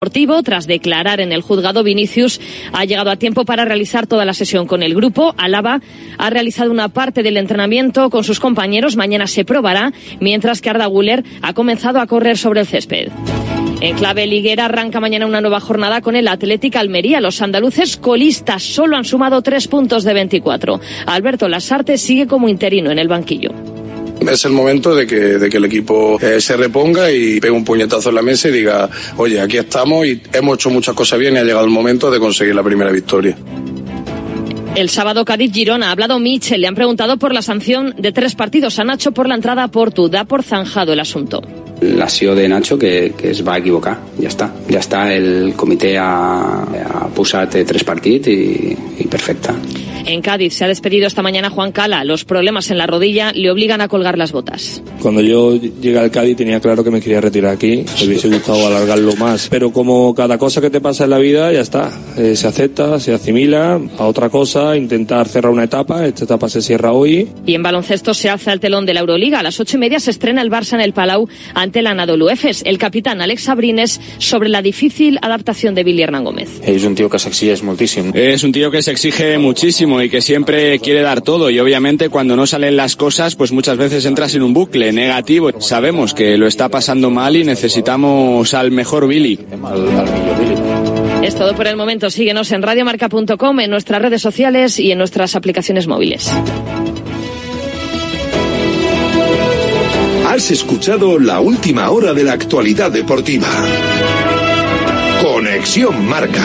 Tras declarar en el juzgado, Vinicius ha llegado a tiempo para realizar toda la sesión con el grupo. Alaba ha realizado una parte del entrenamiento con sus compañeros. Mañana se probará, mientras que Arda Guller ha comenzado a correr sobre el césped. En clave liguera arranca mañana una nueva jornada con el Atlético Almería. Los andaluces colistas solo han sumado tres puntos de 24. Alberto Lasarte sigue como interino en el banquillo. Es el momento de que, de que el equipo eh, se reponga y pegue un puñetazo en la mesa y diga, oye, aquí estamos y hemos hecho muchas cosas bien y ha llegado el momento de conseguir la primera victoria. El sábado Cádiz-Girona ha hablado Michel, le han preguntado por la sanción de tres partidos a Nacho por la entrada a Portu. Da por zanjado el asunto. La SIO de Nacho que, que es va a equivocar, ya está. Ya está, el comité ha, ha posat tres partits i, i perfecte. En Cádiz se ha despedido esta mañana Juan Cala. Los problemas en la rodilla le obligan a colgar las botas. Cuando yo llegué al Cádiz tenía claro que me quería retirar aquí. Me hubiese gustado alargarlo más. Pero como cada cosa que te pasa en la vida, ya está. Eh, se acepta, se asimila a otra cosa, intentar cerrar una etapa. Esta etapa se cierra hoy. Y en baloncesto se alza el telón de la Euroliga. A las ocho y media se estrena el Barça en el Palau ante el Anadolu Efes. El capitán Alex Sabrines sobre la difícil adaptación de Billy Hernán Gómez. És un tio que s'exigeix moltíssim. Es un tío que se exige muchísimo y que siempre quiere dar todo y obviamente cuando no salen las cosas pues muchas veces entras en un bucle negativo. Sabemos que lo está pasando mal y necesitamos al mejor Billy. Es todo por el momento. Síguenos en radiomarca.com, en nuestras redes sociales y en nuestras aplicaciones móviles. Has escuchado la última hora de la actualidad deportiva. Conexión Marca.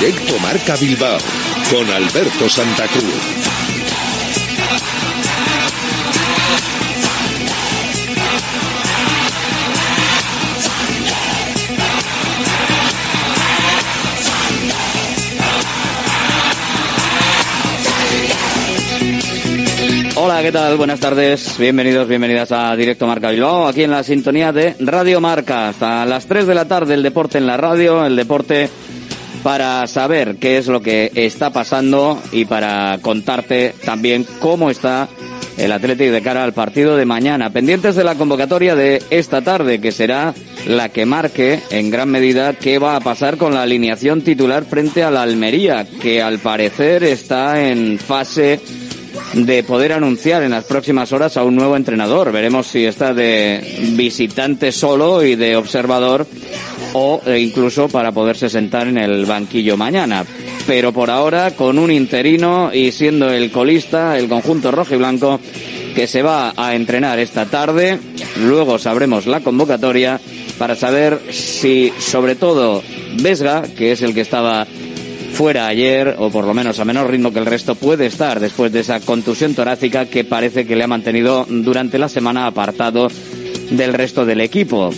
Directo Marca Bilbao, con Alberto Santa Cruz. Hola, ¿qué tal? Buenas tardes. Bienvenidos, bienvenidas a Directo Marca Bilbao, aquí en la sintonía de Radio Marca. Hasta las 3 de la tarde el deporte en la radio, el deporte para saber qué es lo que está pasando y para contarte también cómo está el Atlético de cara al partido de mañana. Pendientes de la convocatoria de esta tarde, que será la que marque en gran medida qué va a pasar con la alineación titular frente a la Almería, que al parecer está en fase de poder anunciar en las próximas horas a un nuevo entrenador. Veremos si está de visitante solo y de observador o eh, incluso para poderse sentar en el banquillo mañana. Pero por ahora, con un interino y siendo el colista, el conjunto rojo y blanco, que se va a entrenar esta tarde. Luego sabremos la convocatoria para saber si, sobre todo, Vesga, que es el que estaba fuera ayer, o por lo menos a menor ritmo que el resto, puede estar después de esa contusión torácica que parece que le ha mantenido durante la semana apartado del resto del equipo.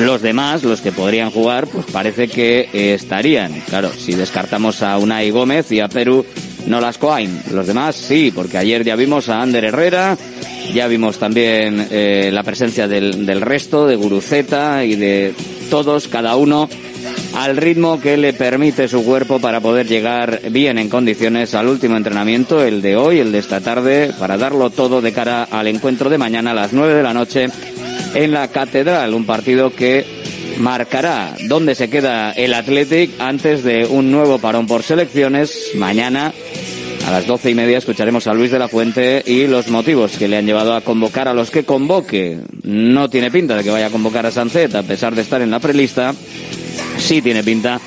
Los demás, los que podrían jugar, pues parece que eh, estarían. Claro, si descartamos a Unai Gómez y a Perú, no las Coain. Los demás sí, porque ayer ya vimos a Ander Herrera, ya vimos también eh, la presencia del, del resto, de Guruceta y de todos, cada uno al ritmo que le permite su cuerpo para poder llegar bien en condiciones al último entrenamiento, el de hoy, el de esta tarde, para darlo todo de cara al encuentro de mañana a las 9 de la noche en la Catedral, un partido que marcará dónde se queda el Athletic antes de un nuevo parón por selecciones. Mañana a las doce y media escucharemos a Luis de la Fuente y los motivos que le han llevado a convocar a los que convoque. No tiene pinta de que vaya a convocar a Sancet a pesar de estar en la prelista. Sí tiene pinta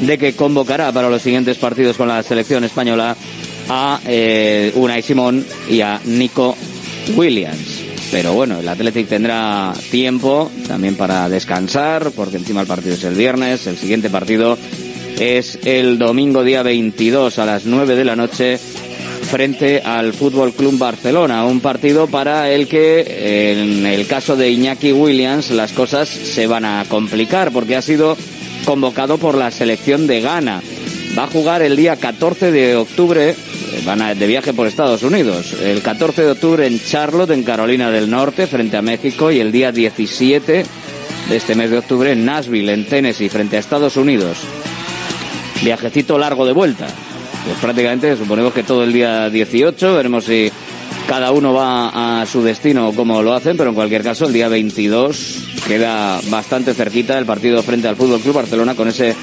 de que convocará para los siguientes partidos con la selección española a eh, Unai Simón y a Nico Williams. Pero bueno, el Athletic tendrá tiempo también para descansar, porque encima el partido es el viernes, el siguiente partido es el domingo día 22 a las 9 de la noche frente al Fútbol Club Barcelona, un partido para el que en el caso de Iñaki Williams las cosas se van a complicar porque ha sido convocado por la selección de Ghana. Va a jugar el día 14 de octubre van a, de viaje por Estados Unidos. El 14 de octubre en Charlotte, en Carolina del Norte, frente a México, y el día 17 de este mes de octubre en Nashville, en Tennessee, frente a Estados Unidos. Viajecito largo de vuelta. Pues prácticamente suponemos que todo el día 18, veremos si cada uno va a su destino o cómo lo hacen, pero en cualquier caso el día 22 queda bastante cerquita el partido frente al Fútbol Club Barcelona con ese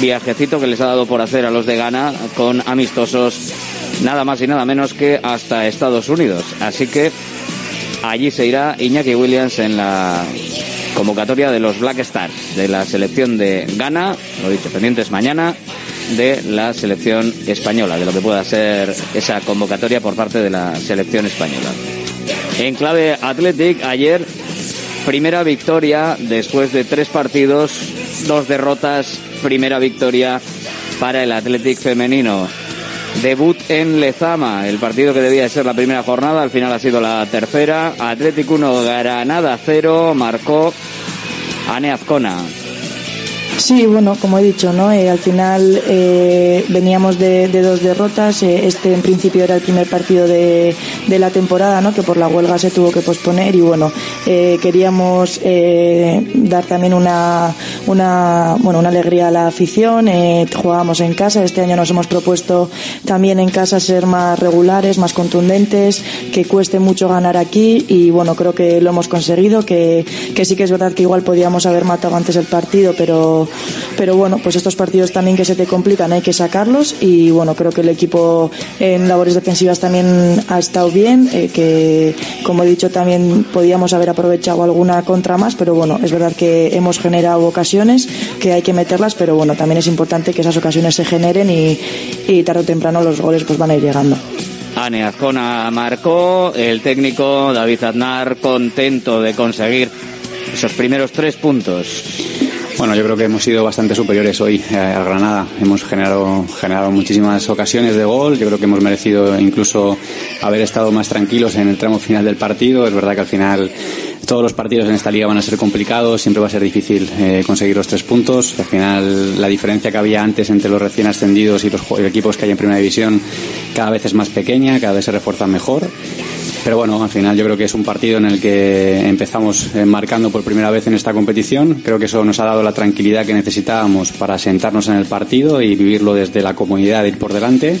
viajecito que les ha dado por hacer a los de Ghana con amistosos nada más y nada menos que hasta Estados Unidos. Así que allí se irá Iñaki Williams en la convocatoria de los Black Stars de la selección de Ghana, lo dicho, pendientes mañana de la selección española, de lo que pueda ser esa convocatoria por parte de la selección española. En clave Athletic, ayer primera victoria después de tres partidos, dos derrotas, primera victoria para el Athletic femenino. Debut en Lezama, el partido que debía ser la primera jornada, al final ha sido la tercera. Atlético 1, Granada 0, marcó Ane Azcona. Sí, bueno, como he dicho, ¿no? Eh, al final eh, veníamos de, dos derrotas. Eh, este, en principio, era el primer partido de, de, la temporada, ¿no? Que por la huelga se tuvo que posponer y bueno, queríamos dar también una, una, bueno, una alegría a la afición. jugábamos en casa. Este año nos hemos propuesto también en casa ser más regulares, más contundentes, que cueste mucho ganar aquí y bueno, creo que lo hemos conseguido. Que, que sí que es verdad que igual podíamos haber matado antes el partido, pero pero, bueno, pues estos partidos también que se te complican hay que sacarlos y bueno, creo que el equipo en labores defensivas también ha estado bien, eh, que como he dicho también podíamos haber aprovechado alguna contra más, pero bueno, es verdad que hemos generado ocasiones que hay que meterlas, pero bueno, también es importante que esas ocasiones se generen y, y tarde o temprano los goles pues van a ir llegando. Ane Azcona marcó, el técnico David Aznar contento de conseguir esos primeros tres puntos. Bueno, yo creo que hemos sido bastante superiores hoy eh, al Granada. Hemos generado, generado muchísimas ocasiones de gol. Yo creo que hemos merecido incluso haber estado más tranquilos en el tramo final del partido. Es verdad que al final todos los partidos en esta liga van a ser complicados, siempre va a ser difícil eh, conseguir los tres puntos. Al final, la diferencia que había antes entre los recién ascendidos y los equipos que hay en primera división cada vez es más pequeña, cada vez se refuerza mejor. Pero bueno, al final yo creo que es un partido en el que empezamos eh, marcando por primera vez en esta competición. Creo que eso nos ha dado la tranquilidad que necesitábamos para sentarnos en el partido y vivirlo desde la comunidad de ir por delante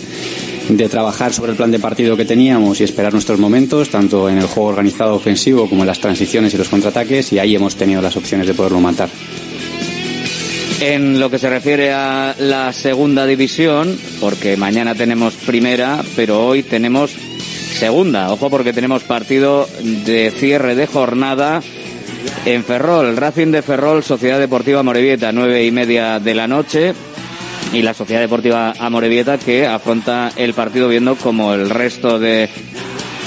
de trabajar sobre el plan de partido que teníamos y esperar nuestros momentos, tanto en el juego organizado ofensivo como en las transiciones y los contraataques, y ahí hemos tenido las opciones de poderlo matar. En lo que se refiere a la segunda división, porque mañana tenemos primera, pero hoy tenemos segunda. Ojo porque tenemos partido de cierre de jornada en Ferrol. Racing de Ferrol, Sociedad Deportiva Morevieta, nueve y media de la noche. Y la Sociedad Deportiva Amorebieta que afronta el partido viendo como el resto de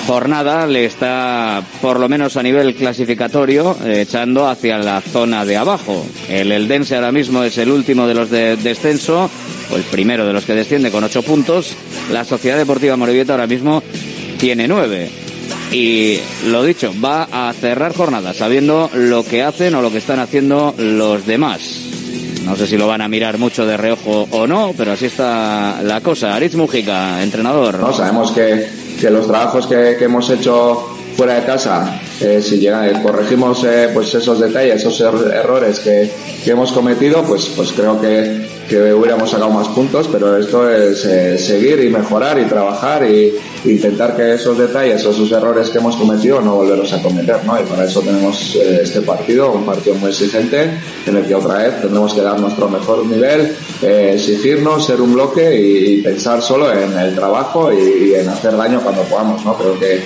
jornada le está, por lo menos a nivel clasificatorio, echando hacia la zona de abajo. El Eldense ahora mismo es el último de los de descenso, o el primero de los que desciende con ocho puntos. La Sociedad Deportiva Morevieta ahora mismo tiene nueve. Y lo dicho, va a cerrar jornada sabiendo lo que hacen o lo que están haciendo los demás. No sé si lo van a mirar mucho de reojo o no, pero así está la cosa. Aritz Mujica, entrenador. No, sabemos que, que los trabajos que, hemos hecho fuera de casa, eh, si eh, corregimos eh, pues esos detalles, esos er-, errores que, que, hemos cometido, pues, pues creo que, que hubiéramos sacado más puntos, pero esto es eh, seguir y mejorar y trabajar y intentar que esos detalles o esos errores que hemos cometido no volverlos a cometer, ¿no? Y para eso tenemos eh, este partido, un partido muy exigente, en el que otra vez tendremos que dar nuestro mejor nivel, eh, exigirnos, ser un bloque y, pensar solo en el trabajo y, en hacer daño cuando podamos, ¿no? Creo que,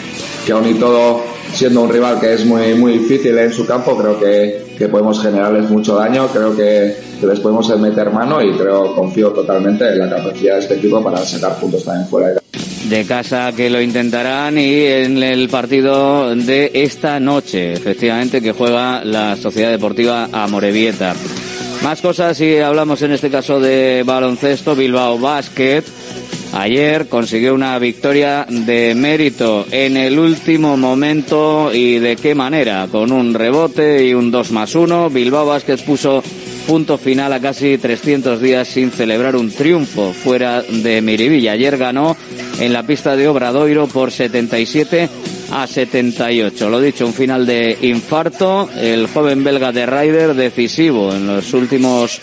que aún y todo, siendo un rival que es muy, muy difícil en su campo, creo que, que podemos generarles mucho daño, creo que, les podemos meter mano y creo, confío totalmente en la capacidad de este equipo para sacar puntos también fuera de de casa que lo intentarán y en el partido de esta noche, efectivamente, que juega la Sociedad Deportiva Amorebieta. Más cosas y hablamos en este caso de baloncesto, Bilbao Basket. Ayer consiguió una victoria de mérito en el último momento y de qué manera, con un rebote y un 2 más 1. Bilbao Basket puso punto final a casi 300 días sin celebrar un triunfo fuera de Miribilla. Ayer ganó en la pista de Obradoiro por 77 a 78. Lo dicho, un final de infarto. El joven belga de Ryder decisivo en los últimos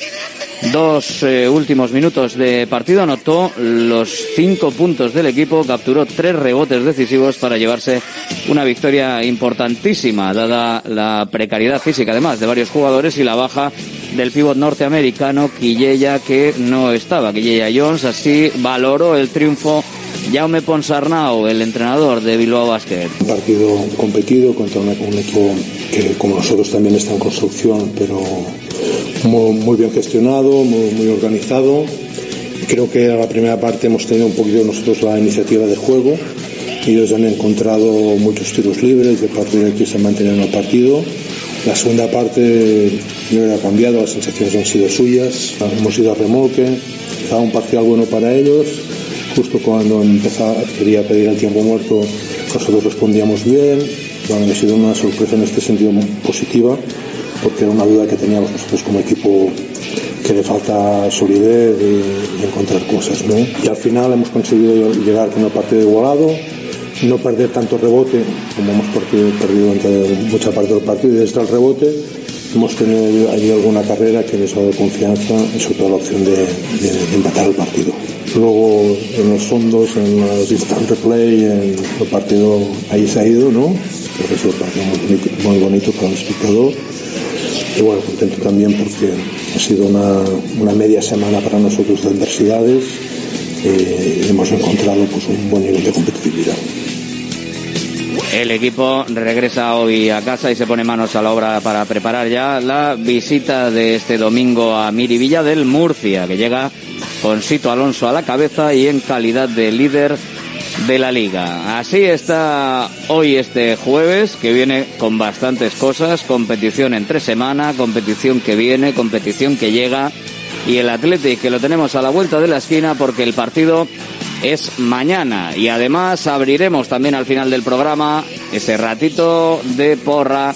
dos eh, últimos minutos de partido anotó los cinco puntos del equipo, capturó tres rebotes decisivos para llevarse una victoria importantísima, dada la precariedad física además de varios jugadores y la baja del pívot norteamericano Quilleya que no estaba. Quilleya Jones así valoró el triunfo Jaume Ponsarnau, el entrenador de Bilbao Basket. Un partido competido contra un, equipo que como nosotros también está en construcción, pero muy, bien gestionado, muy, organizado. Creo que a la primera parte hemos tenido un poquito nosotros la iniciativa de juego. Ellos han encontrado muchos tiros libres de parte de que se han mantenido en el partido. La segunda parte no ha cambiado, las sensaciones han sido suyas. Hemos ido a remolque, estaba un parcial bueno para ellos justo cuando empezaba, quería pedir el tiempo muerto, nosotros respondíamos bien. Ha sido una sorpresa en este sentido positiva, porque era una duda que teníamos nosotros como equipo que le falta solidez y, encontrar cosas. ¿no? Y al final hemos conseguido llegar con una partida igualado, no perder tanto rebote como hemos perdido durante mucha parte del partido y desde el rebote hemos tenido allí alguna carrera que les ha dado confianza y sobre todo la opción de empatar el partido. Luego en los fondos, en los instant replay, en el partido ahí se ha ido, ¿no? Creo que es un partido muy, bonito para el espectador. Y bueno, contento también porque ha sido una, una media semana para nosotros de adversidades. Eh, hemos encontrado pues, un buen nivel de competitividad. El equipo regresa hoy a casa y se pone manos a la obra para preparar ya la visita de este domingo a Miribilla del Murcia, que llega con Sito Alonso a la cabeza y en calidad de líder de la liga. Así está hoy este jueves, que viene con bastantes cosas, competición entre semana, competición que viene, competición que llega, y el Athletic que lo tenemos a la vuelta de la esquina porque el partido es mañana y además abriremos también al final del programa ese ratito de porra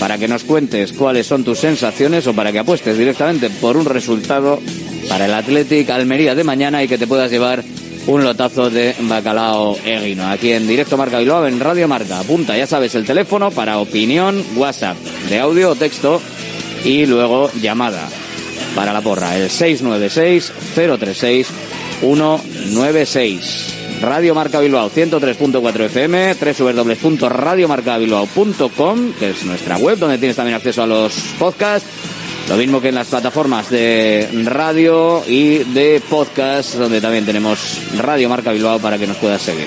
para que nos cuentes cuáles son tus sensaciones o para que apuestes directamente por un resultado para el Athletic Almería de mañana y que te puedas llevar un lotazo de bacalao eguino. Aquí en directo Marca Bilbao en Radio Marca. Apunta, ya sabes, el teléfono para opinión, WhatsApp, de audio o texto y luego llamada para la porra. El 696 036 196. Radio Marca Bilbao 103.4 FM, www.radiomarcabilbao.com, que es nuestra web donde tienes también acceso a los podcasts lo mismo que en las plataformas de radio y de podcast, donde también tenemos Radio Marca Bilbao para que nos puedas seguir.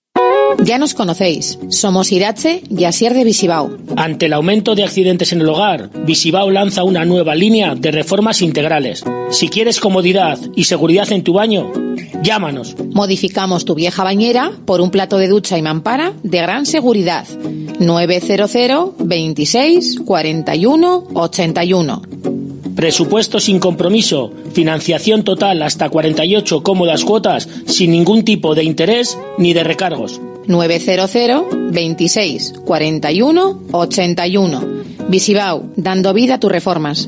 Ya nos conocéis. Somos Irache y Asier de Visibao. Ante el aumento de accidentes en el hogar, Visibao lanza una nueva línea de reformas integrales. Si quieres comodidad y seguridad en tu baño, llámanos. Modificamos tu vieja bañera por un plato de ducha y mampara de gran seguridad 900 26 41 81. Presupuesto sin compromiso, financiación total hasta 48 cómodas cuotas sin ningún tipo de interés ni de recargos. 900 26 41 81. Visibao, dando vida a tus reformas.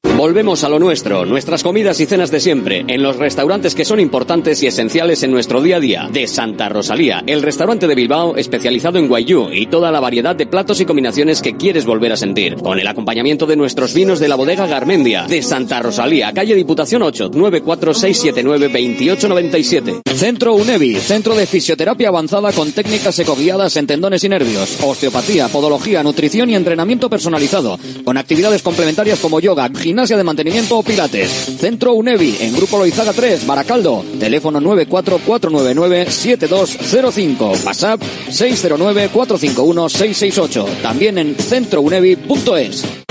Volvemos a lo nuestro, nuestras comidas y cenas de siempre, en los restaurantes que son importantes y esenciales en nuestro día a día. De Santa Rosalía, el restaurante de Bilbao especializado en guayú y toda la variedad de platos y combinaciones que quieres volver a sentir. Con el acompañamiento de nuestros vinos de la bodega Garmendia. De Santa Rosalía, calle Diputación 8, 946792897. Centro UNEVI, centro de fisioterapia avanzada con técnicas ecoguiadas en tendones y nervios, osteopatía, podología, nutrición y entrenamiento personalizado, con actividades complementarias como yoga, gimnasia de mantenimiento pilates. Centro UNEVI, en Grupo Loizaga 3, Baracaldo, teléfono 944997205, WhatsApp 609451668, también en centrounevi.es.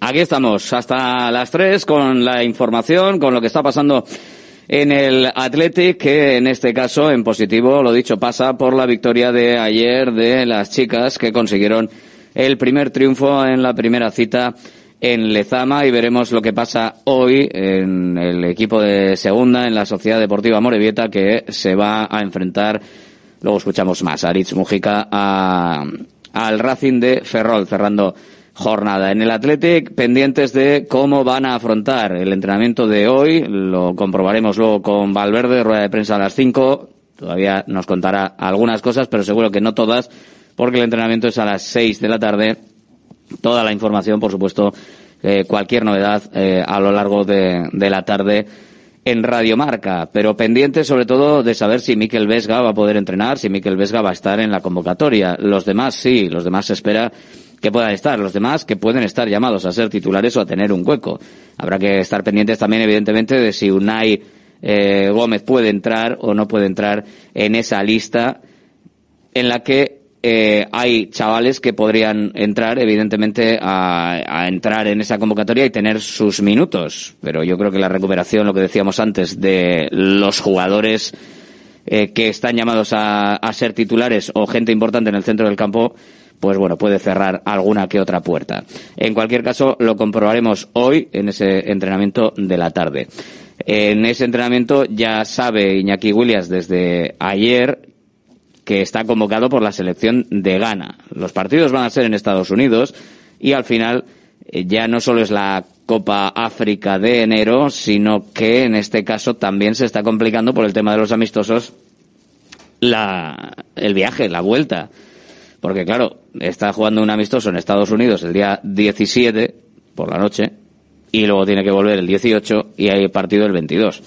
Aquí estamos hasta las 3 con la información, con lo que está pasando en el Athletic, que en este caso, en positivo, lo dicho, pasa por la victoria de ayer de las chicas que consiguieron el primer triunfo en la primera cita en Lezama y veremos lo que pasa hoy en el equipo de segunda, en la Sociedad Deportiva Morevieta, que se va a enfrentar, luego escuchamos más, a Aritz Mujica, a, al Racing de Ferrol, cerrando jornada. En el Athletic, pendientes de cómo van a afrontar el entrenamiento de hoy, lo comprobaremos luego con Valverde, rueda de prensa a las 5. Todavía nos contará algunas cosas, pero seguro que no todas, porque el entrenamiento es a las 6 de la tarde. Toda la información, por supuesto, eh, cualquier novedad eh, a lo largo de, de la tarde en Radio Marca, pero pendiente sobre todo de saber si Miquel Vesga va a poder entrenar, si Miquel Vesga va a estar en la convocatoria. Los demás sí, los demás se espera que puedan estar, los demás que pueden estar llamados a ser titulares o a tener un hueco. Habrá que estar pendientes también, evidentemente, de si Unai eh, Gómez puede entrar o no puede entrar en esa lista en la que eh, hay chavales que podrían entrar, evidentemente, a, a, entrar en esa convocatoria y tener sus minutos. Pero yo creo que la recuperación, lo que decíamos antes, de los jugadores eh, que están llamados a, a ser titulares o gente importante en el centro del campo, pues bueno, puede cerrar alguna que otra puerta. En cualquier caso, lo comprobaremos hoy en ese entrenamiento de la tarde. En ese entrenamiento ya sabe Iñaki Williams desde ayer que está convocado por la selección de Ghana. Los partidos van a ser en Estados Unidos y al final eh, ya no solo es la Copa África de enero, sino que en este caso también se está complicando por el tema de los amistosos la, el viaje, la vuelta. Porque claro, está jugando un amistoso en Estados Unidos el día 17 por la noche y luego tiene que volver el 18 y hay partido el 22.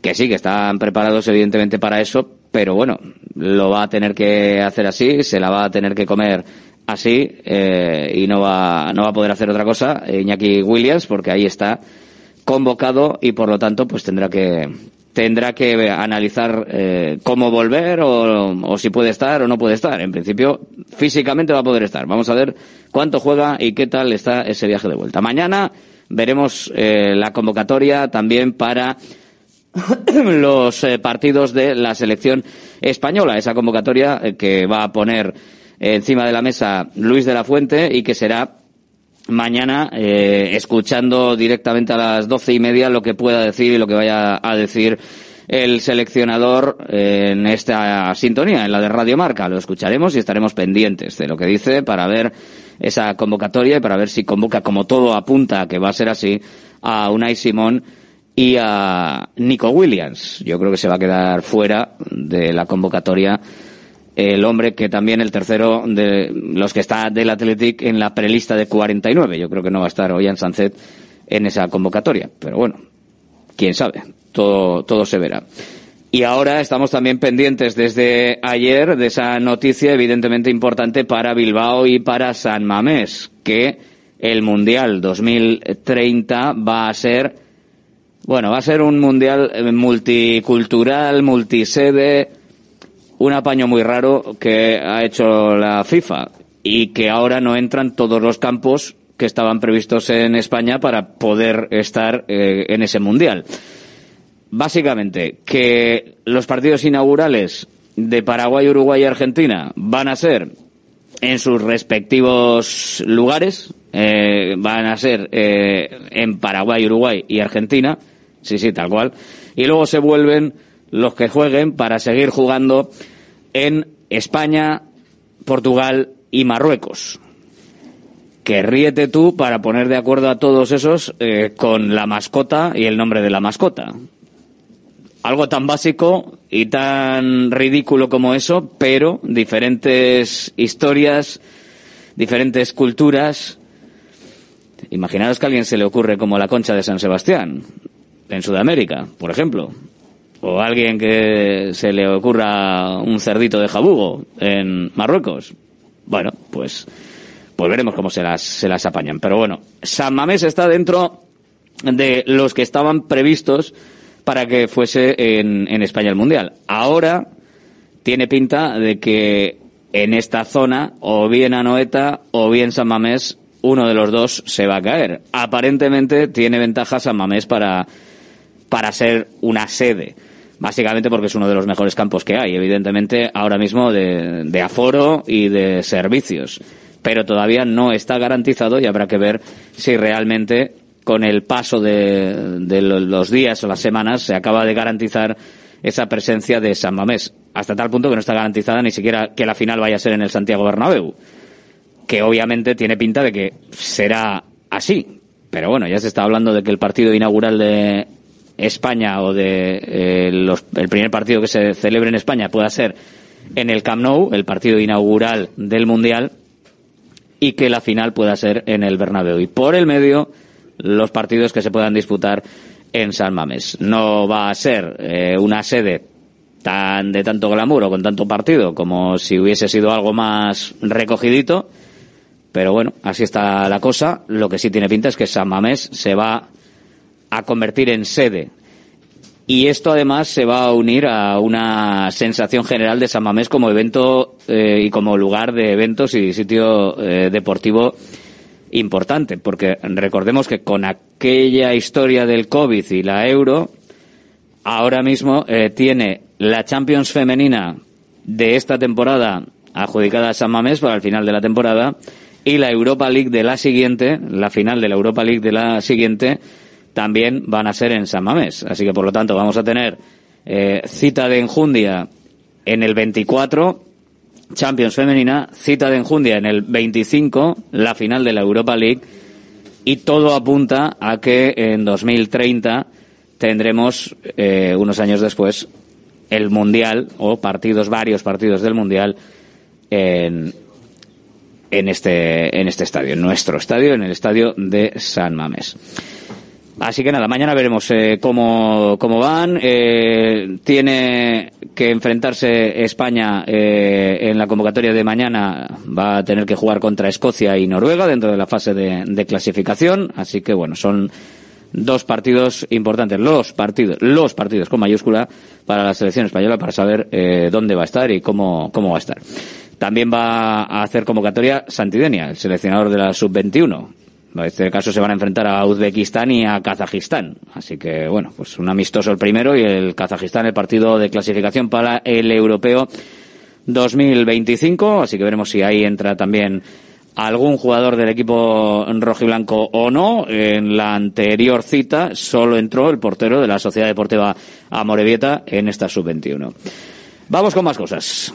Que sí, que están preparados evidentemente para eso, pero bueno, lo va a tener que hacer así, se la va a tener que comer así eh, y no va, no va a poder hacer otra cosa Iñaki Williams porque ahí está convocado y por lo tanto pues tendrá que tendrá que analizar eh, cómo volver o, o, si puede estar o no puede estar. En principio, físicamente va a poder estar. Vamos a ver cuánto juega y qué tal está ese viaje de vuelta. Mañana veremos eh, la convocatoria también para los eh, partidos de la selección española. Esa convocatoria eh, que va a poner encima de la mesa Luis de la Fuente y que será mañana eh, escuchando directamente a las doce y media lo que pueda decir y lo que vaya a decir el seleccionador en esta sintonía, en la de Radio Marca. Lo escucharemos y estaremos pendientes de lo que dice para ver esa convocatoria y para ver si convoca, como todo apunta que va a ser así, a Unai Simón y a Nico Williams. Yo creo que se va a quedar fuera de la convocatoria el hombre que también el tercero de los que está del Athletic en la prelista de 49. Yo creo que no va a estar Ollán Sancet en esa convocatoria. Pero bueno, quién sabe. Todo, todo se verá. Y ahora estamos también pendientes desde ayer de esa noticia evidentemente importante para Bilbao y para San Mamés, que el Mundial 2030 va a ser, bueno, va a ser un Mundial multicultural, multisede, un apaño muy raro que ha hecho la FIFA y que ahora no entran todos los campos que estaban previstos en España para poder estar eh, en ese mundial. Básicamente, que los partidos inaugurales de Paraguay, Uruguay y Argentina van a ser en sus respectivos lugares, eh, van a ser eh, en Paraguay, Uruguay y Argentina, sí, sí, tal cual, y luego se vuelven los que jueguen para seguir jugando en España, Portugal y Marruecos. Que ríete tú para poner de acuerdo a todos esos eh, con la mascota y el nombre de la mascota. Algo tan básico y tan ridículo como eso, pero diferentes historias, diferentes culturas. Imaginaros que a alguien se le ocurre como la concha de San Sebastián, en Sudamérica, por ejemplo o alguien que se le ocurra un cerdito de jabugo en Marruecos. Bueno, pues, pues veremos cómo se las, se las apañan. Pero bueno, San Mamés está dentro de los que estaban previstos para que fuese en, en España el Mundial. Ahora tiene pinta de que en esta zona, o bien Anoeta o bien San Mamés, uno de los dos se va a caer. Aparentemente tiene ventaja San Mamés para, para ser una sede básicamente porque es uno de los mejores campos que hay, evidentemente ahora mismo de, aforo y de servicios, pero todavía no está garantizado y habrá que ver si realmente con el paso de, de los días o las semanas se acaba de garantizar esa presencia de San Mamés, hasta tal punto que no está garantizada ni siquiera que la final vaya a ser en el Santiago Bernabéu, que obviamente tiene pinta de que será así, pero bueno, ya se está hablando de que el partido inaugural de España o de eh, los, el primer partido que se celebre en España pueda ser en el Camp Nou, el partido inaugural del Mundial, y que la final pueda ser en el Bernabéu. Y por el medio, los partidos que se puedan disputar en San Mamés. No va a ser eh, una sede tan de tanto glamour o con tanto partido como si hubiese sido algo más recogidito, pero bueno, así está la cosa. Lo que sí tiene pinta es que San Mamés se va a convertir en sede. Y esto además se va a unir a una sensación general de San Mamés como evento eh, y como lugar de eventos y sitio eh, deportivo importante, porque recordemos que con aquella historia del COVID y la Euro, ahora mismo eh, tiene la Champions femenina de esta temporada adjudicada a San Mamés para el final de la temporada y la Europa League de la siguiente, la final de la Europa League de la siguiente, también van a ser en San Mamés. Así que, por lo tanto, vamos a tener eh, cita de enjundia en el 24, Champions femenina, cita de enjundia en el 25, la final de la Europa League, y todo apunta a que en 2030 tendremos, eh, unos años después, el Mundial, o partidos, varios partidos del Mundial, en, en este, en este estadio, en nuestro estadio, en el estadio de San Mamés. Así que nada, mañana veremos eh, cómo, cómo van. Eh, tiene que enfrentarse España eh, en la convocatoria de mañana. Va a tener que jugar contra Escocia y Noruega dentro de la fase de, clasificación. Así que bueno, son dos partidos importantes, los partidos, los partidos con mayúscula para la selección española para saber eh, dónde va a estar y cómo, cómo va a estar. También va a hacer convocatoria Santidenia, el seleccionador de la sub-21. En este caso se van a enfrentar a Uzbekistán y a Kazajistán. Así que, bueno, pues un amistoso el primero y el Kazajistán el partido de clasificación para el europeo 2025. Así que veremos si ahí entra también algún jugador del equipo rojiblanco o no. En la anterior cita solo entró el portero de la Sociedad Deportiva Amorebieta en esta sub-21. Vamos con más cosas.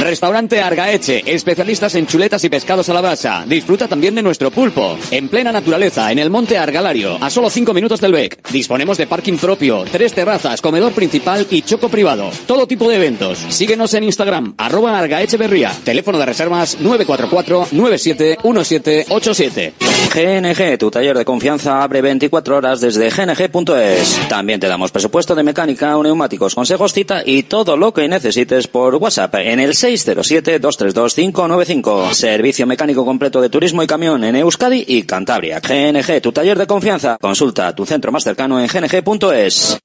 Restaurante Argaeche, especialistas en chuletas y pescados a la brasa. Disfruta también de nuestro pulpo. En plena naturaleza, en el monte Argalario, a solo 5 minutos del BEC. Disponemos de parking propio, tres terrazas, comedor principal y choco privado. Todo tipo de eventos. Síguenos en Instagram, arroba Argaecheverría. Teléfono de reservas 944-971787. GNG, tu taller de confianza, abre 24 horas desde gng.es. También te damos presupuesto de mecánica, neumáticos, consejos, cita y todo lo que necesites por WhatsApp en el 607-232-595. Servicio mecánico completo de turismo y camión en Euskadi y Cantabria. GNG, tu taller de confianza. Consulta tu centro más cercano en gng.es.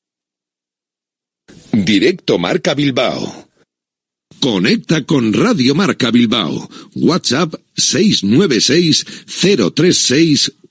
Directo Marca Bilbao. Conecta con Radio Marca Bilbao. WhatsApp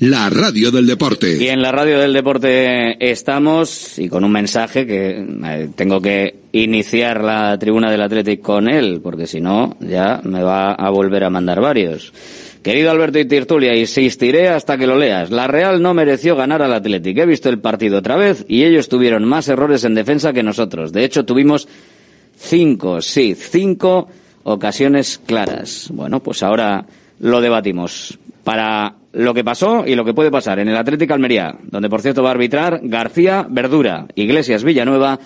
La radio del deporte. Y en la radio del deporte estamos y con un mensaje que eh, tengo que iniciar la tribuna del Athletic con él, porque si no ya me va a volver a mandar varios. Querido Alberto y Tirtulia, insistiré hasta que lo leas. La Real no mereció ganar al Athletic. He visto el partido otra vez y ellos tuvieron más errores en defensa que nosotros. De hecho, tuvimos cinco, sí, cinco ocasiones claras. Bueno, pues ahora lo debatimos. Para lo que pasó y lo que puede pasar en el Atlético Almería, donde por cierto va a arbitrar García Verdura, Iglesias Villanueva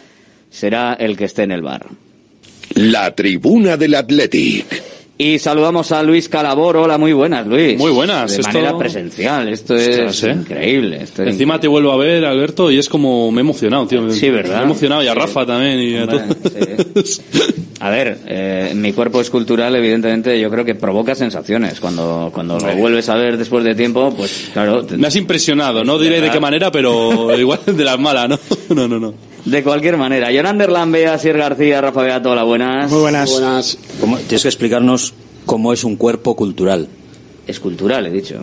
será el que esté en el bar. La tribuna del Athletic. Y saludamos a Luis Calabor. Hola, muy buenas, Luis. Muy buenas. De esto- manera presencial. Esto es ¿eh? increíble. Esto es Encima te vuelvo a ver, Alberto, y es como me he emocionado, tío. Sí, ¿verdad? Me he emocionado y a Sí. Rafa también y a Hombre, todos. A ver, eh, mi cuerpo escultural, evidentemente, yo creo que provoca sensaciones. Cuando, cuando lo vuelves a ver después de tiempo, pues claro. te- Me has impresionado, no diré de qué manera, pero igual de las malas, ¿no? No, no, no. De cualquier manera. Yonander Lambea, Sier García, Rafa Beato, hola, buenas. Muy buenas. ¿Cómo- tienes que explicarnos cómo es un cuerpo cultural. Escultural, he dicho.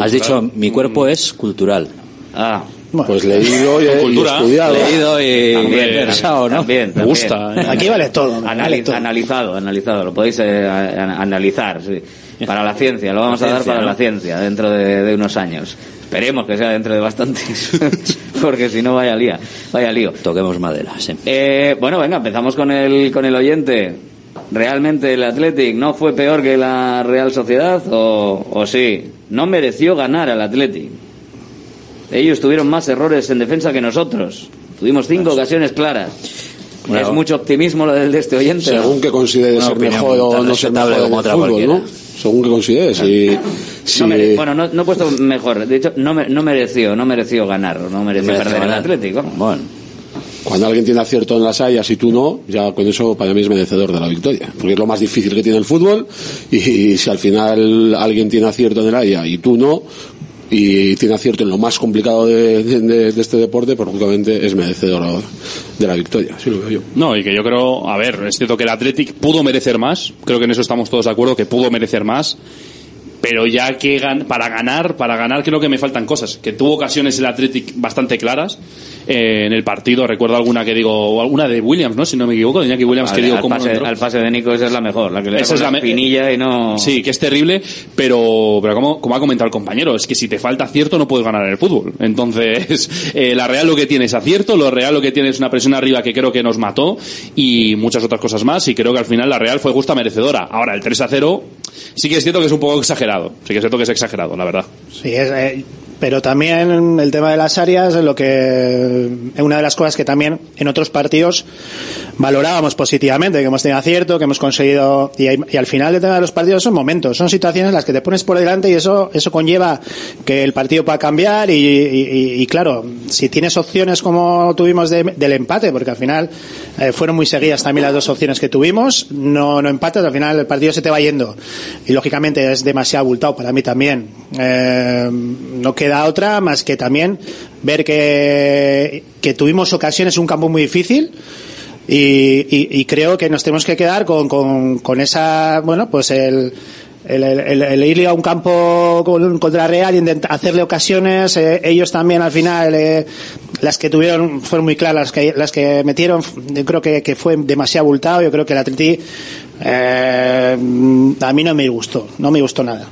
Has dicho, mi cuerpo es cultural. Ah. Pues leído y, estudiado. Leído y También, versado, ¿no? también, Me gusta, ¿eh? Aquí vale todo. Analizado, analizado. Lo podéis eh, analizar, sí. Para la ciencia, lo vamos La a dar para ¿no? la ciencia dentro de, de unos años. Esperemos que sea dentro de bastantes, porque si no vaya lía, vaya lío. Toquemos madera, sí. Eh, bueno, venga, empezamos con el, con el oyente. ¿Realmente el Athletic no fue peor que la Real Sociedad o, o sí? No mereció ganar al Athletic. Ellos tuvieron más errores en defensa que nosotros. Tuvimos cinco ocasiones claras. Es mucho optimismo lo del de este oyente. Según ¿no? que consideres ser mejor o no ser mejor como otra fútbol, cualquiera. ¿no? Según que consideres. Y, si, No bueno, no, no he puesto mejor. De hecho, no, me- no mereció, no mereció ganar, no mereció Mereció perder el. Atlético. Bueno. Cuando alguien tiene acierto en las hayas y tú no, ya con eso para mí es merecedor de la victoria. Porque es lo más difícil que tiene el fútbol y, si al final alguien tiene acierto en el haya y tú no, y tiene acierto en lo más complicado de, este deporte, pues lógicamente es merecedor de la victoria. Así lo veo yo. No, y que yo creo, a ver, es cierto que el Athletic pudo merecer más, creo que en eso estamos todos de acuerdo, que pudo merecer más, pero ya que gan- para ganar, para ganar creo que me faltan cosas, que tuvo ocasiones el Athletic bastante claras eh, en el partido, recuerdo alguna que digo, o alguna de Williams, ¿no? Si no me equivoco, de Iñaki Williams que digo, al al pase de Nico esa es la mejor, la que le Esa es la la me- espinilla y no... Sí, que es terrible, pero, pero como, como ha comentado el compañero, es que si te falta acierto no puedes ganar en el fútbol. Entonces, eh, la Real lo que tiene es acierto, lo Real lo que tiene es una presión arriba que creo que nos mató y muchas otras cosas más y creo que al final la Real fue justa merecedora. Ahora, el 3 a 0 sí que es cierto que es un poco exagerado, sí que es cierto que es exagerado, la verdad. Sí, es, eh, pero también el tema de las áreas es lo que es una de las cosas que también en otros partidos valorábamos positivamente, que hemos tenido acierto, que hemos conseguido y, al final el tema de los partidos son momentos, son situaciones en las que te pones por delante y eso eso conlleva que el partido pueda cambiar y, y- y, claro, si tienes opciones como tuvimos de- del empate, porque al final eh, fueron muy seguidas también las dos opciones que tuvimos, no no empatas, al final el partido se te va yendo y lógicamente es demasiado abultado para mí también. Eh, no queda otra más que también ver que, que tuvimos ocasiones un campo muy difícil y, y- y creo que nos tenemos que quedar con, con, con esa, bueno, pues el, el, el- el ir a un campo con- contra Real y hacerle ocasiones, eh, ellos también al final, eh, las que tuvieron fueron muy claras, las que, las que metieron, yo creo que, que fue demasiado abultado, yo creo que el Atleti, eh, a mí no me gustó, no me gustó nada.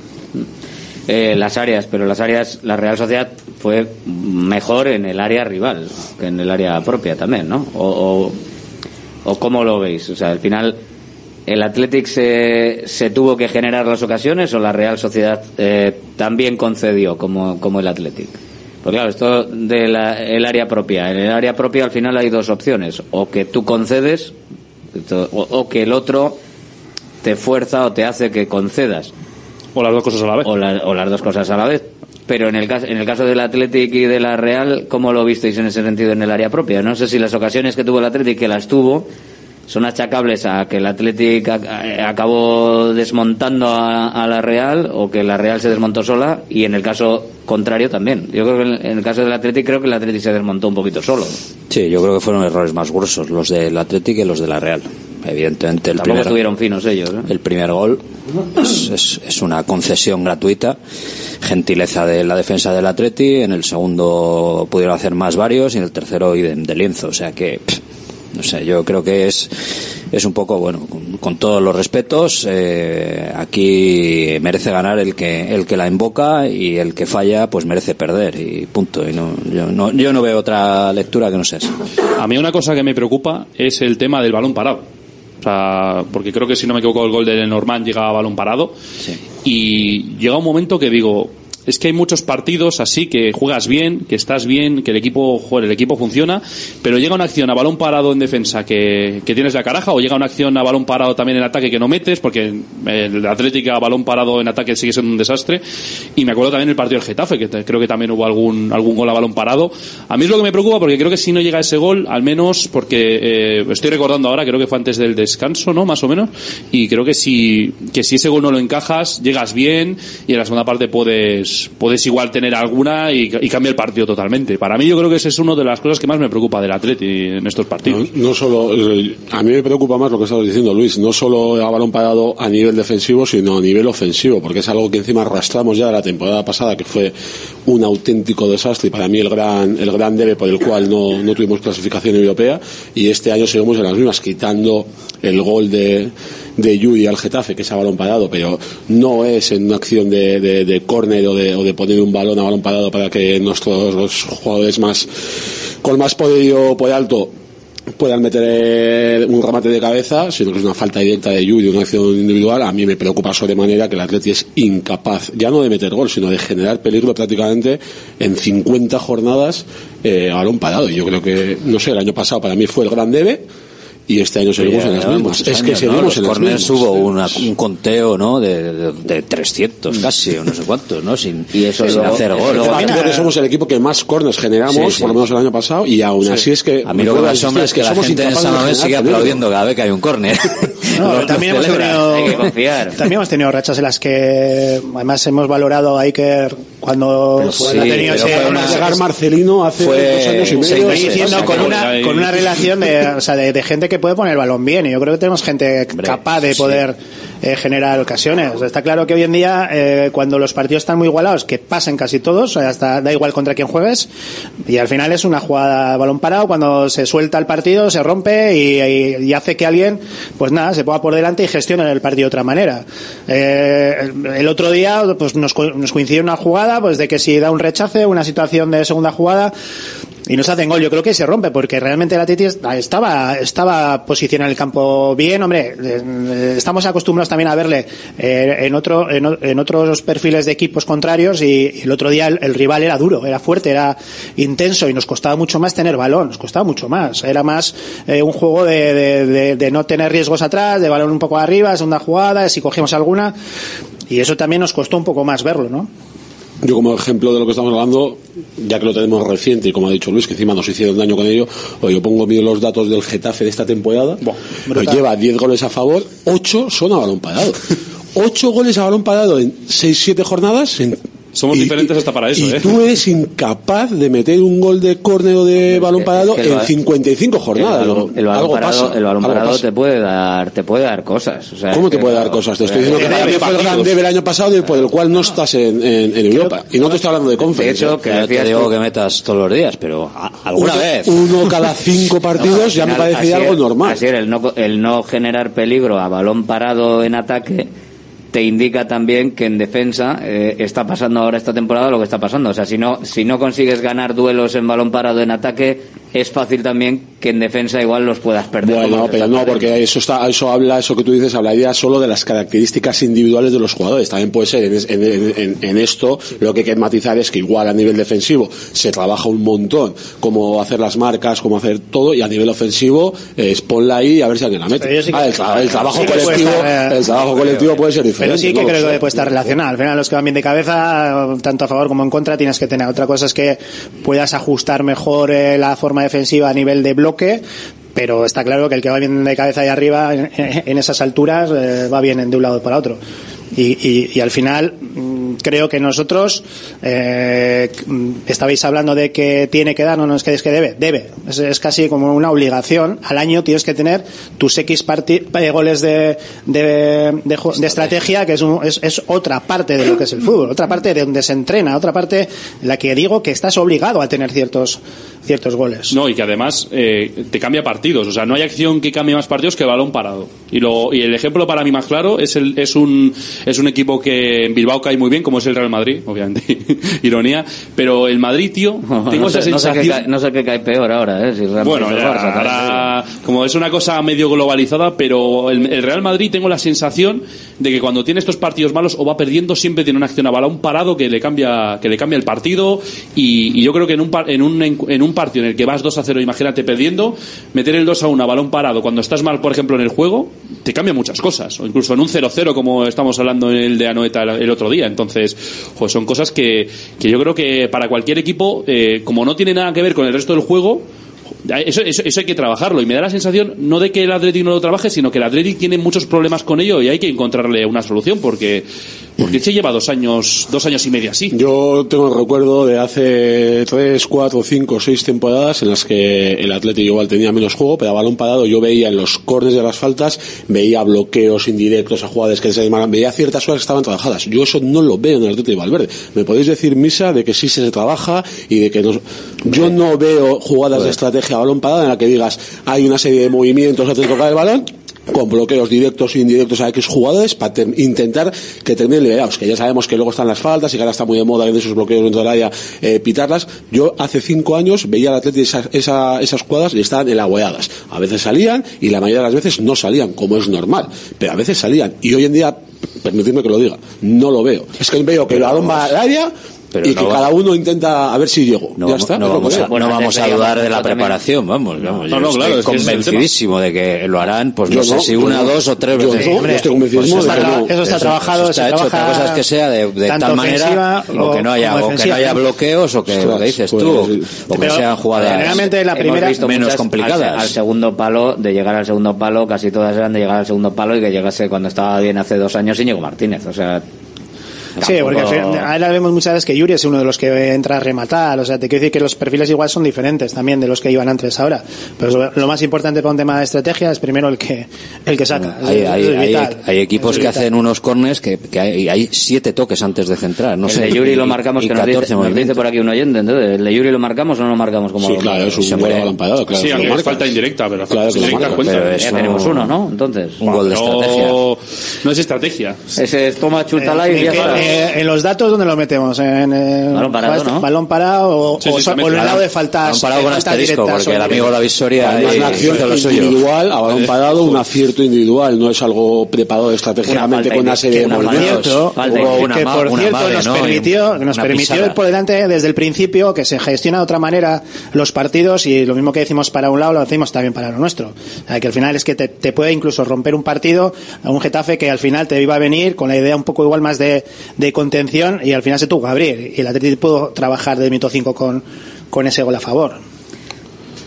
Eh, las áreas, pero las áreas, la Real Sociedad fue mejor en el área rival que en el área propia también, ¿no? O, o, o cómo lo veis, o sea, al final el Athletic se, se tuvo que generar las ocasiones o la Real Sociedad eh, también concedió como, como el Athletic. Porque claro, esto del el área propia, en el área propia al final hay dos opciones, o que tú concedes o que el otro te fuerza o te hace que concedas. O las dos cosas a la vez. O, la- o las dos cosas a la vez. Pero en el, caso, en el caso del Athletic y de la Real, ¿cómo lo visteis en ese sentido en el área propia? No sé si las ocasiones que tuvo el Athletic, que las tuvo, son achacables a que el Athletic ac- acabó desmontando a, a la Real o que la Real se desmontó sola y en el caso contrario también. Yo creo que en, en el caso del Athletic creo que el Athletic se desmontó un poquito solo. Sí, yo creo que fueron errores más gruesos los del Athletic que los de la Real. Evidentemente el Tampoco primer, estuvieron finos ellos. ¿eh? el primer gol es, es- es una concesión gratuita, gentileza de la defensa del Atleti, en el segundo pudieron hacer más varios y en el tercero idem de lienzo, o sea que pff, no sé, yo creo que es es un poco bueno, con, con todos los respetos, eh, aquí merece ganar el que el que la invoca y el que falla pues merece perder y punto y no yo no yo no veo otra lectura que no sea esa. A mí una cosa que me preocupa es el tema del balón parado. O sea, porque creo que si no me equivoco el gol de Norman llega a balón parado. Y llega un momento que digo, es que hay muchos partidos así que juegas bien, que estás bien, que el equipo, el equipo funciona, pero llega una acción a balón parado en defensa que, que tienes la caraja, o llega una acción a balón parado también en ataque que no metes, porque el Atlético a balón parado en ataque sigue siendo un desastre. Y me acuerdo también el partido del Getafe, que creo que también hubo algún, algún gol a balón parado. A mí es lo que me preocupa, porque creo que si no llega ese gol, al menos porque eh, estoy recordando ahora, creo que fue antes del descanso, ¿no? Más o menos. Y creo que si, que si ese gol no lo encajas, llegas bien y en la segunda parte puedes, pues puedes igual tener alguna y, cambia el partido totalmente. Para mí yo creo que esa es una de las cosas que más me preocupa del Atleti en estos partidos. No, no solo, eh, a mí me preocupa más lo que estabas diciendo, Luis, no solo a balón parado a nivel defensivo, sino a nivel ofensivo, porque es algo que encima arrastramos ya de la temporada pasada, que fue un auténtico desastre y para mí el gran, el gran debe por el cual no, no tuvimos clasificación europea, y este año seguimos en las mismas, quitando el gol de, de Yuri al Getafe, que es a balón parado, pero no es en una acción de, de, córner o de, o de poner un balón a balón parado para que nuestros los jugadores más con más poderío por alto puedan meter eh, un remate de cabeza, sino que es una falta directa de Yuri, una acción individual, a mí me preocupa sobremanera que el Atleti es incapaz, ya no de meter gol, sino de generar peligro prácticamente en 50 jornadas eh, a balón parado. Y yo creo que, no sé, el año pasado para mí fue el gran debe, y este año seguimos en las mismas. Es que seguimos ¿no? Los en las corners mismas. hubo una- un conteo, ¿no? De, de, de 300 casi, o no sé cuántos, ¿no? Sin, y eso sin luego- hacer gol. luego creo que somos el equipo que más corners generamos, Sí, sí. por lo menos el año pasado, y aún Sí. así es que. A mí lo que me asombra es que la gente en San Mamés sigue aplaudiendo cada vez que hay un córner. No, Los- también, los hemos tenido, también hemos tenido rachas en las que además hemos valorado a Iker cuando, cuando sí, ha tenido pero ese- fue una- llegar Marcelino hace fue dos años y medio. diciendo con una con una relación de, o sea, de, de gente que puede poner el balón bien y yo creo que tenemos gente capaz de sí. Eh, generar ocasiones. Está claro que hoy en día eh, cuando los partidos están muy igualados que pasen casi todos hasta da igual contra quién juegues y al final es una jugada balón parado cuando se suelta el partido se rompe y, hace que alguien pues nada se ponga por delante y gestione el partido de otra manera. Eh, el, otro día pues nos, nos coincidió una jugada pues de que si da un rechace una situación de segunda jugada y nos hacen gol. Yo creo que se rompe porque realmente el Atleti estaba, estaba posicionado en el campo bien. Hombre, eh, estamos acostumbrados también a verle eh, en, otro, en, otros perfiles de equipos contrarios y, el otro día el, rival era duro, era fuerte, era intenso y nos costaba mucho más tener balón, nos costaba mucho más. Era más eh, un juego de, de- de- de no tener riesgos atrás, de balón un poco arriba, segunda jugada, si cogíamos alguna. Y eso también nos costó un poco más verlo, ¿no? Yo como ejemplo de lo que estamos hablando, ya que lo tenemos reciente y como ha dicho Luis, que encima nos hicieron daño con ello, o yo pongo mío los datos del Getafe de esta temporada, pues brutal. lleva 10 goles a favor, 8 son a balón parado. 8 goles a balón parado en 6-7 jornadas. En, Somos diferentes hasta para eso, y ¿eh? tú eres incapaz de meter un gol de córner o de balón parado que el en ba- 55 jornadas. El balón, el balón algo parado, pasa, el balón algo parado pasa. te puede dar, te puede dar cosas. O sea, ¿Cómo es te que, puede dar cosas? Te estoy diciendo que mí fue el gran debe el año pasado y por el cual no estás en, en- en Europa. Y no te estoy hablando de conference. De hecho, ¿eh? que no te digo que metas todos los días, pero alguna uno, vez. Uno cada cinco partidos ya me parece algo es, normal. así es, el no, el no generar peligro a balón parado en ataque te indica también que en defensa eh, está pasando ahora esta temporada lo que está pasando. O sea, si no, si no consigues ganar duelos en balón parado en ataque, es fácil también que en defensa igual los puedas perder. Bueno, los pero no, porque eso está, eso habla, eso que tú dices, hablaría solo de las características individuales de los jugadores. También puede ser en, en- en- en esto, lo que hay que matizar es que igual a nivel defensivo se trabaja un montón, cómo hacer las marcas, cómo hacer todo, y a nivel ofensivo, eh, es ponla ahí y a ver si alguien la mete. Sí Ah, el, tra- el trabajo sí colectivo, estar, eh, el trabajo colectivo puede ser diferente. Pero sí que no creo que puede estar relacionado. Al final, los que van bien de cabeza, tanto a favor como en contra, tienes que tener. Otra cosa es que puedas ajustar mejor eh, la forma defensiva a nivel de bloque. Pero está claro que el que va bien de cabeza ahí arriba, en, esas alturas, eh, va bien de un lado para otro. Y, y- y al final, mm, creo que nosotros, eh, estabais hablando de que tiene que dar, no, no es que es que debe, debe. Es, casi como una obligación. Al año tienes que tener tus X eh, goles de, de, de de estrategia, que es, un- es, es otra parte de lo que es el fútbol, otra parte de donde se entrena, otra parte en la que digo que estás obligado a tener ciertos, ciertos goles. No, y que además eh, te cambia partidos. O sea, no hay acción que cambie más partidos que balón parado. Y, lo, y el ejemplo para mí más claro es, el, es, un, es un equipo que en Bilbao cae muy bien, como es el Real Madrid, obviamente, ironía. Pero el Madrid, tío, tengo no, esa sé, no, sé sensación. qué cae, no sé qué cae peor ahora, ¿eh? Si Real Bueno, ya, Barça, ahora, como es una cosa medio globalizada, pero el, el Real Madrid tengo la sensación de que cuando tiene estos partidos malos o va perdiendo siempre tiene una acción a balón parado que le cambia que le cambia el partido y, y yo creo que en un, par- en, un, en un partido en el que vas 2 a 0, imagínate perdiendo, meter el 2 a 1 a balón parado cuando estás mal, por ejemplo, en el juego, te cambia muchas cosas. O incluso en un 0-0 como estamos hablando en el de Anoeta el, otro día. Entonces, pues son cosas que, que yo creo que para cualquier equipo, eh, como no tiene nada que ver con el resto del juego, eso, eso, eso hay que trabajarlo y me da la sensación no de que el Athletic no lo trabaje sino que el Athletic tiene muchos problemas con ello y hay que encontrarle una solución porque Porque se lleva dos años, dos años y medio así. Yo tengo el recuerdo de hace tres, cuatro, cinco, seis temporadas en las que el Atlético igual tenía menos juego, pero a balón parado yo veía en los cornes de las faltas, veía bloqueos indirectos a jugadores que se animaban, veía ciertas cosas que estaban trabajadas. Yo eso no lo veo en el Atlético de Valverde. Me podéis decir, Misa, de que sí se trabaja y de que no... Yo no veo jugadas de estrategia a balón parado en la que digas hay una serie de movimientos antes de tocar el balón con bloqueos directos e indirectos a X jugadores para intentar que terminen liberados, que ya sabemos que luego están las faltas y que ahora está muy de moda en esos bloqueos dentro del área eh, pitarlas. Yo hace cinco años veía al Atleti esas, esa- esas cuadras y estaban elaboradas. A veces salían y la mayoría de las veces no salían, como es normal, pero a veces salían. Y hoy en día, permitidme que lo diga, no lo veo. Es que veo que balón va al área y no que va- cada uno intenta a ver si llego. No, ya vamos, está. no vamos a, veo. no vamos a dudar de la preparación, vamos. vamos yo no, estoy claro, ese es convencidísimo de que lo harán, pues no Yo sé no, si yo una, dos o tres Yo veces. yo Hombre, estoy convencidísimo pues de que no. Eso está trabajado, está se hecho. Otra cosa es que sea de, de tal manera ofensiva o que no haya, o que no haya bloqueos o que lo que dices pues, tú, o que Pero, sean jugadas generalmente la primera- menos complicadas. al segundo palo, de llegar al segundo palo, casi todas eran de llegar al segundo palo y que llegase cuando estaba bien hace dos años Íñigo Martínez. O sea, Sí, porque tampoco- ahora vemos muchas veces que Yuri es uno de los que entra a rematar, o sea, te quiero decir que los perfiles igual son diferentes también de los que iban antes ahora. Pero lo- lo más importante para un tema de estrategia es primero el que el que saca. Hay, Es- hay, es hay- hay equipos Es que vital. hacen unos corners que, que hay, hay siete toques antes de centrar. No el sé, de Yuri y- lo marcamos, y que nos dice, 14 nos dice por aquí un oyente. Entonces, ¿el de Yuri lo marcamos o no lo marcamos como Sí, balón claro, es un Se parado, claro. sí, lo aunque es falta indirecta, pero la Claro falta que lo indirecta cuenta. pero Ya eso- tenemos uno, ¿no? Entonces, Un gol de estrategia. No, no es estrategia. ese es toma chutala y Eh, ya que- está. Eh, en los datos donde lo metemos en eh, Balón parado, ¿no? balón parado o, Sí, o sí, también. o en el lado de faltas balón parado de con asterisco, directas porque o el amigo David Soria una acción individual, a balón parado, un acierto individual, no es algo preparado estratégicamente con una falta serie de por movimientos. que por cierto nos ¿no? permitió, que nos permitió ir por delante desde el principio, que se gestiona de otra manera los partidos y lo mismo que decimos para un lado lo decimos también para lo nuestro. O sea, que al final es que te, te puede incluso romper un partido a un Getafe que al final te iba a venir con la idea un poco igual más de, de contención y al final se tuvo que abrir y el Atlético pudo trabajar de mito 5 con, con ese gol a favor.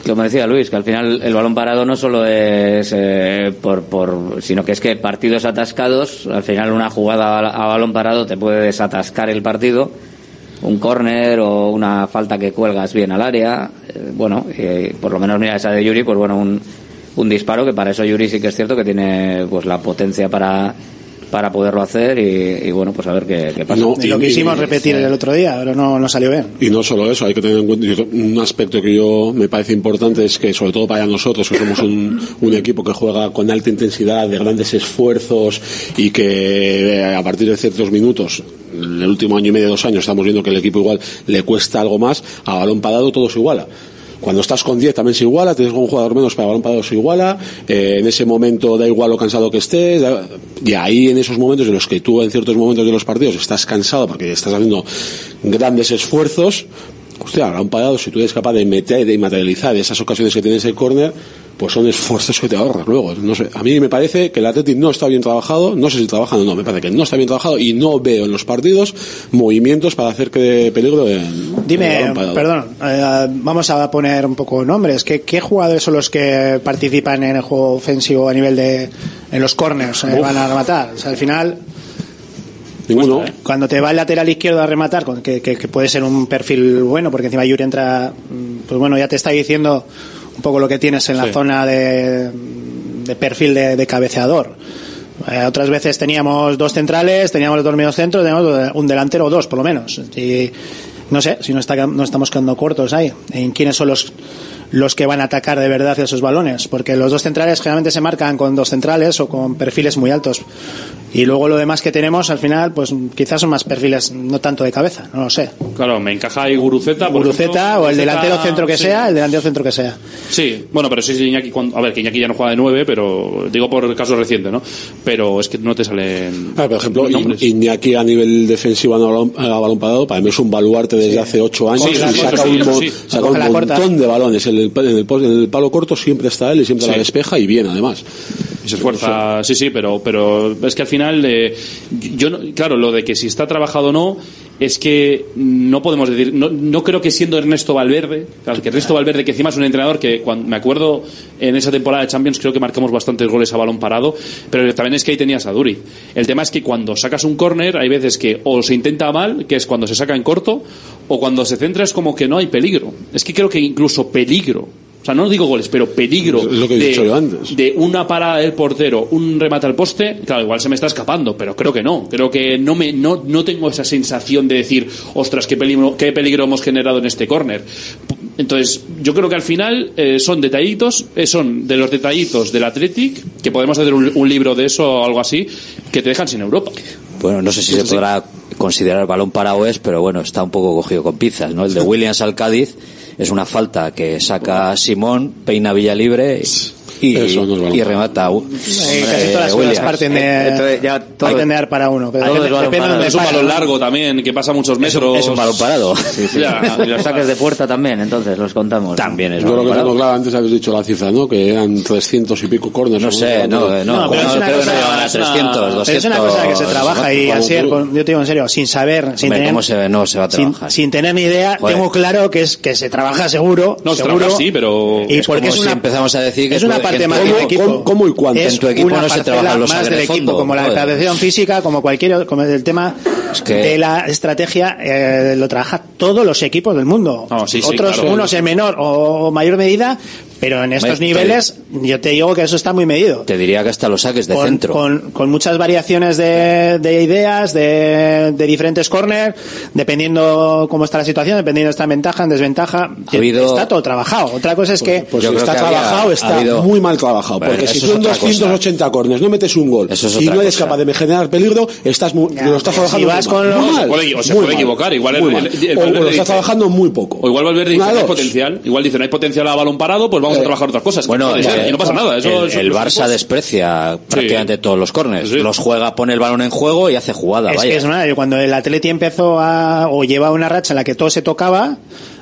Como decía Luis, que al final el balón parado no solo es eh, por, por, sino que es que partidos atascados, al final una jugada a, balón parado te puede desatascar el partido, un córner o una falta que cuelgas bien al área, eh, bueno, y por lo menos mira esa de Yuri, pues bueno, un, un disparo que para eso Yuri sí que es cierto que tiene pues la potencia para para poderlo hacer y, y bueno, pues a ver qué, qué pasa. No, Y lo quisimos repetir el otro día, pero no, no salió bien. Y no solo eso, hay que tener en cuenta un aspecto que yo me parece importante es que sobre todo para nosotros que somos un, un equipo que juega con alta intensidad, de grandes esfuerzos y que eh, a partir de ciertos minutos en el último año y medio, dos años, estamos viendo que el equipo igual le cuesta algo más, a balón parado todo se iguala. Cuando estás con 10 también se iguala, tienes un jugador menos para balón parado se iguala, eh, en ese momento da igual lo cansado que estés, y ahí en esos momentos en los que tú en ciertos momentos de los partidos estás cansado porque estás haciendo grandes esfuerzos, hostia, balón parado, si tú eres capaz de meter, de materializar esas ocasiones que tienes el córner, pues son esfuerzos que te ahorras luego. No sé, a mí me parece que el Atleti no está bien trabajado, no sé si trabajan o no, me parece que no está bien trabajado y no veo en los partidos movimientos para hacer que de peligro de Dime, perdón, eh, vamos a poner un poco nombres. ¿Qué, ¿Qué jugadores son los que participan en el juego ofensivo a nivel de en los corners? eh, van a rematar. O sea, al final, Ninguno. cuando te va el lateral izquierdo a rematar, que, que- que puede ser un perfil bueno, porque encima Yuri entra, mm, pues bueno, ya te está diciendo un poco lo que tienes en la Sí. zona de, de perfil de, de cabeceador. Eh, otras veces teníamos dos centrales, teníamos dos medios centros, teníamos un delantero o dos, por lo menos. Y no sé si no, está, no estamos quedando cortos ahí en quiénes son los los que van a atacar de verdad esos balones, porque los dos centrales generalmente se marcan con dos centrales o con perfiles muy altos. Y luego lo demás que tenemos, al final, pues quizás son más perfiles, no tanto de cabeza, no lo sé. Claro, me encaja ahí Guruceta. por Guruceta ejemplo. o el Guruceta, delantero centro que sí. sea, el delantero centro que sea. Sí, bueno, pero sí, sí, Iñaki, cuando- a ver, que Iñaki ya no juega de nueve, pero digo por el caso reciente, ¿no? Pero es que no te salen. Ah, por ejemplo, Iñaki a nivel defensivo a balón, a balón parado, para mí es un baluarte desde hace ocho años Sí, y sí, saca sí, un, sí. saca un montón de balones. El, el, en el palo corto siempre está él y siempre Sí. la despeja y bien además. Se esfuerza, sí, sí, pero, pero es que al final, eh, yo, claro, lo de que si está trabajado o no, es que no podemos decir, no, no creo que siendo Ernesto Valverde, claro, que Ernesto Valverde, que encima es un entrenador que cuando, me acuerdo en esa temporada de Champions creo que marcamos bastantes goles a balón parado, pero también es que ahí tenías a Duri. El tema es que cuando sacas un córner hay veces que o se intenta mal, que es cuando se saca en corto, o cuando se centra es como que no hay peligro. Es que creo que incluso peligro. O sea, no digo goles, pero peligro Es lo que he de, dicho yo antes. de una parada del portero, un remate al poste, claro, igual se me está escapando, pero creo que no. Creo que no me no, no tengo esa sensación de decir, ostras, qué peligro, qué peligro hemos generado en este córner. Entonces, yo creo que al final eh, son detallitos, eh, son de los detallitos del Athletic, que podemos hacer un, un libro de eso o algo así, que te dejan sin Europa. Bueno, no sé si se podrá considerar balón parado es, pero bueno, está un poco cogido con pinzas, ¿no? El de Williams al Cádiz es una falta que saca Simón, peina Villa Libre y, Eso no es y remata. uh, Eh, casi eh, todas las Williams. cosas parten de, Entonces, ya todo- parten de dar para uno. Pero Todo depende, es Es un balón ¿no? largo también, que pasa muchos metros. Es un balón parado. Sí, sí. Ya. Y los saques de puerta también, entonces los contamos. También es Yo balón que tengo parado. claro, antes habéis dicho la cifra, ¿no? Que eran 300 y pico corners. No sé, no, eh, no, pero no, es una creo que cosa- no llegan a es una- 300, Pero 200. es una cosa que se trabaja y tú. con- yo te digo en serio, sin saber, sin tener, ¿cómo se, no se va a sin, trabajar? sin tener ni idea, Joder. tengo claro que es que se trabaja seguro, No, se seguro. trabaja sí, pero... y Es porque como es si empezamos a decir que es una en del equipo-. ¿Cómo- cómo y cuánto? Es En tu equipo una no se trabajan los más del equipo, como la preparación física, como cualquier, como el tema Es que- de la estrategia, eh, lo trabaja todos los equipos del mundo. No, sí, sí, Otros, claro. unos en menor o mayor medida, pero en estos Me- niveles, yo te digo que eso está muy medido Te diría que hasta los saques de con, centro. con- con muchas variaciones de, de ideas, de, de diferentes corners, dependiendo cómo está la situación, dependiendo de está en ventaja, en desventaja. habido- Está todo trabajado. Otra cosa es que Pues si creo está que había- trabajado, ha está habido- muy mal trabajado. Bueno, porque si tú en otra 280 corners no metes un gol Eso es y no eres cosa. capaz de generar peligro, estás muy, lo estás si trabajando vas muy con mal. los- Muy mal, Puede- o se puede mal, equivocar, igual el- el- mal. el- el o, lo estás trabajando muy poco. O igual Valverde dice no hay potencial. Igual dice no hay potencial a balón parado, pues vamos a trabajar otras cosas. Bueno, ser, y no pasa nada. Eso, el, eso- el los Barça desprecia prácticamente todos los corners. Sí. Los juega, pone el balón en juego y hace jugada. es vaya. que es una, cuando el Atleti empezó a, o llevaba una racha en la que todo se tocaba,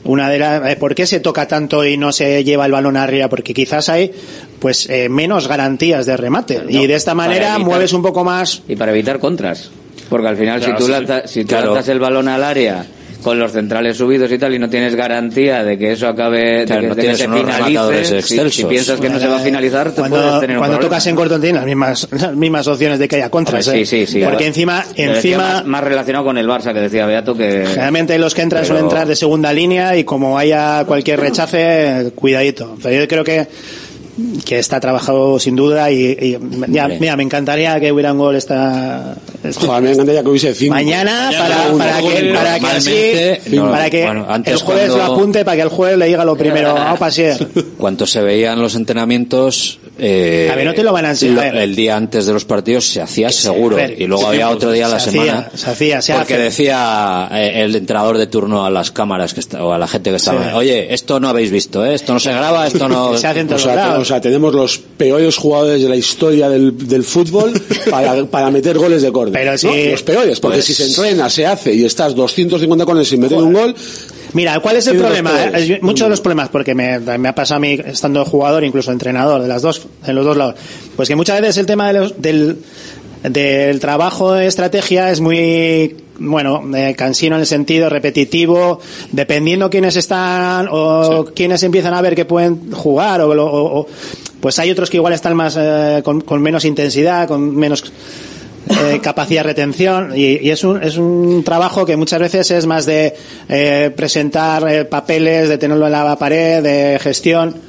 una de las, eh, ¿por qué se toca tanto y no se lleva el balón arriba? Porque quizás hay, pues, eh, menos garantías de remate. y de esta manera evitar- mueves un poco más. Y para evitar contras. Porque al final, Claro, si tú, sí. lanzas, si tú Claro. lanzas el balón al área con los centrales subidos y tal, y no tienes garantía de que eso acabe, de Claro, que, no de que tienes se finalice, si, piensas que no se va a finalizar, te Cuando, puedes tener un cuando problema. tocas en corto tienes las mismas, las mismas opciones de que haya contras. ¿eh? sí, sí, sí. Porque encima, encima, Más, más relacionado con el Barça, que decía Beato que... Generalmente los que entran Pero- suelen entrar de segunda línea y como haya cualquier rechace, cuidadito. Pero yo creo que que está trabajado sin duda y, y ya, mira, me encantaría que hubiera un gol esta, esta- Joder, me encantaría que hubiese cinco. mañana Mañana para, uno, para que, para que así, no, para que bueno, antes el jueves cuando- lo apunte para que el jueves le diga lo primero, vamos pasier. Cuando se veían los entrenamientos, eh, A ver, no te lo van a enseñar. lo- el día antes de los partidos se hacía seguro. ver, y luego había otro día a la se semana. hacía, se hacía, se porque hace. decía eh, el entrenador de turno a las cámaras que está, o a la gente que estaba, Sí. oye, esto no habéis visto, ¿eh? esto no se graba, esto no. Se hace en O sea, o sea, tenemos los peores jugadores de la historia del, del fútbol para, para meter goles de córner. Pero ¿no? sí. Los peores, porque Pues- si se entrena, se hace y estás 250 corners sin meter un gol, Mira, ¿cuál es el problema? Eh, Muchos de los problemas, porque me, me ha pasado a mí estando jugador, incluso entrenador, de las dos, en los dos lados. Pues que muchas veces el tema de los- del, del trabajo de estrategia es muy, bueno, eh, cansino en el sentido repetitivo, dependiendo quiénes están o quiénes empiezan a ver que pueden jugar o, lo- o- o- pues hay otros que igual están más, eh, con, con menos intensidad, con menos, eh, capacidad de retención y, y es, un, es un trabajo que muchas veces es más de eh, presentar eh, papeles, de tenerlo en la pared, de gestión.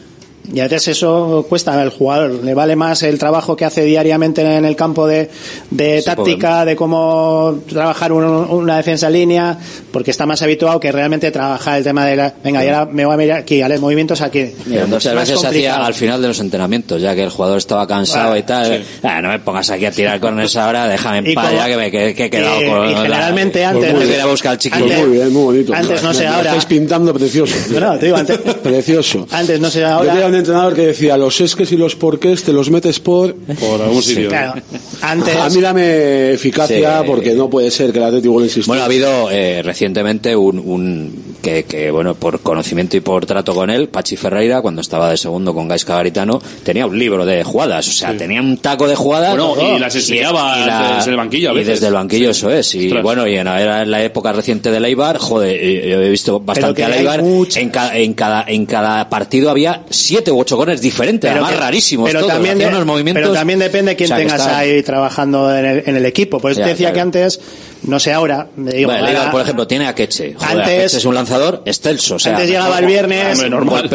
Y a veces eso cuesta al jugador. Le vale más el trabajo que hace diariamente en el campo de, de Sí, táctica, de cómo trabajar un- una defensa en línea, porque está más habituado que realmente trabajar el tema de la, venga, y ahora me voy a mirar aquí, a los movimientos aquí. Mira, muchas veces se hacía al final de los entrenamientos, ya que el jugador estaba cansado y tal. Ah, no me pongas aquí a tirar con esa hora, déjame en paz ya que me que, que he quedado y- con y la- generalmente antes- buscar chiquillo. Antes- muy bien, muy bonito. antes no sé, Me- me ahora- estáis pintando precioso. No, no, te digo, antes, Precioso. antes no sé ahora. Entrenador que decía, los esques y los porqués te los metes por... Por algún sitio. Claro, antes. A mí dame eficacia Sí. porque no puede ser que el Atlético insista. Bueno, ha habido eh, recientemente un, un que, que, bueno, por conocimiento y por trato con él, Pachi Ferreira, cuando estaba de segundo con Gaisca Garitano, tenía un libro de jugadas, o sea, tenía un taco de jugadas. Bueno, y las enseñaba desde el banquillo a Y desde el banquillo, eso es. Y Ostras. bueno, y en, era en la época reciente del Eibar, joder, yo he visto bastante que al hay Eibar. En, ca- en, cada, en cada partido había siete u ocho goles diferentes, Pero además que- rarísimos. pero también, hacían de- unos movimientos. pero también depende de quién o sea, que tengas está- ahí trabajando en el, en el equipo. Por eso Ya, te decía claro. que antes, no sé ahora, me digo, Bueno, ahora- por ejemplo, tiene a Queche. Joder, Antes- es un lanzador excelso. O sea, antes llegaba el viernes,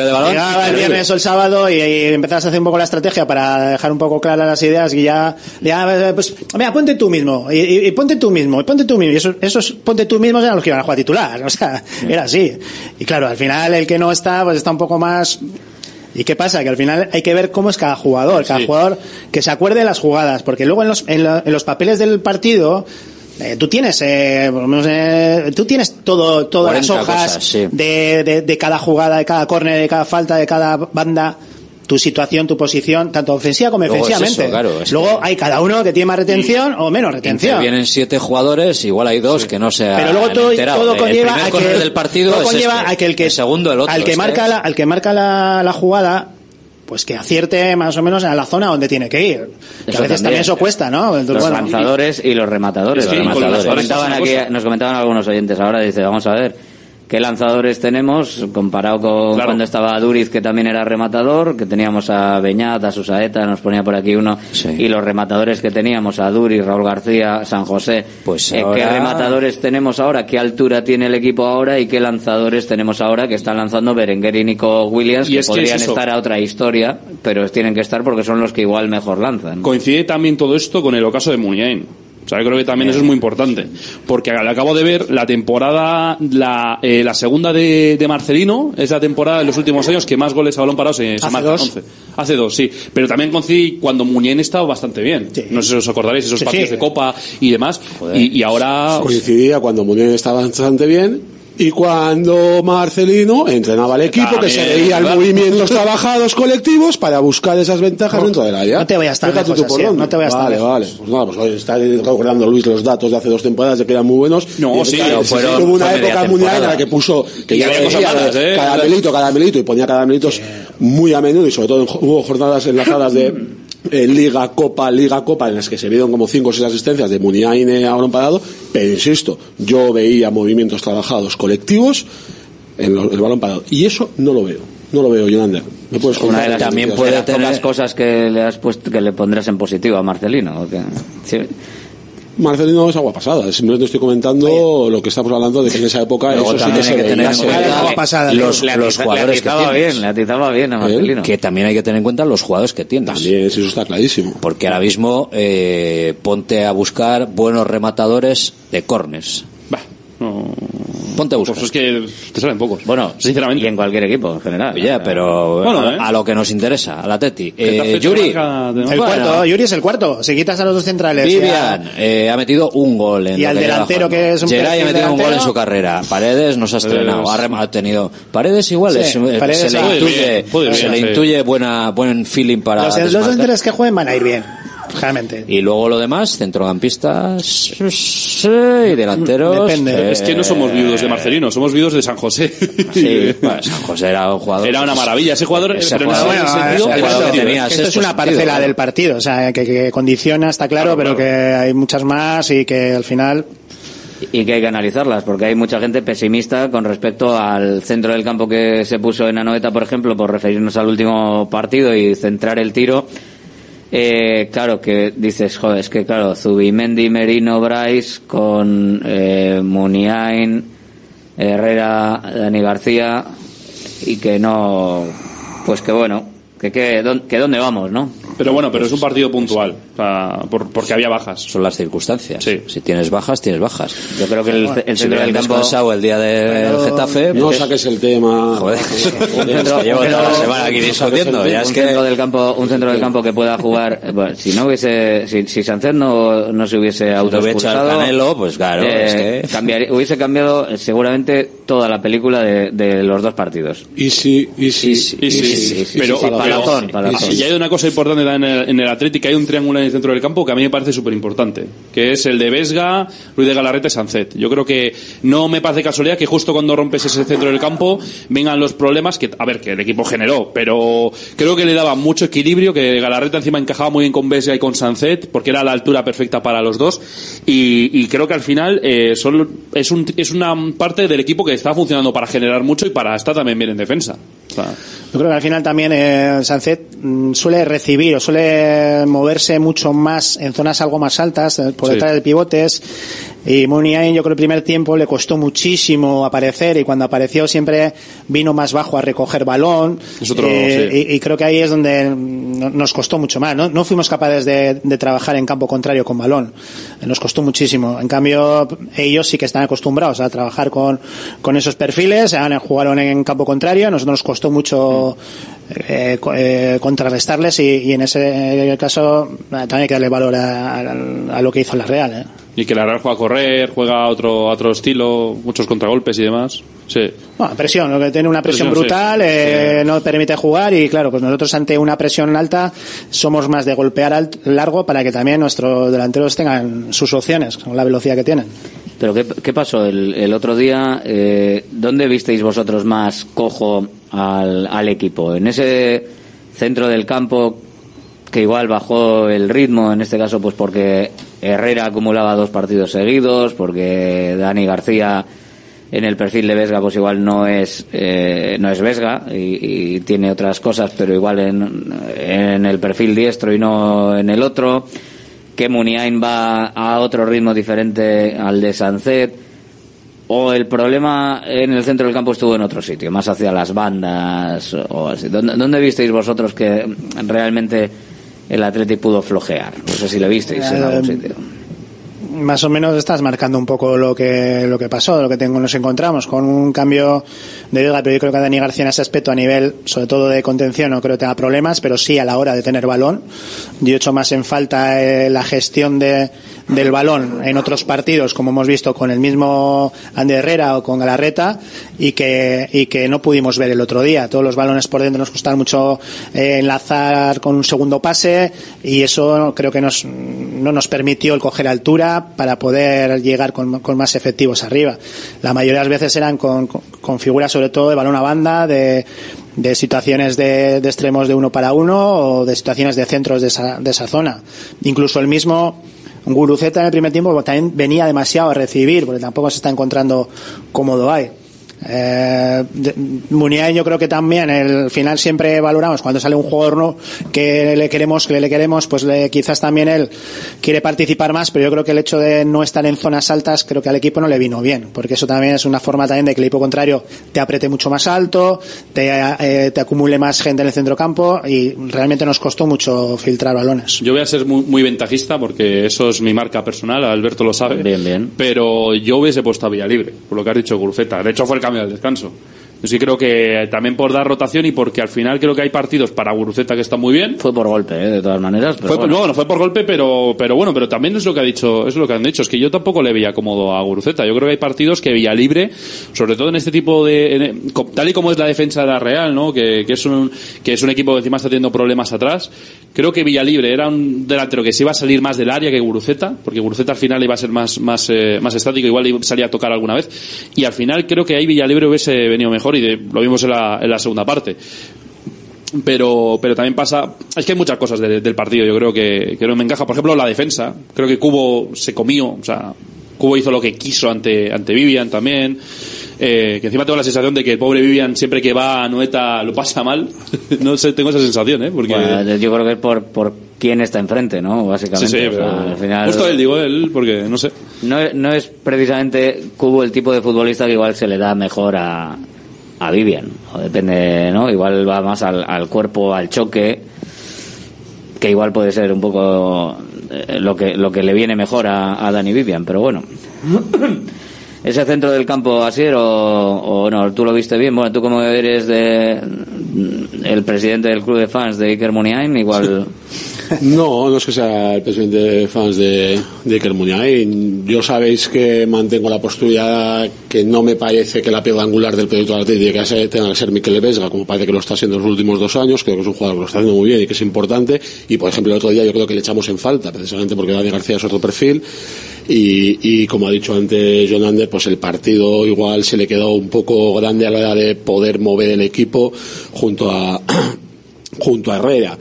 de balón. llegaba el viernes o el sábado y, y empezabas a hacer un poco la estrategia para dejar un poco claras las ideas y ya, ya pues, mira, ponte tú mismo, y, y- y ponte tú mismo, y ponte tú mismo, y esos, esos ponte tú mismos eran los que iban a jugar titular, o sea, era así. Y claro, al final el que no está, pues está un poco más, ¿Y qué pasa? Que al final hay que ver cómo es cada jugador, cada jugador que se acuerde de las jugadas, porque luego en los, en, lo- en los papeles del partido, eh, tú tienes, eh, por lo menos, eh, tú tienes todo, todas las 40 hojas cosas, sí. de, de, de cada jugada, de cada córner, de cada falta, de cada banda, tu situación, tu posición, tanto ofensiva como Luego es defensivamente. eso, claro, es Luego hay cada uno que tiene más retención o menos retención. Vienen siete jugadores, igual hay dos que no se Pero luego todo, todo El conlleva a córner que del partido todo es conlleva este. a que el que El segundo el otro. al que este marca es. la, al que marca la, la jugada pues que acierte más o menos a la zona donde tiene que ir. Que Eso a veces también también. eso cuesta, ¿no? Los bueno, lanzadores y los rematadores. Sí, Los con los rematadores. lanzadores Comentaban aquí, nos comentaban algunos oyentes ahora, dice, vamos a ver, ¿qué lanzadores tenemos comparado con cuando estaba Duriz, que también era rematador, que teníamos a Beñat, a Susaeta, nos ponía por aquí uno, y los rematadores que teníamos, a Duriz, Raúl García, San José. Pues Eh, ¿Qué rematadores tenemos ahora? ¿Qué altura tiene el equipo ahora? ¿Y qué lanzadores tenemos ahora que están lanzando Berenguer y Nico Williams, Y que es que es podrían estar a otra historia, pero tienen que estar porque son los que igual mejor lanzan? Coincide también todo esto con el ocaso de Muniain. O sea, yo creo que también eso es muy importante. Porque al acabo de ver la temporada, la, eh, la segunda de, de Marcelino, es la temporada de los últimos años que más goles a balón parado se, se marca. dos. 11. Hace dos, sí. Pero también coincide cuando Muniain estaba bastante bien. No sé si os acordaréis, esos Sí, partidos sí. de Copa y demás. Y, y ahora... Coincidía cuando Munier estaba bastante bien y cuando Marcelino entrenaba al equipo, que se También, veían claro. movimientos trabajados colectivos para buscar esas ventajas No, dentro del área. no te vayas tan lejos así, dónde. no te vayas vale. Vale, Pues nada, pues hoy está recordando Luis los datos de hace dos temporadas de que eran muy buenos. No, Y sí, claro, fueron- Hubo una época mundial en la que puso, que Y ya había cosas malas, ¿eh? caramelito, caramelito, y ponía caramelitos muy a menudo, y sobre todo en, hubo jornadas enlazadas de eh, Liga, Copa, Liga, Copa, en las que se vieron como cinco o seis asistencias de Muniain a balón parado, pero insisto, yo veía movimientos trabajados colectivos en lo- el balón parado. Y eso no lo veo. No lo veo, Yolanda. ¿Me puedes Una contar? de las, También de puede las tener- cosas que le has puesto que le pondrás en positivo a Marcelino. porque- sí. Marcelino es agua pasada. Simplemente estoy comentando lo que estamos hablando de que en esa época Luego eso sí que se veía. Agua pasada. los, Le los jugadores le que tienes. bien, le atizaba bien a Marcelino. Que también hay que tener en cuenta los jugadores que tienes. También, eso está clarísimo. Porque ahora mismo eh, ponte a buscar buenos rematadores de corners. Bah, no... Ponte a buscar. Pues es que te salen pocos. Bueno, sinceramente. Y en cualquier equipo en general. Ya, pero Bueno, a, ¿eh? a lo que nos interesa, a la Teti. Eh, Yuri, marca el Bueno. cuarto, Yuri es el cuarto. Si quitas a los dos centrales. Vivian eh, ha metido un gol en Y al delantero, que es un Geray ha metido un gol en su carrera. Paredes nos ha estrenado. Ha, ha tenido Paredes igual Sí, es- Paredes se le intuye, bien, se bien, le sí. intuye buena buen feeling para los, los desmarcar. centrales que jueguen van a ir bien, realmente. Y luego lo demás, centrocampistas sí, y delanteros. Depende. eh, Es que no somos viudos de Marcelino, somos viudos de San José. Sí, bueno, San José era un jugador. Era una maravilla. Ese jugador, Ese pero en jugador- ese Bueno, sentido, ese era jugador que sentido, tenía ¿eh? Esto es una parcela claro. del partido, o sea, que, que condiciona, está claro, Claro, pero claro. que hay muchas más y que al final Y que hay que analizarlas, porque hay mucha gente pesimista con respecto al centro del campo que se puso en Anoeta, por ejemplo, por referirnos al último partido y centrar el tiro. Eh, claro, que dices, joder, es que claro, Zubimendi, Merino, Bryce, con eh, Muniain, Herrera, Dani García, y que no, pues que bueno, que, que, que dónde vamos, ¿no? Pero bueno, pero es un partido puntual, o sea, por- porque había bajas. Son las circunstancias. Sí. Si tienes bajas, tienes bajas. Yo creo que el, el Si centro del campo... descansado el día del Getafe, No pues- saques el tema. Joder, Un centro- llevo toda la semana aquí discutiendo. Ya es un que centro del campo un centro del campo que pueda jugar eh, bueno, si no hubiese si, si Sánchez no, no se hubiese lo hubiera hecho al autoexpulsado Canelo, pues claro, eh, es que- cambiaría- hubiese cambiado eh, seguramente toda la película de, de los dos partidos. Y sí, y sí, y sí, pero, palazón, palazón. y hay una cosa importante también en el, en el Atlético, hay un triángulo en el centro del campo que a mí me parece súper importante, que es el de Vesga, Ruiz de Galarreta y Sancet. Yo creo que no me parece casualidad que justo cuando rompes ese centro del campo vengan los problemas que, a ver, que el equipo generó, pero creo que le daba mucho equilibrio, que Galarreta encima encajaba muy bien con Vesga y con Sancet, porque era la altura perfecta para los dos, y, y creo que al final eh, son, es, un, es una parte del equipo que está funcionando para generar mucho y para estar también bien en defensa. O sea, Yo creo que al final también eh, Sancet mm, suele recibir o suele moverse mucho más en zonas algo más altas, eh, por Sí. detrás de pivotes. Y Muniain, yo creo que el primer tiempo le costó muchísimo aparecer y cuando apareció siempre vino más bajo a recoger balón. Otro, Eh, sí. y, y creo que ahí es donde no- nos costó mucho más. No, no fuimos capaces de, de trabajar en campo contrario con balón. Eh, Nos costó muchísimo. En cambio, ellos sí que están acostumbrados a trabajar con, con esos perfiles, jugaron en campo contrario, a nosotros nos costó mucho eh, eh, contrarrestarles y, y en ese caso eh, también hay que darle valor a, a- a lo que hizo la Real. Y que la Real juega a correr, juega a otro, a otro estilo, muchos contragolpes y demás. Sí. Bueno, presión, lo que tiene una presión, Presión, brutal, sí. eh, no permite jugar y claro, pues nosotros ante una presión alta somos más de golpear alt- largo para que también nuestros delanteros tengan sus opciones con la velocidad que tienen. Pero ¿qué, qué pasó el, el otro día? Eh, ¿Dónde visteis vosotros más cojo al, al equipo? ¿En ese centro del campo que igual bajó el ritmo, en este caso pues porque Herrera acumulaba dos partidos seguidos, porque Dani García en el perfil de Vesga pues igual no es eh, no es Vesga y, tiene otras cosas pero igual en, en el perfil diestro y no en el otro. Que Muniain va a otro ritmo diferente al de Sancet. O el problema en el centro del campo estuvo en otro sitio más hacia las bandas o así. ¿dónde, dónde visteis vosotros que realmente el Athletic pudo flojear? no sé si lo visteis en algún Eh, sitio más o menos estás marcando un poco lo que lo que pasó, lo que tengo, nos encontramos con un cambio de Vega, pero yo creo que Dani García en ese aspecto a nivel, sobre todo de contención, no creo que tenga problemas, pero sí a la hora de tener balón. Yo he hecho más en falta eh, la gestión de, del balón en otros partidos, como hemos visto con el mismo Ander Herrera o con Galarreta, y que, y que no pudimos ver el otro día. Todos los balones por dentro nos costaron mucho eh, enlazar con un segundo pase, y eso creo que nos, no nos permitió el coger altura para poder llegar con, con más efectivos arriba. La mayoría de las veces eran con, con, con figuras sobre todo de balón a banda, de, de situaciones de, de extremos de uno para uno o de situaciones de centros de esa, de esa zona. Incluso el mismo Guruceta en el primer tiempo también venía demasiado a recibir porque tampoco se está encontrando cómodo ahí. Eh, Muniain yo creo que también el final siempre valoramos cuando sale un jugador ¿no? que le queremos que le queremos pues le- quizás también él quiere participar más pero yo creo que el hecho de no estar en zonas altas creo que al equipo no le vino bien porque eso también es una forma también de que el equipo contrario te apriete mucho más alto te, eh, te acumule más gente en el centro campo y realmente nos costó mucho filtrar balones Yo voy a ser muy, muy ventajista porque eso es mi marca personal, Alberto lo sabe. Bien, bien. Pero yo hubiese puesto a Villalibre, por lo que has dicho Guruceta. De hecho fue el del descanso. Yo sí creo que también por dar rotación y porque al final creo que hay partidos para Guruceta que están muy bien. Fue por golpe, ¿eh? de todas maneras. Pero Fue, bueno. no, bueno, fue por golpe, pero, pero bueno, pero también es lo que ha dicho, es lo que han dicho, es que yo tampoco le veía cómodo a Guruceta. Yo creo que hay partidos que Villalibre, sobre todo en este tipo de, en- co- tal y como es la defensa de la Real, ¿no? Que, que es un, que es un equipo que encima está teniendo problemas atrás. Creo que Villalibre era un delantero que se iba a salir más del área que Guruceta, porque Guruceta al final iba a ser más, más, eh, más estático, igual salía a tocar alguna vez. Y al final creo que ahí Villalibre hubiese venido mejor y de- lo vimos en la, en la segunda parte pero pero también pasa es que hay muchas cosas de- del partido yo creo que, que no me encaja por ejemplo la defensa creo que Cubo se comió o sea Cubo hizo lo que quiso ante ante Vivian también eh, que encima tengo la sensación de que el pobre Vivian siempre que va a Noeta lo pasa mal no sé tengo esa sensación eh porque Bueno, yo creo que es por, por quién está enfrente, ¿no? sí, Básicamente. sí, O sea, al final, justo él digo él porque no sé no, no es precisamente Cubo el tipo de futbolista que igual se le da mejor a, a Vivian. O depende, ¿no? Igual va más al, cuerpo, al choque, que igual puede ser un poco eh, lo que lo que le viene mejor a, a Dani Vivian, pero bueno. Ese centro del campo Asier o, o no, tú lo viste bien. Bueno, tú como eres de el presidente del club de fans de Iker Muniain, igual No, no es que sea el presidente de fans de, de. Yo sabéis que mantengo la postura que no me parece que la piedra angular del proyecto tenga que tenga que ser Miquel Vesga, como parece que lo está haciendo en los últimos dos años. Creo que es un jugador que lo está haciendo muy bien y que es importante. Y, por ejemplo, el otro día yo creo que le echamos en falta, precisamente porque Dani García es otro perfil. Y, y como ha dicho antes John Ander, pues el partido igual se le quedó un poco grande a la hora de poder mover el equipo junto a junto a Herrera.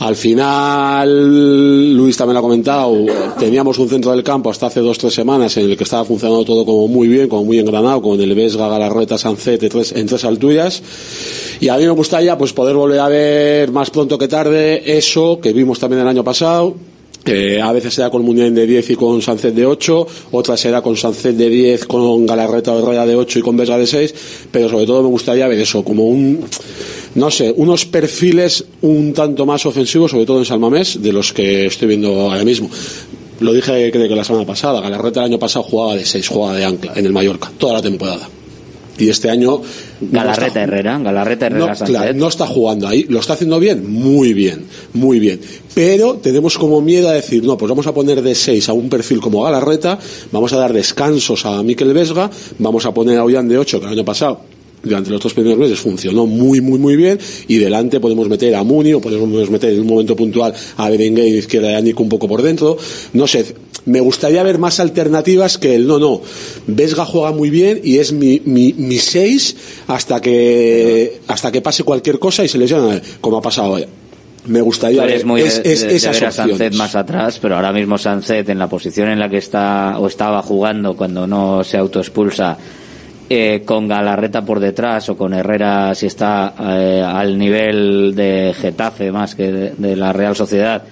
Al final, Luis también lo ha comentado, teníamos un centro del campo hasta hace dos tres semanas en el que estaba funcionando todo como muy bien, como muy engranado, con el Vesga, Galarreta, Sancet tres, en tres alturas. Y a mí me gustaría pues poder volver a ver más pronto que tarde eso que vimos también el año pasado, a veces será con Muniain de 10 y con Sancet de 8, otra será con Sancet de 10, con Galarreta o Herrera de 8 y con Vesga de 6, pero sobre todo me gustaría ver eso, como un, no sé, unos perfiles un tanto más ofensivos, sobre todo en Salmamés, de los que estoy viendo ahora mismo. Lo dije creo que la semana pasada, Galarreta el año pasado jugaba de 6, jugaba de ancla en el Mallorca, toda la temporada. Y este año Galarreta Herrera, Galarreta Herrera no, claro, no está jugando ahí. ¿Lo está haciendo bien? Muy bien, muy bien. Pero tenemos como miedo a decir, no, pues vamos a poner de 6 a un perfil como Galarreta, vamos a dar descansos a Miquel Vesga, vamos a poner a Ollán de 8, que el año pasado durante los dos primeros meses funcionó muy muy muy bien y delante podemos meter a Muni o podemos meter en un momento puntual a Berenguer y de izquierda y a Nico un poco por dentro. No sé me gustaría ver más alternativas que el no no. Vesga juega muy bien y es mi mi, mi seis hasta que hasta que pase cualquier cosa y se lesiona. Como ha pasado hoy. Me gustaría ver muy es- de, es- de- de esas ver a Sancet más atrás, pero ahora mismo Sancet en la posición en la que está o estaba jugando cuando no se autoexpulsa eh, con Galarreta por detrás o con Herrera si está eh, al nivel de Getafe más que de, la Real Sociedad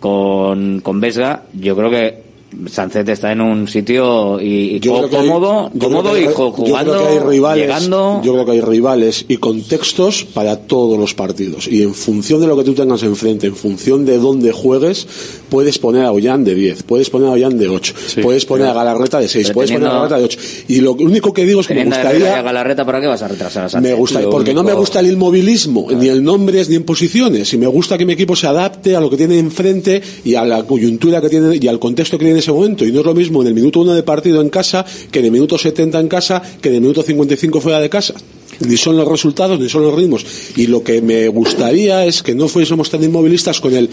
con, con Vesga, yo creo que Sancet está en un sitio y, y Yo có- creo que hay- cómodo, cómodo hay- y jo- yo creo jugando, que hay rivales, llegando. Yo creo que hay rivales y contextos para todos los partidos. Y en función de lo que tú tengas enfrente, en función de dónde juegues, puedes poner a Ollán de 10, puedes poner a Ollán de 8, puedes poner a Galarreta de 6, pero puedes poner a Galarreta de 8. Y lo único que digo es que me a a gustaría... Galarreta, ¿para qué vas a retrasar a Sancet? Me gusta, porque no me gusta el inmovilismo, ni en nombres ni en posiciones. Y me gusta que mi equipo se adapte a lo que tiene enfrente y a la coyuntura que tiene y al contexto que tiene en ese momento. Y no es lo mismo en el minuto uno de partido en casa que en el minuto 70 en casa que en el minuto 55 fuera de casa. Ni son los resultados ni son los ritmos. Y lo que me gustaría es que no fuésemos tan inmovilistas con el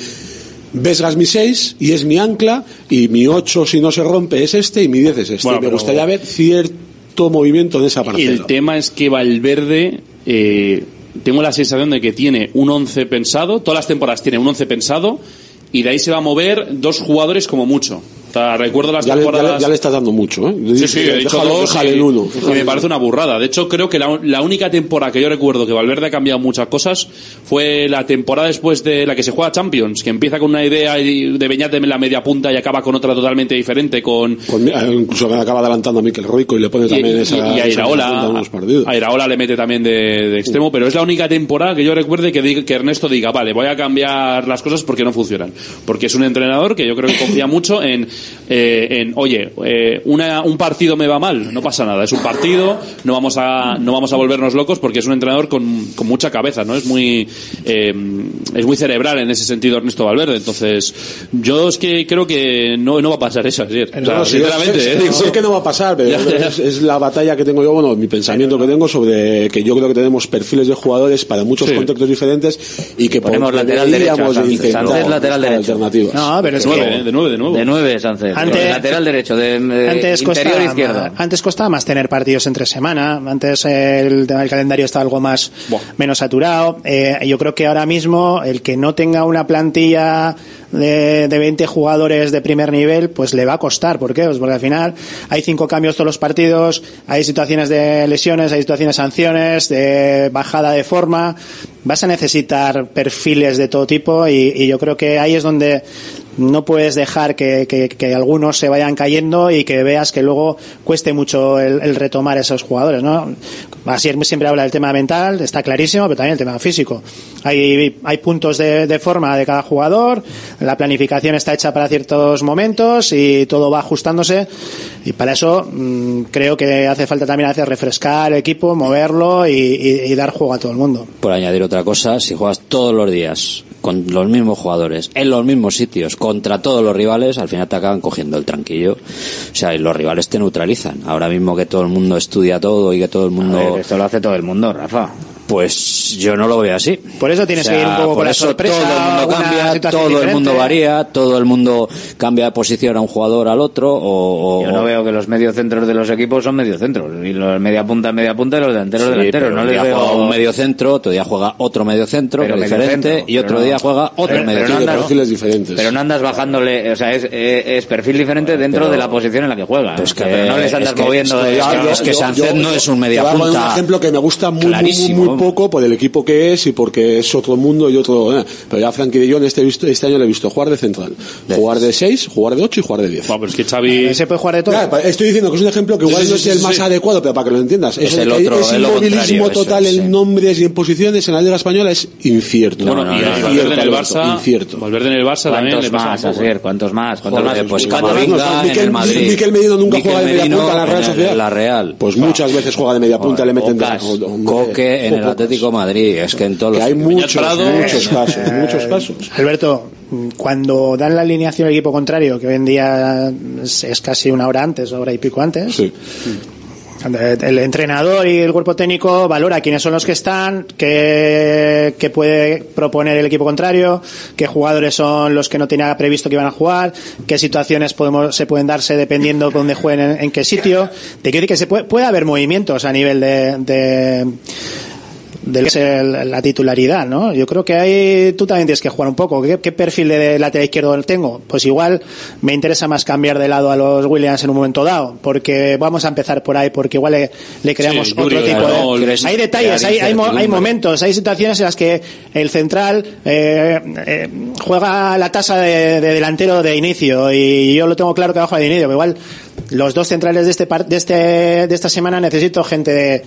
Vesga es mi 6 y es mi ancla y mi 8 si no se rompe es este y mi 10 es este. Bueno, me pero- gustaría ver cierto movimiento en esa parcela. El tema es que Valverde, eh, tengo la sensación de que tiene un 11 pensado, todas las temporadas tiene un 11 pensado, y de ahí se va a mover dos jugadores como mucho. Sea, recuerdo las Ya le, ya, le, temporadas... ya le estás dando mucho, ¿eh? Sí, sí, he dicho Déjalo- dos uno. y me parece una burrada. De hecho, creo que la, la única temporada que yo recuerdo que Valverde ha cambiado muchas cosas fue la temporada después de la que se juega Champions, que empieza con una idea de Beñat en la media punta y acaba con otra totalmente diferente, con... Con- eh, incluso acaba adelantando a Miquel Rico y le pone también y, esa, y a Iraola, a Iraola le mete también de, de extremo, pero es la única temporada que yo recuerde que, diga- que Ernesto diga, vale, voy a cambiar las cosas porque no funcionan. Porque es un entrenador que yo creo que confía mucho en, eh, en oye, eh, una- un partido me va mal, no pasa nada, es un partido, no vamos a, no vamos a volvernos locos porque es un entrenador con, con mucha cabeza, ¿no? Es muy, eh, es muy cerebral en ese sentido Ernesto Valverde. Entonces, yo es que creo que no, no va a pasar eso, ayer. O sea, No, sí, sinceramente, sé, eh, sé que no va a pasar, pero Ya, ya. Es, es la batalla que tengo yo, bueno, mi pensamiento que tengo sobre que yo creo que tenemos perfiles de jugadores para muchos Sí. contextos diferentes y que Ponemos por- lateral derecho intentar lateral derecho. alternativas. No, pero es De que nueve, ¿eh? de nueve, de nuevo. De nueve, Antes- lateral derecho, de, de antes interior costaba, izquierdo. antes costaba más tener partidos entre semana, antes el tema del calendario estaba algo más menos saturado. Eh, yo creo que ahora mismo el que no tenga una plantilla de, de 20 jugadores de primer nivel, pues le va a costar. ¿Por qué? Pues porque al final hay cinco cambios todos los partidos, hay situaciones de lesiones, hay situaciones de sanciones, de bajada de forma. Vas a necesitar perfiles de todo tipo y, y yo creo que ahí es donde no puedes dejar que, que- algunos se vayan cayendo y que veas que luego cueste mucho el, retomar esos jugadores, ¿no? Así siempre habla del tema mental, está clarísimo, pero también el tema físico. Hay, hay puntos de, de forma de cada jugador, la planificación está hecha para ciertos momentos y todo va ajustándose y para eso mm, creo que hace falta también hacer refrescar el equipo, moverlo y, y- y dar juego a todo el mundo. Por añadir otra cosa, si juegas todos los días con los mismos jugadores, en los mismos sitios, contra todos los rivales, al final te acaban cogiendo el tranquillo. O sea, y los rivales te neutralizan. Ahora mismo que todo el mundo estudia todo y que todo el mundo... A ver, esto lo hace todo el mundo, Rafa. Pues yo no lo veo así. Por eso tienes O sea, que ir un poco por con la eso sorpresa. Todo el mundo cambia, todo el mundo varía, todo el mundo cambia de posición a un jugador al otro. O, o- Yo no veo que los mediocentros de los equipos son mediocentros. Y los media punta, media punta y los delanteros, Sí, delanteros. No día veo... juega un medio centro, otro día juega otro medio centro, Pero que es medio diferente, centro, y otro no- día juega otro pero- medio pero no centro. andas- perfiles diferentes. Pero no andas bajándole, o sea, es, es, es perfil diferente dentro pero- de la posición en la que juega. Pues que- Pero no les andas es que- moviendo. es que- de- es que- es que Sánchez no es un media punta un ejemplo que me gusta muy, muy, muy, muy poco por el equipo que es y porque es otro mundo y otro. eh. Pero ya Frankie de Jong este, este año le he visto jugar de central, jugar de 6, jugar de 8 y jugar de 10. Bueno, pero es que Xavi... Se puede jugar de todo. Claro, estoy diciendo que es un ejemplo que igual sí, no sí, es el sí, más sí. adecuado, pero para que lo entiendas. Es Eso el otro- es inmovilismo total es, en sí. nombres y en posiciones en la Liga Española es incierto. Bueno, no, y no, Valverde incierto, en el Barça... incierto. Valverde en el Barça también ¿Cuántos le pasa más, un. Asier? ¿Cuántos más? ¿Cuántos más? pues Camavinga no, en Miquel- el Madrid. Miquel Merino nunca juega de media punta en la Real Sociedad. la Real. Pues muchas veces juega de media punta, le meten Coque en el pocos. Atlético de Madrid. Es que en todos Que los... hay muchos, Prado. muchos casos, muchos casos. Alberto, cuando dan la alineación al equipo contrario, que hoy en día es, casi una hora antes, hora y pico antes, Sí. el entrenador y el cuerpo técnico valora quiénes son los que están, qué, qué puede proponer el equipo contrario, qué jugadores son los que no tenía previsto que iban a jugar, qué situaciones podemos, se pueden darse dependiendo de dónde jueguen en, en qué sitio. Te quiero decir que se puede, puede haber movimientos a nivel de, de de lo que es el- la titularidad, ¿no? Yo creo que ahí tú también tienes que jugar un poco. ¿Qué, qué perfil de lateral izquierdo tengo? Pues igual me interesa más cambiar de lado a los Williams en un momento dado, porque vamos a empezar por ahí, porque igual le, le creamos Sí, otro tipo de... Hay detalles, hay, hay, hay momentos, hay situaciones en las que el central eh, eh, juega la tasa de, de delantero de inicio y yo lo tengo claro que bajo de inicio, pero igual los dos centrales de este, par- de este de esta semana necesito gente de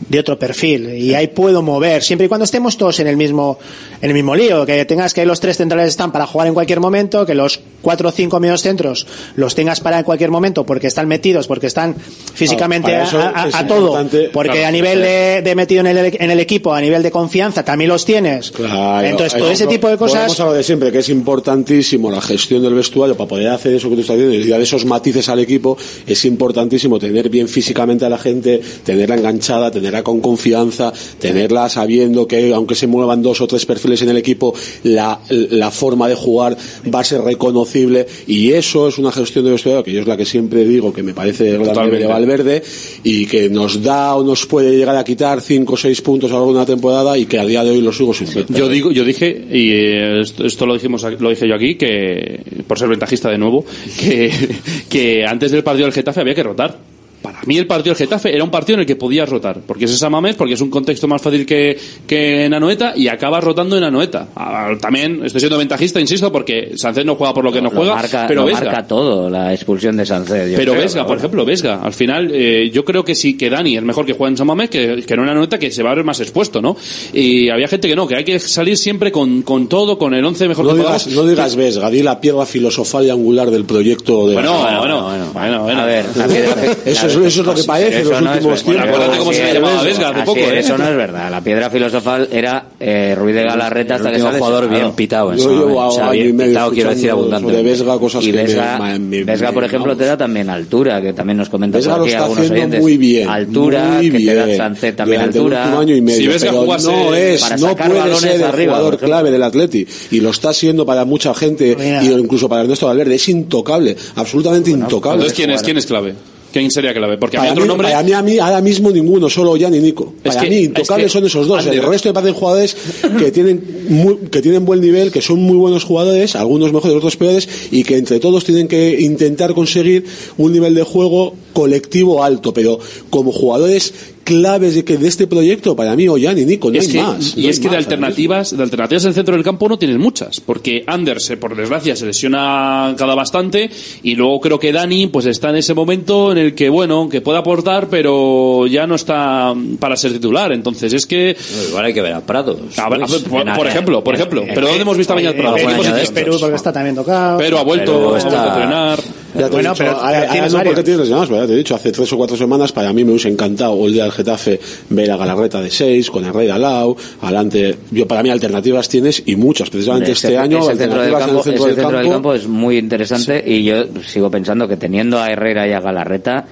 de otro perfil. Y ahí puedo mover siempre y cuando estemos todos en el mismo en el mismo lío. Que tengas que los tres centrales están para jugar en cualquier momento que los cuatro o cinco medios centros los tengas para en cualquier momento porque están metidos porque están físicamente a, todo porque claro, a nivel de, de metido en el, en el equipo a nivel de confianza también los tienes Claro, entonces todo ese tipo de cosas a lo de siempre, que es importantísimo la gestión del vestuario para poder hacer eso que tú estás diciendo y dar esos matices al equipo. Es importantísimo tener bien físicamente a la gente, tenerla enganchada, tenerla con confianza, tenerla sabiendo que aunque se muevan dos o tres perfiles en el equipo, la, la forma de jugar va a ser reconocible y eso es una gestión del vestuario que yo es la que siempre digo que me parece Totalmente. de Valverde y que nos da o nos puede llegar a quitar cinco o seis puntos a lo largo de una temporada y que a día de hoy lo sigo sin. Yo digo, yo dije y eh, esto, esto lo dijimos, lo dije yo aquí que por ser ventajista de nuevo, que, que antes del partido del Getafe había que rotar. Para mí el partido del Getafe era un partido en el que podías rotar, porque es esa Mames, porque es un contexto más fácil que, que en Anoeta y acabas rotando en Anoeta. Ah, También estoy siendo ventajista, insisto, porque Sánchez no juega por lo que no Lo juega, marca, pero lo Vesga. marca todo, la expulsión de Sánchez. yo Pero creo, Vesga, por ahora. ejemplo, Vesga, al final eh, yo creo que sí que Dani es mejor que juegue en San Mamés que, que no en Anoeta, que se va a ver más expuesto, ¿no? Y había gente que no, que hay que salir siempre con, con todo, con el 11 mejor No que digas, no digas Vesga, di la piedra filosofal y angular del proyecto de Bueno, bueno, bueno, bueno, A ver, la piedra, Eso es- eso es lo que parece en los no últimos tiempos. Acuérdate cómo se le llamaba es, Vesga hace poco, ¿eh? Eso no es verdad. La piedra filosofal era eh, Ruiz de Galarreta hasta que sale jugador lesionado. bien pitado en Yo llevo. O sea, año y bien medio pitado quiero decir abundante. Vesga cosas Y Vesga, por ejemplo, te da también altura, que también nos comentan por aquí algunos oyentes. muy bien. Altura, muy que te da bien. Sánchez también altura. último año y medio. Si Vesga jugase no es, para no sacar puede balones ser el jugador clave del Atleti. Y lo está siendo para mucha gente, y incluso para Ernesto Valverde. Es intocable, absolutamente intocable. Entonces, ¿quién es, ¿quién es clave? ¿Quién sería clave? Porque Para otro mí, nombre. para mí, a mí, ahora mismo ninguno, solo Jan y Nico. Es Para que- mí, es intocables que- son esos dos. El resto me parecen jugadores que tienen, muy- que tienen buen nivel, que son muy buenos jugadores, algunos mejores, otros peores, y que entre todos tienen que intentar conseguir un nivel de juego colectivo alto. Pero como jugadores claves de, que de este proyecto, para mí, Ollán y Nico, no Es hay que- más. y no es que de más, alternativas, de alternativas en el centro del campo no tienes muchas, porque Anders, eh, por desgracia, se lesiona cada bastante, y luego creo que Dani, pues está en ese momento en el que, bueno, que puede aportar, pero ya no está para ser titular. Entonces es que, No, Igual hay que ver a Prados. a ver, por, por ejemplo, por ejemplo, en- pero ¿dónde hemos visto a? Eh, ¿En Perú porque está también tocado Pero ha vuelto, está- a entrenar. Ya te he Bueno, dicho, pero- hay- tienes no, porque tienes lesionados, pero ya te he dicho, hace tres o cuatro semanas para mí me hubiese encantado el día del Getafe ver a Galarreta de seis, con el Rey de Alau, adelante, yo para mí alternativas tienes y muchas, precisamente este año ese centro del campo, el centro, del, centro del campo, campo es muy interesante y yo sigo pensando que teniendo a Herrera y a Galarreta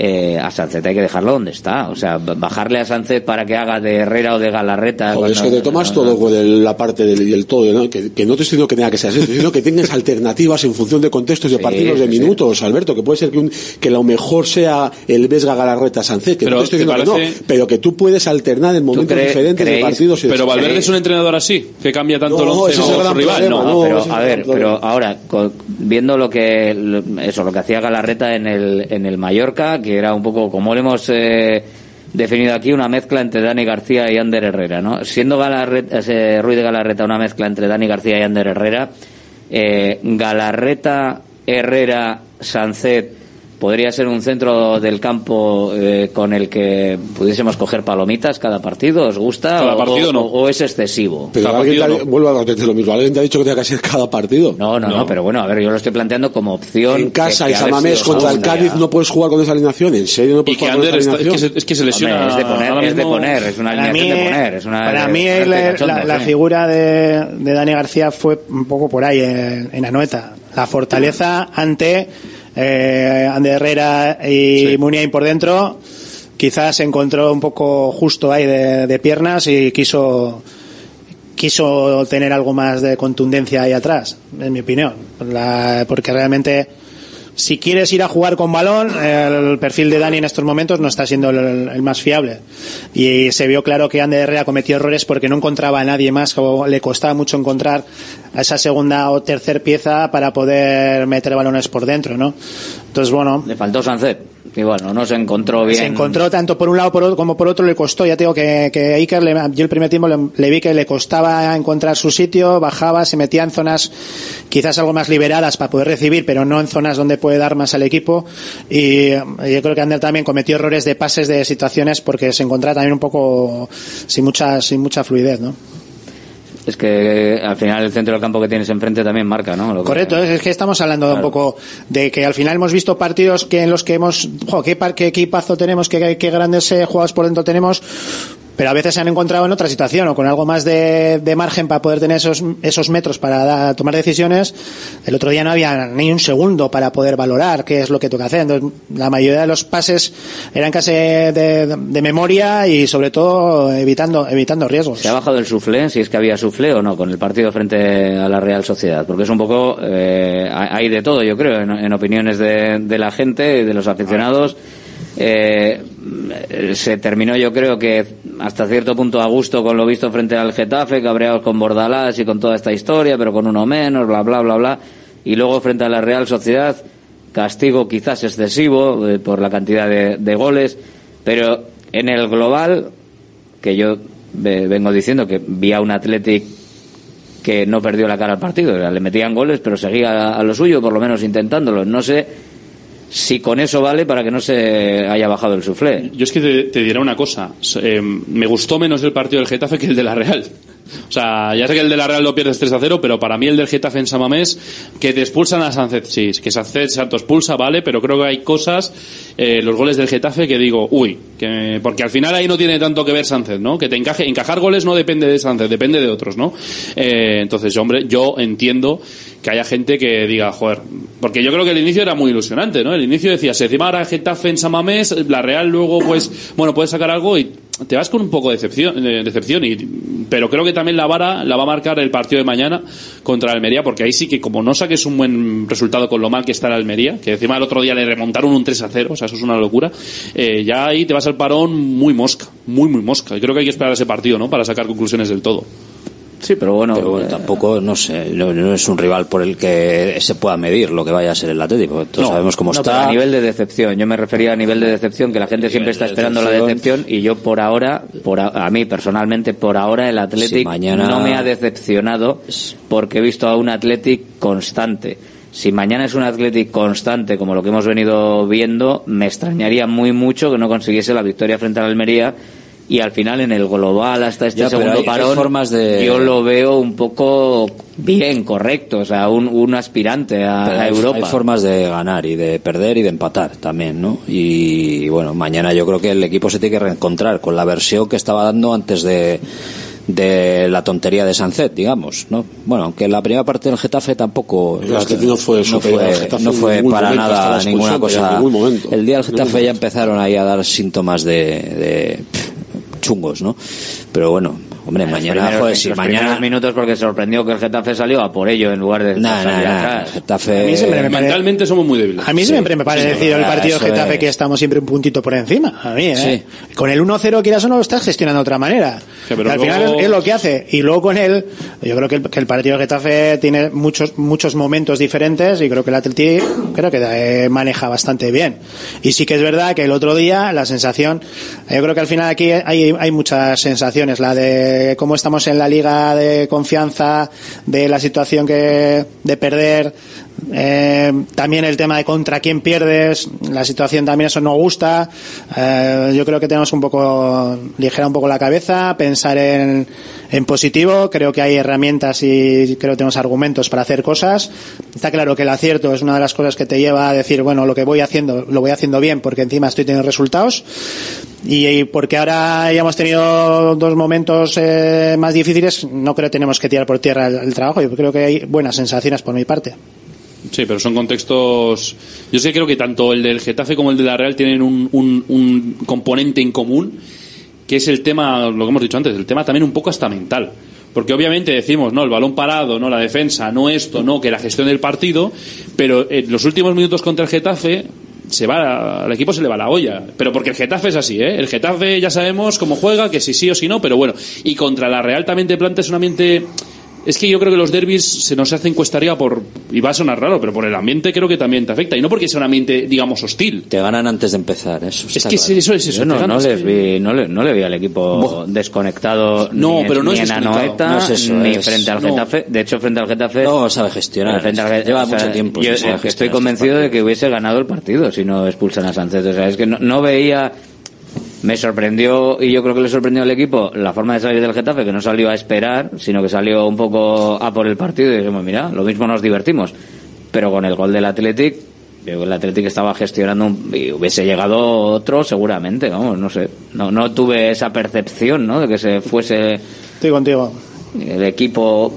eh, a Sánchez hay que dejarlo donde está o sea bajarle a Sánchez para que haga de Herrera o de Galarreta Joder, es que te tomas no, todo no. con el- la parte del, todo, ¿no? que, que no te estoy diciendo que tenga que ser así, estoy diciendo que tengas alternativas en función de contextos, de Sí, partidos, de sí, sí. minutos, Alberto, que puede ser que, un- que lo mejor sea el Vesga Galarreta Sánchez, que Pero, no te estoy ¿te diciendo que no, pero que tú puedes alternar en momentos cree- diferentes de partidos. y de- Pero Valverde es un entrenador así, que cambia tanto No, el once gran su rival. problema, No, no, pero a ver, pero ahora viendo lo que lo- eso lo que hacía Galarreta en el en el Mallorca, que era un poco como lo hemos eh, definido aquí una mezcla entre Dani García y Ander Herrera, ¿no? Siendo Galarreta, ese Ruiz de Galarreta una mezcla entre Dani García y Ander Herrera, eh, Galarreta, Herrera, Sancet podría ser un centro del campo eh, con el que pudiésemos coger palomitas cada partido. ¿Os gusta Cada o, partido o- no. o es excesivo? Pero Cada alguien te partido ha- vuelvo a repetir lo mismo, alguien te ha dicho que tenga que ser cada partido. No, no, no, No. pero bueno, a ver, yo lo estoy planteando como opción. En casa que- y que Samamés contra el. Cádiz no puedes jugar con esa alineación, ¿en serio no Y puedes que jugar con esa es, que se, es que se Hombre, lesiona. es de poner, es de poner, es una Para alineación mí, de poner, es una para mí cachondo, la, la sí. figura de, de Dani García fue un poco por ahí en, en Anoeta. La fortaleza ante eh, Ander Herrera y Muniain por dentro. Quizás se encontró un poco justo ahí de, de piernas y quiso quiso tener algo más de contundencia ahí atrás, en mi opinión. La- porque realmente si quieres ir a jugar con balón, el perfil de Dani en estos momentos no está siendo el, el más fiable. Y se vio claro que Ander Herrera cometió errores porque no encontraba a nadie más, le costaba mucho encontrar a esa segunda o tercer pieza para poder meter balones por dentro, ¿no? Entonces, bueno, Le faltó Sancet, que bueno, no se encontró bien. se encontró tanto por un lado por otro, como por otro le costó. Ya tengo que, que Iker, le- yo el primer tiempo le, le vi que le costaba encontrar su sitio, bajaba, se metía en zonas quizás algo más liberadas para poder recibir, pero no en zonas donde puede dar más al equipo. Y yo creo que Ander también cometió errores de pases de situaciones porque se encontraba también un poco sin mucha, sin mucha fluidez, ¿no? Es que eh, al final el centro del campo que tienes enfrente también marca, ¿no? Lo Correcto, es es que estamos hablando de un poco de que al final hemos visto partidos que en los que hemos, jo, qué, par- qué equipazo tenemos, qué, qué grandes eh, jugadores por dentro tenemos, pero a veces se han encontrado en otra situación o con algo más de, margen para poder tener esos, esos metros para tomar decisiones. El otro día no había ni un segundo para poder valorar qué es lo que toca hacer. Entonces, la mayoría de los pases eran casi de, de memoria y sobre todo evitando, evitando riesgos. ¿Se ha bajado el suflé, si es que había suflé o no, con el partido frente a la Real Sociedad? Porque es un poco, eh, hay de todo, yo creo, en, opiniones de la gente, de los aficionados. Eh, se terminó, yo creo que hasta cierto punto a gusto con lo visto frente al Getafe, cabreados con Bordalás y con toda esta historia, pero con uno menos, bla, bla, bla, bla. Y luego frente a la Real Sociedad, castigo quizás excesivo eh, por la cantidad de, goles, pero en el global, que yo ve- vengo diciendo que vi a un Athletic que no perdió la cara al partido, le metían goles, pero seguía a, a lo suyo, por lo menos intentándolo. No sé si con eso vale para que no se haya bajado el suflé. Yo es que te, diré una cosa. Eh, me gustó menos el partido del Getafe que el de la Real. O sea, ya sé que el de la Real lo pierdes 3 a 0, pero para mí el del Getafe en Samamés, que te expulsan a Sánchez, sí, que Sánchez se autoexpulsa, vale, pero creo que hay cosas, eh, los goles del Getafe, que digo, uy, que, porque al final ahí no tiene tanto que ver Sánchez, ¿no? Que te encaje, encajar goles no depende de Sánchez, depende de otros, ¿no? Eh, entonces, hombre, yo entiendo que haya gente que diga, joder, porque yo creo que el inicio era muy ilusionante, ¿no? El inicio decía, se encima ahora Getafe en Samamés, la Real luego, pues, bueno, puedes sacar algo y te vas con un poco de decepción, de decepción y, pero creo que también la vara la va a marcar el partido de mañana contra Almería, porque ahí sí que como no saques un buen resultado con lo mal que está la Almería, que encima el otro día le remontaron un 3 a 0, o sea, eso es una locura, eh, ya ahí te vas al parón muy mosca, muy, muy mosca. Y creo que hay que esperar ese partido, ¿no? Para sacar conclusiones del todo. Sí, pero bueno. Pero bueno, tampoco, no sé, no, no es un rival por el que se pueda medir lo que vaya a ser el Atlético. porque Todos No, sabemos cómo no, está. a nivel de decepción. Yo me refería a nivel de decepción, que la gente siempre está esperando la decepción. y yo por ahora, por a, a mí personalmente, por ahora el Athletic Si mañana- no me ha decepcionado porque he visto a un Athletic constante. Si mañana es un Athletic constante, como lo que hemos venido viendo, me extrañaría muy mucho que no consiguiese la victoria frente a la Almería, y al final en el global hasta este Ya, segundo hay- hay parón formas de- yo lo veo un poco bien, correcto, o sea, un, un aspirante a, Pero a hay- Europa. Hay formas de ganar y de perder y de empatar también, ¿no? Y bueno, mañana yo creo que el equipo se tiene que reencontrar con la versión que estaba dando antes de de la tontería de Sancet, digamos, ¿no? Bueno, aunque la primera parte del Getafe tampoco El no fue no superior fue, Getafe no en fue ningún para momento, nada ninguna cosa. El día del Getafe ya empezaron ahí a dar síntomas de, de chungos, ¿no? Pero bueno, hombre, mañana, primeros- joder, si los mañana minutos porque sorprendió que el Getafe salió a por ello en lugar de Nah, nah, nah. Getafe- A mí siempre me parece- Mentalmente somos muy débiles. A mí siempre me parece Sí, el ah, partido Getafe es. que estamos siempre un puntito por encima. A mí, ¿eh? Sí. Con el 1-0 quieras o no lo estás gestionando de otra manera. Sí, pero al final luego- es, es lo que hace. Y luego con él, yo creo que el, que el partido de Getafe tiene muchos muchos momentos diferentes y creo que el Atleti creo que eh, maneja bastante bien. Y sí que es verdad que el otro día la sensación, yo creo que al final aquí hay, hay muchas sensaciones. La de cómo estamos en la liga de confianza, de la situación que de perder, eh, también el tema de contra quién pierdes, la situación también eso no gusta. Eh, yo creo que tenemos un poco, ligera un poco la cabeza, pensar en, en positivo. Creo que hay herramientas y creo que tenemos argumentos para hacer cosas. Está claro que el acierto es una de las cosas que te lleva a decir, bueno, lo que voy haciendo, lo voy haciendo bien porque encima estoy teniendo resultados. Y, porque ahora ya hemos tenido dos momentos eh, más difíciles, no creo que tenemos que tirar por tierra el trabajo. Yo creo que hay buenas sensaciones por mi parte. Sí, pero son contextos. Yo sí creo que tanto el del Getafe como el de la Real tienen un, un, un componente en común, que es el tema, lo que hemos dicho antes, el tema también un poco hasta mental. Porque obviamente decimos, no, el balón parado, no la defensa, no esto, no, que la gestión del partido, pero en los últimos minutos contra el Getafe se va al equipo se le va la olla pero porque el Getafe es así ¿eh? el Getafe ya sabemos cómo juega que si sí o si no pero bueno y contra la Real también te planteas un ambiente es que yo creo que los derbis se nos hacen cuesta arriba por y va a sonar raro pero por el ambiente creo que también te afecta y no porque sea un ambiente digamos hostil te ganan antes de empezar, eso. es que claro. eso es eso Yo no, les vi, no, le, no le vi al equipo desconectado No, ni, pero no ni es en. Anoeta, No es eso, ni es- frente al. Getafe. De hecho, frente al Getafe... No sabe gestionar. frente al Getafe, Lleva o sea, mucho tiempo Yo estoy gestionar convencido de que hubiese ganado el partido si no expulsan a Sánchez. O sea, es que no, no veía... Me sorprendió, y yo creo que le sorprendió al equipo, la forma de salir del Getafe, que no salió a esperar, sino que salió un poco a por el partido y dijimos, mira, lo mismo nos divertimos. Pero con el gol del Athletic, el Athletic estaba gestionando un- y hubiese llegado otro seguramente, vamos, no sé. No, no tuve esa percepción, ¿no? De que se fuese Estoy contigo. el equipo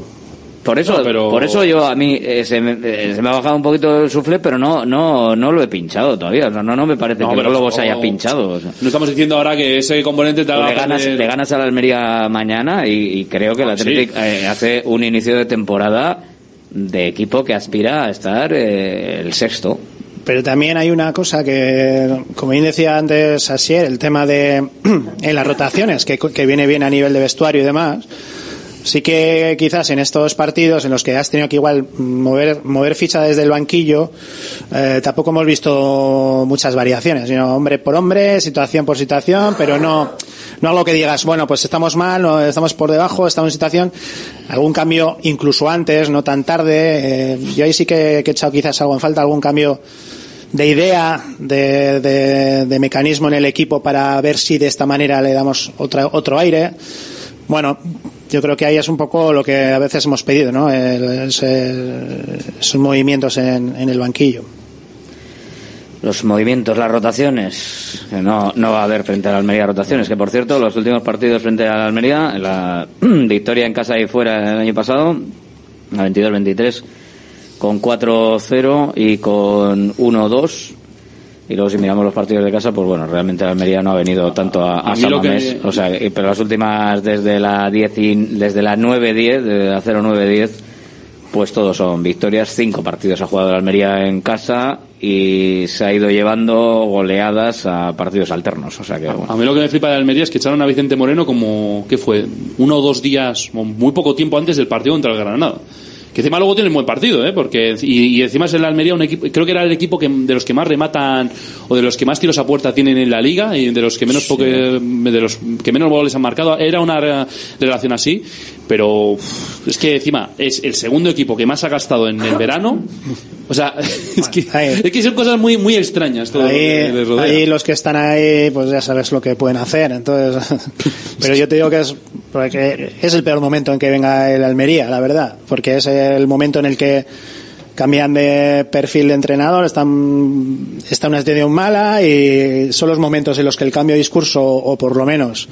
por eso No, pero- por eso yo a mí eh, se, me, eh, se me ha bajado un poquito el sufle pero no no no lo he pinchado todavía o sea, no no me parece No, que el pero globo se haya pinchado o sea. no estamos diciendo ahora que ese componente te haga le ganas perder- le ganas a la Almería mañana y, y creo que el Ah, sí. Athletic eh, hace un inicio de temporada de equipo que aspira a estar eh, el sexto Pero también hay una cosa que, como bien decía antes Asier, el tema de en las rotaciones, que, que viene bien a nivel de vestuario y demás. Sí que quizás en estos partidos en los que has tenido que igual mover, mover ficha desde el banquillo, eh, tampoco hemos visto muchas variaciones, sino hombre por hombre, situación por situación, pero no, no algo que digas, bueno, pues estamos mal, o estamos por debajo, estamos en situación, algún cambio incluso antes, no tan tarde, eh, yo ahí sí que, que he echado quizás algo en falta, algún cambio de idea, de, de, de mecanismo en el equipo para ver si de esta manera le damos otra, otro aire. Bueno, yo creo que ahí es un poco lo que a veces hemos pedido, ¿no? El- ese- esos movimientos en, en el banquillo. los movimientos, las rotaciones, no, no va a haber frente a la Almería rotaciones, que por cierto, los últimos partidos frente a la Almería, la victoria en casa y fuera el año pasado, la 22-23, con 4-0 y con 1-2. Y luego si miramos los partidos de casa, pues bueno, realmente la Almería no ha venido tanto a, a que-. O sea, pero las últimas, desde la 10 y- desde la 9-10, desde la 0-9-10, pues todos son victorias. Cinco partidos ha jugado la Almería en casa y se ha ido llevando goleadas a partidos alternos. O sea que, bueno. A mí lo que me flipa de Almería es que echaron a Vicente Moreno como, ¿qué fue? Uno o dos días, muy poco tiempo antes del partido contra el Granada. Que encima luego tiene un buen partido, ¿eh? Porque, y, y encima es el Almería un equipo, creo que era el equipo que, de los que más rematan, o de los que más tiros a puerta tienen en la liga, y de los que menos, poque- de los que menos goles han marcado. Era una re- relación así. Pero es que encima es el segundo equipo que más ha gastado en el verano. O sea, es que, es que son cosas muy muy extrañas todo lo que les Ahí, rodea. ahí los que están ahí, pues ya sabes lo que pueden hacer. Entonces, pero yo te digo que es, porque es el peor momento en que venga el Almería, la verdad, porque es el momento en el que cambian de perfil de entrenador, están, está una situación mala y son los momentos en los que el cambio de discurso, o por lo menos,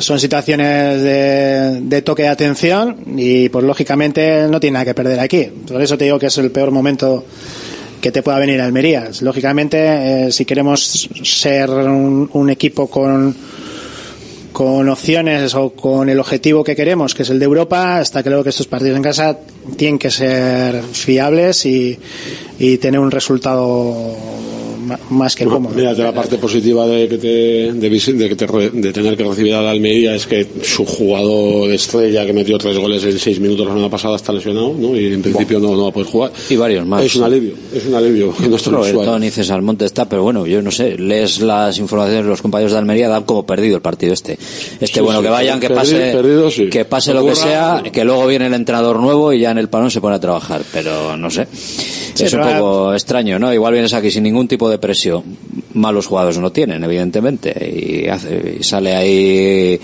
son situaciones de, de toque de atención y pues lógicamente no tiene nada que perder aquí. Por eso te digo que es el peor momento que te pueda venir a Almería. Lógicamente, eh, si queremos ser un, un equipo con, con opciones o con el objetivo que queremos, que es el de Europa, está claro que estos partidos en casa tienen que ser fiables y, y tener un resultado más que cómodo. Mira, de la parte positiva de que te, de, de que te re- de tener que recibir a la Almería es que su jugador estrella que metió tres goles en seis minutos la semana pasada está lesionado, ¿no? Y en principio no, no va a poder jugar. Y varios más. Es un alivio, es un alivio. que no Roberto ni César Monte está, pero bueno, yo no sé, lees las informaciones de los compañeros de Almería, dan como perdido el partido este. Este, Sí, bueno, sí, que vayan, que pase, perdido, sí. que pase lo que sea, que luego viene el entrenador nuevo y ya en el palón se pone a trabajar, pero no sé. es un poco extraño, ¿no? Igual vienes aquí sin ningún tipo de presión. Malos jugadores no tienen, evidentemente, y, hace, y sale ahí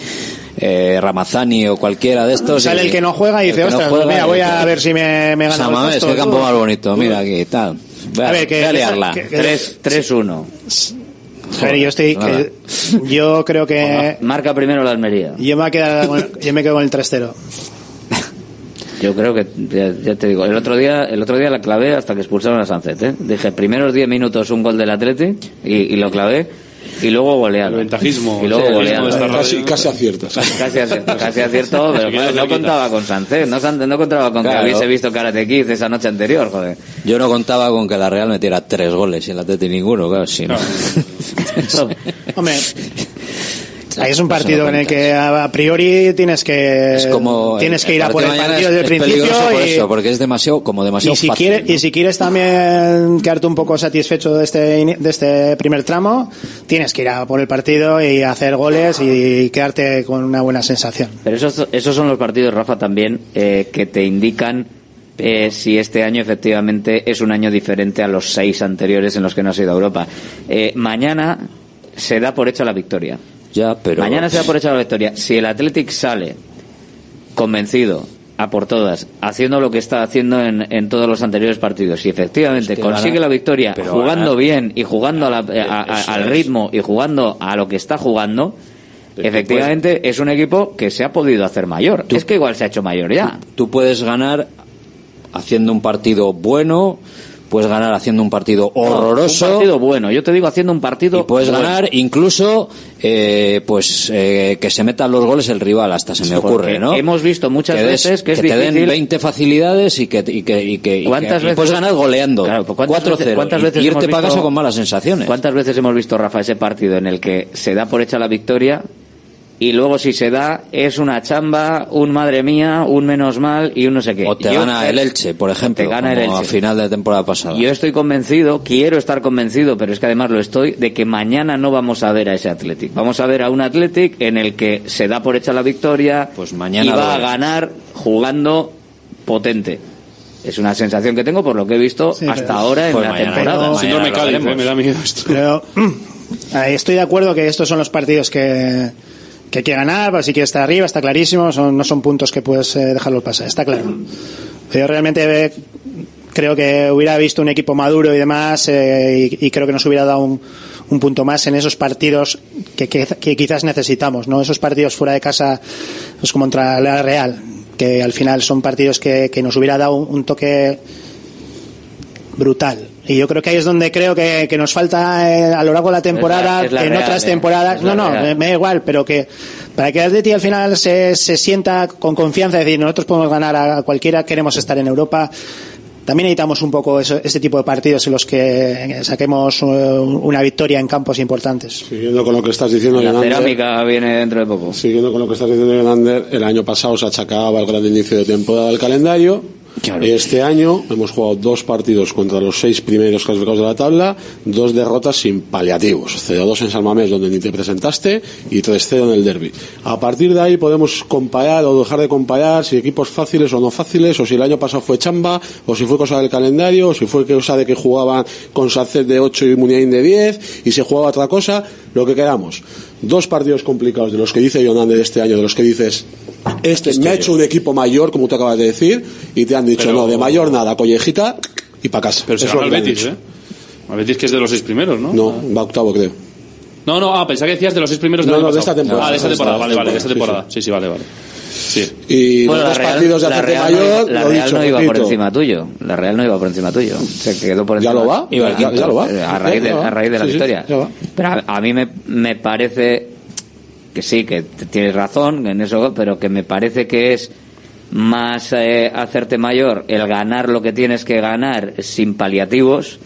eh, Ramazani o cualquiera de estos. Sale y- el que no juega y dice, no ostras, juega mira, voy a ver si me, me gana Mamés, puestos". qué campo más bonito, mira aquí, tal. A ver, que- Voy a que- liarla. que- que- 3 3-1. A ver, yo estoy, que- yo creo que Marca primero la Almería. yo me, voy a quedar con- yo me quedo con el 3-0. Yo creo que, ya, ya te digo, el otro día el otro día la clavé hasta que expulsaron a Sánchez. ¿eh? Dije, primeros 10 minutos un gol del Atleti y, y lo clavé y luego goleado. El ventajismo. Y luego esta Casi, casi aciertas. Casi acierto, casi acierto, pero no contaba con Sánchez, no, no contaba con Claro. que hubiese visto Karate Kid esa noche anterior, joder. Yo no contaba con que la Real metiera tres goles y el Atleti ninguno, claro, sí. ¿no? Hombre, ahí es un se partido en el que a priori tienes que Es como tienes el- que ir a por el partido es- desde el principio por y, eso, porque es demasiado como demasiado y si fácil. quieres y si quieres también quedarte un poco satisfecho de este de este primer tramo, tienes que ir a por el partido y hacer goles y quedarte con una buena sensación. Pero esos, esos son los partidos, Rafa, también eh, que te indican eh, si este año efectivamente es un año diferente a los seis anteriores en los que no has ido a Europa. Eh, mañana se da por hecha la victoria. Ya, pero Mañana se da por hecha la victoria. Si el Athletic sale convencido a por todas, haciendo lo que está haciendo en, en todos los anteriores partidos, y efectivamente Es que consigue gana- la victoria jugando bien y jugando a la- a- a- Eso al es. ritmo y jugando a lo que está jugando, efectivamente es un equipo que se ha podido hacer mayor. es que igual se ha hecho mayor ya. tú puedes ganar haciendo un partido bueno, puedes ganar haciendo un partido horroroso. Un partido bueno. Yo te digo haciendo un partido y puedes bueno. ganar incluso eh, pues eh, que se metan los goles el rival hasta se me ocurre no hemos visto muchas que des- veces que es te den difícil- 20 facilidades y que y que y que, y ¿Cuántas que- y veces- puedes ganar goleando Claro, ¿cuántas 4-0 veces- cuántas y veces irte hemos para casa con malas sensaciones ¿Cuántas veces hemos visto, Rafa, ese partido en el que se da por hecha la victoria y luego si se da es una chamba, un madre mía, un menos mal y un no sé qué? o te Yo- gana el Elche por ejemplo te gana el como a Elche. final de temporada pasada Yo estoy convencido, quiero estar convencido, pero es que además lo estoy, de que mañana no vamos a ver a ese Athletic. Vamos a ver a un Athletic en el que se da por hecha la victoria Pues mañana y va a ganar jugando potente. Es una sensación que tengo por lo que he visto Sí, hasta pero- ahora en Pues la mañana- temporada. Cádiz, veremos. eh, me da miedo esto. Pero eh, estoy de acuerdo que estos son los partidos que, que que ganar, si quieres estar arriba, está clarísimo, son, no son puntos que puedes eh, dejarlos pasar, está claro. Yo realmente creo que hubiera visto un equipo maduro y demás eh, y, creo que nos hubiera dado un, un punto más en esos partidos que, quizás necesitamos, ¿no? Esos partidos fuera de casa, pues como contra la Real, que al final son partidos que, nos hubiera dado un toque brutal. Y yo creo que ahí es donde creo que, que nos falta eh, a lo largo de la temporada, es la en Real, otras eh. temporadas. No, no, Real. me, da igual, pero que para que el Atleti al final se, se sienta con confianza, es decir, nosotros podemos ganar a cualquiera, queremos estar en Europa. También necesitamos un poco eso, este tipo de partidos en los que saquemos eh, una victoria en campos importantes. Siguiendo con lo que estás diciendo, La cerámica viene dentro de poco. Siguiendo con lo que estás diciendo, el año pasado se achacaba el gran inicio de temporada del calendario. Este año hemos jugado dos partidos contra los seis primeros clasificados de la tabla, dos derrotas sin paliativos. 0-2 en San Mamés, donde ni te presentaste, y 3-0 en el derby. A partir de ahí podemos comparar o dejar de comparar si equipos fáciles o no fáciles, o si el año pasado fue chamba, o si fue cosa del calendario, o si fue cosa de que jugaban con Sacet de 8 y Muniain de 10, y se jugaba otra cosa, lo que queramos. Dos partidos complicados de los que dice Yonande de este año, de los que dices, este me ha hecho un equipo mayor, como tú acabas de decir, y te han dicho, Pero- no, de mayor nada, collejita y para casa. Pero se ganó el Betis. ¿eh? El Betis que es de los seis primeros, ¿no? No, va octavo, creo. No, no, ah, pensaba que decías de los seis primeros del No, no, de esta temporada. Ah, de esta De temporada, vale, vale, de esta temporada. Sí, sí, vale, vale. Sí. Y Bueno, los la dos Real, partidos de la hacerte Real no mayor, la Real dicho, no iba por encima tuyo. La Real no iba por encima tuyo. Se quedó por ¿Ya encima. lo va? Iba Ya- quinto, ya lo va. eh, A raíz de, Ya lo va. a raíz de la Sí, victoria. ya. Pero a, a mí me, me parece que sí, que tienes razón en eso, pero que me parece que es más eh, hacerte mayor el ganar lo que tienes que ganar sin paliativos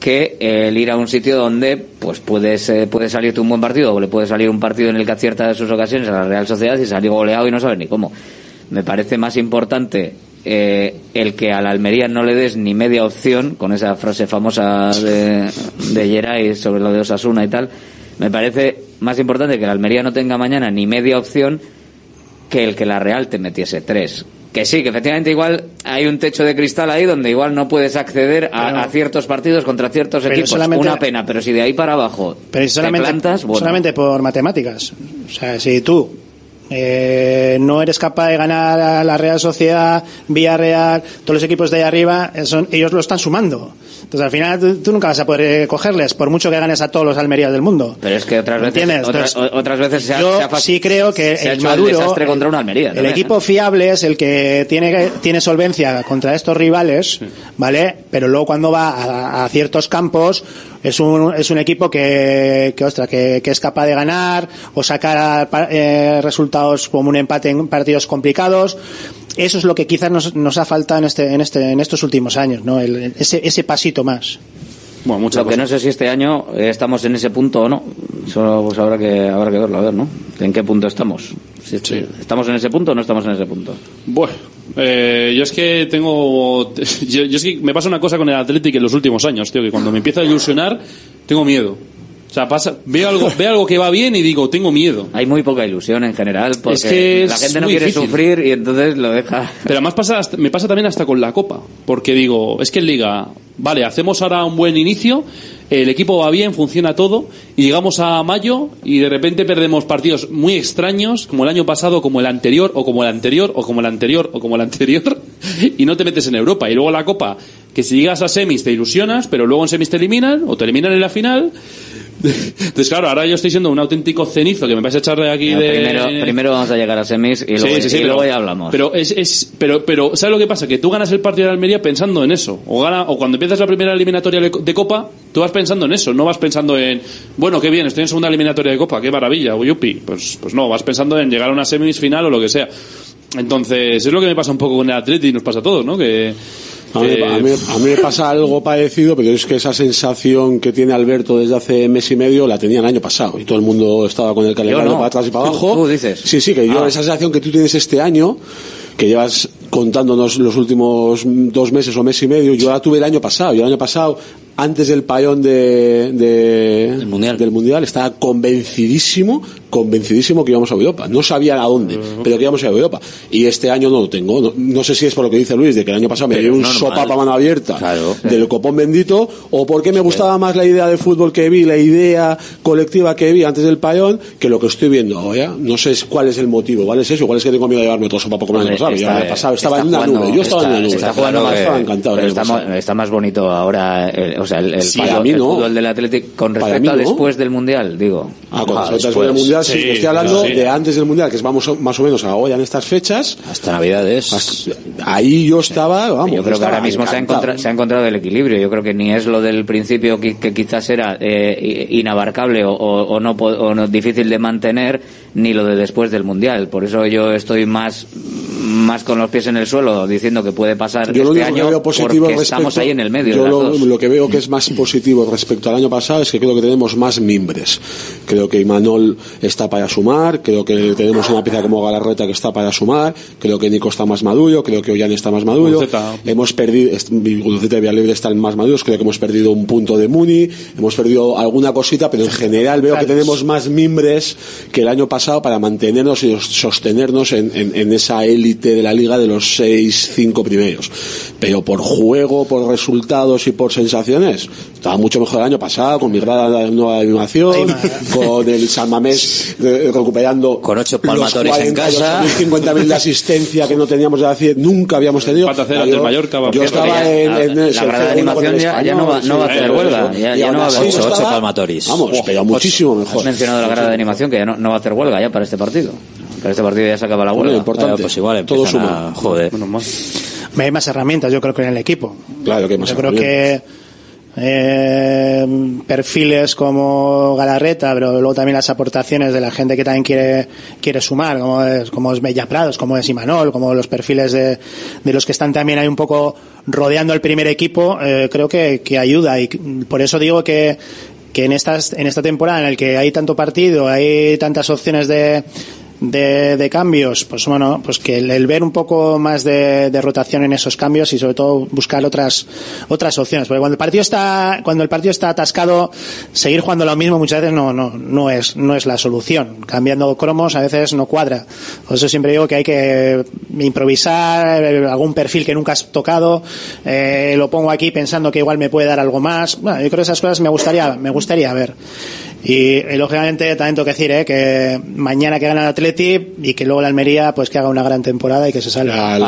que el ir a un sitio donde pues puedes eh, puede salirte un buen partido o le puede salir un partido en el que acierta de sus ocasiones a la Real Sociedad y salir goleado y no sabes ni cómo. Me parece más importante eh, el que a la Almería no le des ni media opción, con esa frase famosa de, de Geray sobre lo de Osasuna y tal, me parece más importante que la Almería no tenga mañana ni media opción que el que la Real te metiese tres. Que sí, que efectivamente igual hay un techo de cristal ahí donde igual no puedes acceder a, Pero- a ciertos partidos contra ciertos equipos. Una pena, pero si de ahí para abajo Pero te solamente, plantas, bueno. solamente por matemáticas. O sea, si tú eh, no eres capaz de ganar a la Real Sociedad, Villarreal, todos los equipos de ahí arriba, eh, son- ellos lo están sumando. Entonces al final tú, tú nunca vas a poder eh, cogerles, por mucho que ganes a todos los Almerías del mundo. Pero es que otras veces, otras, veces se ha, yo se ha fac- sí creo que se ha el hecho Maduro, desastre contra una Almería. El también, equipo fiable es el que tiene, tiene solvencia contra estos rivales, ¿vale? Pero luego cuando va a, a ciertos campos es un, es un equipo que, que, ostras, que, que es capaz de ganar o sacar eh, resultados como un empate en partidos complicados. Eso es lo que quizás nos, nos ha faltado en, este, en, este, en estos últimos años, ¿no? El- ese, ese pasito más. Bueno, Lo que no sé si este año eh, estamos en ese punto o no. Eso pues habrá que, habrá que verlo, a ver, ¿no? ¿En qué punto estamos? Si est- ¿Estamos en ese punto o no estamos en ese punto? Bueno, eh, yo es que tengo. Yo, yo es que me pasa una cosa con el Athletic en los últimos años, tío, que cuando me empiezo a ilusionar, tengo miedo. O sea, pasa, veo algo, veo algo que va bien y digo, tengo miedo. Hay muy poca ilusión en general porque Es que la gente no quiere difícil. sufrir y entonces lo deja. Pero además pasa hasta- me pasa también hasta con la Copa, porque digo, es que en Liga, vale, hacemos ahora un buen inicio, el equipo va bien, funciona todo, y llegamos a mayo y de repente perdemos partidos muy extraños, como el año pasado, como el anterior, o como el anterior, o como el anterior, o como el anterior, y no te metes en Europa. Y luego la Copa, que si llegas a semis te ilusionas, pero luego en semis te eliminan, o te eliminan en la final. Entonces, claro, ahora yo estoy siendo un auténtico cenizo que me vais a echar de aquí No, de... primero, primero vamos a llegar a semis y luego, Sí, sí, sí, y pero- luego ya hablamos. Pero es, es pero pero ¿sabes lo que pasa? Que tú ganas el partido de Almería pensando en eso. O gana o cuando empiezas la primera eliminatoria de Copa, tú vas pensando en eso, no vas pensando en, bueno, qué bien, estoy en segunda eliminatoria de Copa, qué maravilla, o yupi. Pues pues no, vas pensando en llegar a una semifinal o lo que sea. Entonces, es lo que me pasa un poco con el Atleti y nos pasa a todos, ¿no? Que A mí, que- a mí- a mí me pasa algo parecido, pero es que esa sensación que tiene Alberto desde hace mes y medio la tenía el año pasado y todo el mundo estaba con el calendario no. para atrás y para Tú- abajo. tú dices. Sí, sí, que yo Ah. esa sensación que tú tienes este año, que llevas contándonos los últimos dos meses o mes y medio, yo la tuve el año pasado. Yo el año pasado, antes del payón de, de- del mundial, estaba convencidísimo, convencidísimo que íbamos a Europa. No sabía a dónde, pero que íbamos a Europa. Y este año no lo tengo. No, no sé si es por lo que dice Luis, de que el año pasado me dio un sopa a mano abierta del copón bendito, o porque me gustaba más la idea de fútbol que vi, la idea colectiva que vi antes del payón, que lo que estoy viendo ahora. No sé cuál es el motivo, ¿vale? Es eso, igual es que tengo miedo de llevarme otro sopa como el año pasado. Yo el año pasado estaba en una jugando- nube, yo estaba en una nube. está jugando que- estaba encantado. pero está, más bonito ahora, el- o sea, el, el, Sí, para el no. fútbol del Atlético con respecto a no. después del Mundial, digo. Ah, con Ah, después. del mundial, sí, estoy hablando sí. de antes del mundial, que es vamos, más o menos ahora en estas fechas. Hasta Navidades. Ahí yo estaba, vamos. Yo creo que ahora mismo se ha, encontrado, se ha encontrado el equilibrio. Yo creo que ni es lo del principio que, que quizás era eh, inabarcable o, o- o no, o no difícil de mantener, ni lo de después del Mundial. Por eso yo estoy más más con los pies en el suelo, diciendo que puede pasar Yo lo este único que año veo positivo porque respecto, estamos ahí en el medio. yo las lo, dos. lo que veo que es más positivo respecto al año pasado es que creo que tenemos más mimbres. Creo que Imanol está para sumar, creo que tenemos una pieza como Galarreta que está para sumar, creo que Nico está más maduro, creo que Ollán está más maduro. Hemos perdido, Guruceta y Villarlibre están más maduros, creo que hemos perdido un punto de Muni, hemos perdido alguna cosita, pero en general veo que tenemos más mimbres que el año pasado para mantenernos y sostenernos en, en- en esa élite de la liga de los seis, cinco primeros. Pero por juego, por resultados y por sensaciones, estaba mucho mejor el año pasado, con mi gran nueva animación, con el San Mamés eh, recuperando Con ocho palmatoris en casa. 50.000 de asistencia que no teníamos de hace, nunca habíamos tenido. Cero Yo- ante el Mallorca, va. Yo Cierto, estaba ya- en, la- en la el grada de animación ya- ya no va- no va a sí, hacer huelga, ya- no va a haber ocho, ocho palmatoris. Vamos, pero muchísimo mejor. Has mencionado la grada de animación que ya no, no va a hacer huelga ya para este partido. Para este partido ya se acaba la Bueno, huelga. importante. Bueno, pues igual Todo suma. a- joder. Menos mal. Hay más herramientas, yo creo que en el equipo. Claro que hay más Yo creo que eh, perfiles como Galarreta, pero luego también las aportaciones de la gente que también quiere quiere sumar, como es, como es Bella Prados, como es Imanol, como los perfiles de, de los que están también ahí un poco rodeando el primer equipo, eh, creo que, que ayuda y por eso digo que que en estas en esta temporada en el que hay tanto partido, hay tantas opciones de de, de cambios, pues bueno, pues que el, ver un poco más de, de rotación en esos cambios y sobre todo buscar otras otras opciones, porque cuando el partido está cuando el partido está atascado, seguir jugando lo mismo muchas veces no no no es no es la solución. Cambiando cromos a veces no cuadra. Por eso siempre digo que hay que improvisar eh, algún perfil que nunca has tocado, eh, lo pongo aquí pensando que igual me puede dar algo más. Bueno, yo creo que esas cosas me gustaría me gustaría ver. Y, y, lógicamente también tengo que decir eh, que mañana que gana el Atleti y que luego la Almería pues que haga una gran temporada y que se salga.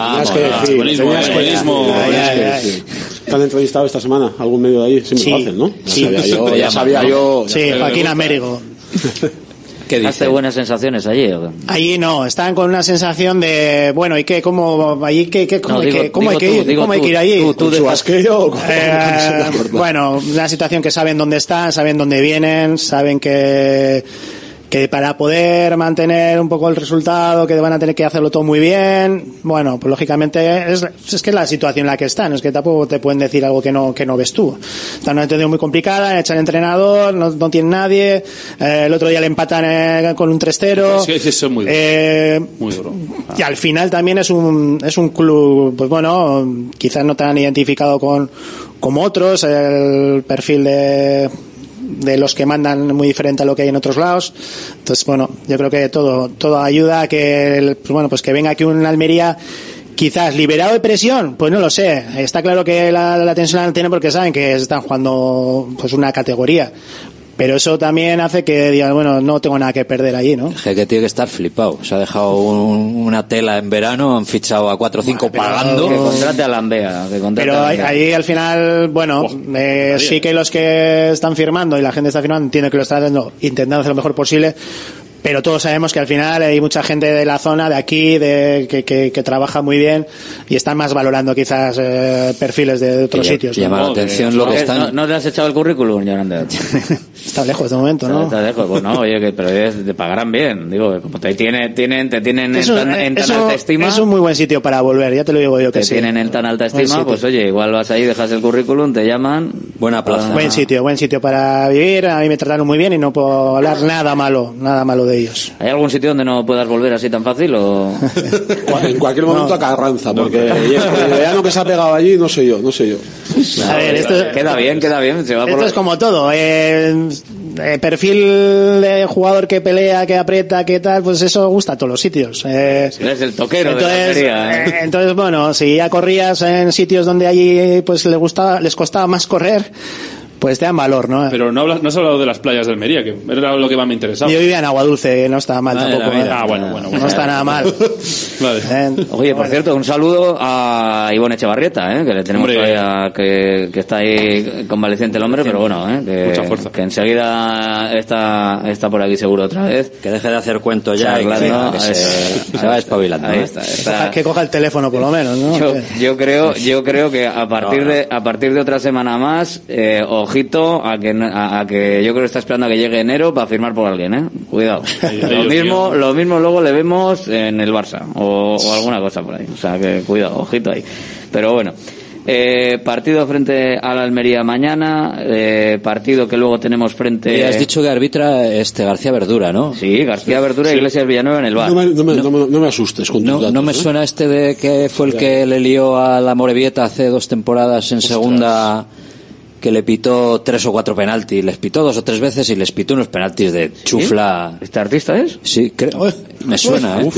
decir. ¿Te han entrevistado esta semana? ¿Algún medio de ahí? Siempre Sí. lo hacen, ¿no? Ya Sí. sabía yo, ya sabía yo. Sí, Joaquín Américo. ¿Qué Hace buenas sensaciones allí. Allí no, estaban con una sensación de, bueno, ¿y qué? ¿Cómo, allí, qué, qué, cómo, No, hay digo- que, cómo hay que tú, ir? digo ¿Cómo hay tú, que ir allí? tú- tú ¿Con su asqueo con- Eh, bueno, una situación que saben dónde están, saben dónde vienen, saben que que para poder mantener un poco el resultado, que van a tener que hacerlo todo muy bien, bueno, pues lógicamente es, es que es la situación en la que están, es que tampoco te pueden decir algo que no, que no ves tú. Están en una situación muy complicada, echan entrenador, no, no tienen nadie, eh, el otro día le empatan eh, con un 3-0. Es que eso es muy. Eh, Muy duro. y al final también es un, es un club, pues bueno, quizás no tan identificado con, como otros, el perfil de, de los que mandan muy diferente a lo que hay en otros lados. Entonces, bueno, yo creo que todo, todo ayuda a que, el- pues bueno, pues que venga aquí un Almería Quizás liberado de presión, pues no lo sé. Está claro que la, la tensión la tienen porque saben que están jugando pues una categoría. Pero eso también hace que digan, bueno, no tengo nada que perder allí, ¿no? Je, que tiene que estar flipado. Se ha dejado un- una tela en verano, han fichado a 4 o 5 pagando. Que contrate a Lambea. Que contrate Pero a ahí, Lambea. ahí al final, bueno, eh, sí que los que están firmando y la gente está firmando entiende que lo están haciendo, intentando hacer lo mejor posible. Pero todos sabemos que al final hay mucha gente de la zona, de aquí, de, que, que, que trabaja muy bien y están más valorando quizás eh, perfiles de otros Que sitios. llama ¿no? la atención lo que ¿No, están... no te has echado el currículum, Yolanda? Está lejos de momento, ¿no? Te dejo. Pues no, oye, que, pero te pagarán bien. Digo, como te tienen, tienen, te tienen en Eso- tan, en tan eso alta estima. es un muy buen sitio para volver, ya te lo digo yo que te sí. tienen en tan alta estima, pues oye, igual vas ahí, dejas el currículum, te llaman. Buena plaza. Buen sitio, buen sitio para vivir. A mí me trataron muy bien y no puedo hablar nada malo, nada malo de ellos. ¿Hay algún sitio donde no puedas volver así tan fácil o...? En cualquier momento a Carranza, porque el verano que se ha pegado allí, no sé yo, no sé yo. A ver, esto, Queda bien, queda bien. Se va por Esto es como todo. eh, eh, perfil de jugador que pelea, que aprieta, que tal, pues eso gusta a todos los sitios. Eh, Eres el toquero de la entonces, feria. ¿eh? eh, entonces, bueno, si ya corrías en sitios donde allí pues les gustaba, les costaba más correr, pues te dan valor, ¿no? Pero no, hablas, no has hablado de las playas de Almería, que era lo que más me interesaba. Yo vivía en Aguadulce, no está mal Vale, tampoco. vida. ¿eh? Ah, bueno, bueno, bueno. No está nada mal. Vale. Eh, Oye, por cierto, un saludo a Ivonne Echevarrieta, ¿eh? que le tenemos Hombre. todavía que, que está ahí convaleciente el hombre, pero bueno, ¿eh? que, Mucha fuerza. que enseguida está, está por aquí seguro otra vez. Que deje de hacer cuento ya y que, Charlando, que se, se va espabilando. Ahí ¿eh? está, que está. coja- que coja el teléfono por lo menos, ¿no? Yo, yo creo, yo creo que a partir No, no. de a partir de otra semana más, eh, o ojito a que, a, a que yo creo que está esperando a que llegue enero para firmar por alguien, ¿eh? Cuidado. Lo mismo, lo mismo luego le vemos en el Barça o, o alguna cosa por ahí. O sea que cuidado, ojito ahí. Pero bueno. Eh, partido frente a la Almería mañana, eh, partido que luego tenemos frente... Y has dicho que arbitra este García Verdura, ¿no? Sí, García Verdura y Iglesias Villanueva en el bar. No me, no me- no no me asustes con tus No, datos, no me ¿eh? suena este de que fue el que le lió a la Morevieta hace dos temporadas en segunda que le pitó tres o cuatro penaltis, les pitó dos o tres veces y les pitó unos penaltis de chufla. ¿Este artista es? Sí, creo. Me suena, ¿eh?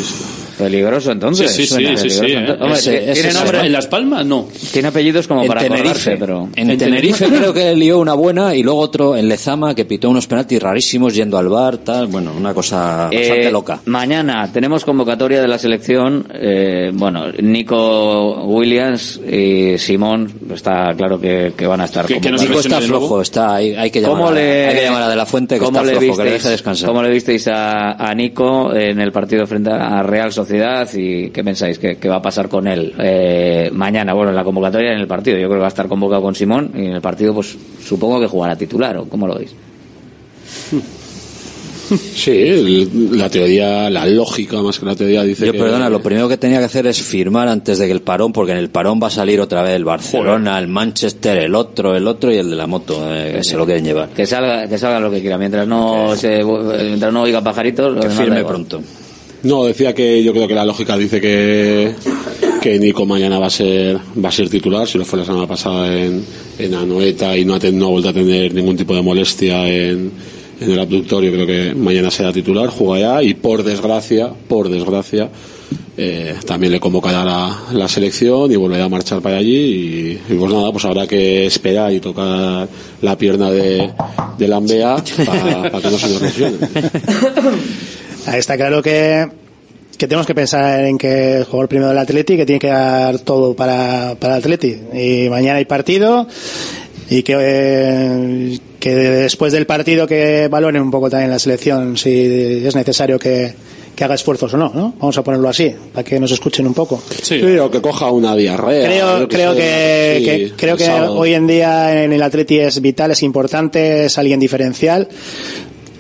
Peligroso entonces. Sí, sí, sí, Suena sí, sí, peligroso. ¿eh? Hombre, Ese- tiene ese es nombre- ¿En Las Palmas? No. Tiene apellidos como En para Tenerife, pero... en, Tenerife creo que lió una buena y luego otro en Lezama que pitó unos penaltis rarísimos yendo al bar, tal, bueno, una cosa bastante Eh, loca. Mañana tenemos convocatoria de la selección. eh, bueno, Nico Williams y Simón, está claro que, que van a estar Que- que no convocados. se Nico está flojo, está, hay, hay que llamar, ¿Cómo a, le, hay que llamar a De La Fuente que está flojo, que le visteis- deje descansar. ¿Cómo le visteis a, a Nico en el partido frente a Real Sociedad y qué pensáis que, que va a pasar con él eh, mañana? Bueno, en la convocatoria y en el partido. Yo creo que va a estar convocado con Simón y en el partido, pues supongo que jugará titular, ¿o cómo lo veis? Sí, el- la teoría, la lógica más que la teoría dice Yo, que... perdona, lo primero que tenía que hacer es firmar antes de que el parón, porque en el parón va a salir otra vez el Barcelona, el Manchester, el otro, el otro y el de la moto, eh, que se lo quieren llevar. Que salga, que salga lo que quiera, mientras no se, mientras no oiga pajaritos, Que firme igual. pronto. No, decía que yo creo que la lógica dice que, que Nico mañana va a ser va a ser titular, si lo fue la semana pasada en, en Anoeta y no ha, ten- no ha vuelto a tener ningún tipo de molestia en, en el abductor, yo creo que mañana será titular, juega ya y por desgracia, por desgracia, eh, también le convocará la, la selección y volverá a marchar para allí y, y pues nada, pues habrá que esperar y tocar la pierna de, de Lambea para que no se nos lesione. Ahí está claro que, que tenemos que pensar en que el jugador primero del Atleti, que tiene que dar todo para, para el Atleti. Y mañana hay partido y que, eh, que después del partido que valoren un poco también la selección si es necesario que, que haga esfuerzos o no, ¿no? Vamos a ponerlo así, para que nos escuchen un poco. Sí, o que coja una diarrea. Creo, creo que, sí, que- creo que hoy en día en el Atleti es vital, es importante, es alguien diferencial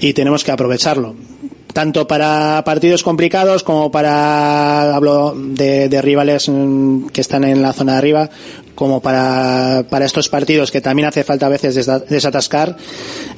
y tenemos que aprovecharlo. Tanto para partidos complicados como para, hablo de, de rivales mm, que están en la zona de arriba, como para, para estos partidos que también hace falta a veces desa- desatascar.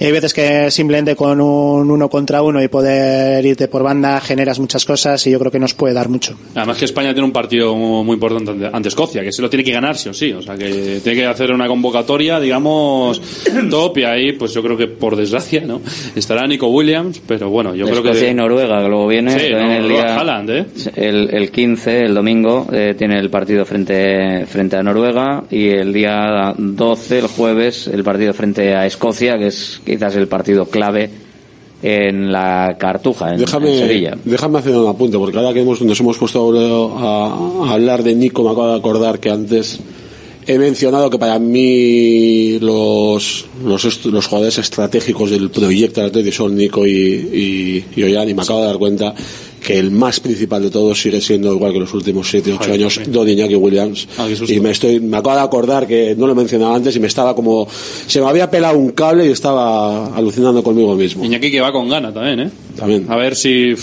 Hay veces que simplemente con un uno contra uno y poder irte por banda generas muchas cosas y yo creo que nos puede dar mucho. Además que España tiene un partido muy importante ante- ante Escocia, que se lo tiene que ganar sí o sí. O sea, que tiene que hacer una convocatoria, digamos, top y ahí, pues yo creo que por desgracia, ¿no? Estará Nico Williams, pero bueno, yo creo Escocia que... y Noruega, que luego viene Sí, el día Haaland, ¿eh? el, el 15, el domingo, eh, tiene el partido frente frente a Noruega y el día 12, el jueves, el partido frente a Escocia, que es quizás el partido clave en la Cartuja, en, en Déjame, Sevilla. déjame hacer un apunte, porque ahora que hemos, nos hemos puesto ahora a, a hablar de Nico, me acabo de acordar que antes he mencionado que para mí los, los, los jugadores estratégicos del proyecto Atlético son Nico y, y, y Ollán, y me acabo de dar cuenta que el más principal de todos sigue siendo igual que los últimos 7 8 Joder, años, también. Don Iñaki Williams. Ah, y me estoy me acabo de acordar que no lo he mencionado antes y me estaba como se me había pelado un cable y estaba alucinando conmigo mismo. Iñaki que va con gana también, ¿eh? También. A ver si...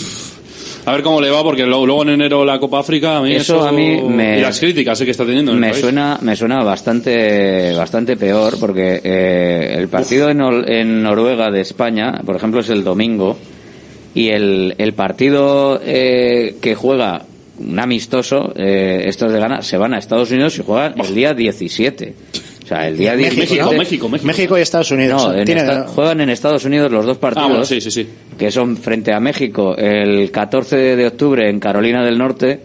A ver cómo le va, porque luego, luego en enero la Copa África, a mí Eso eso... a mí me- Y las críticas eh, que está teniendo en el Me país. suena, me suena bastante, bastante peor porque eh, el partido en Noruega de España, por ejemplo, es el domingo y el, el partido eh, que juega un amistoso, eh, estos de Ghana, se van a Estados Unidos y juegan el día 17. O sea, el día México, 17. ¿no? México, México. México y Estados Unidos. No, en Tiene- esta- juegan en Estados Unidos los dos partidos. Ah, bueno, sí, sí, sí. Que son frente a México el 14 de octubre en Carolina del Norte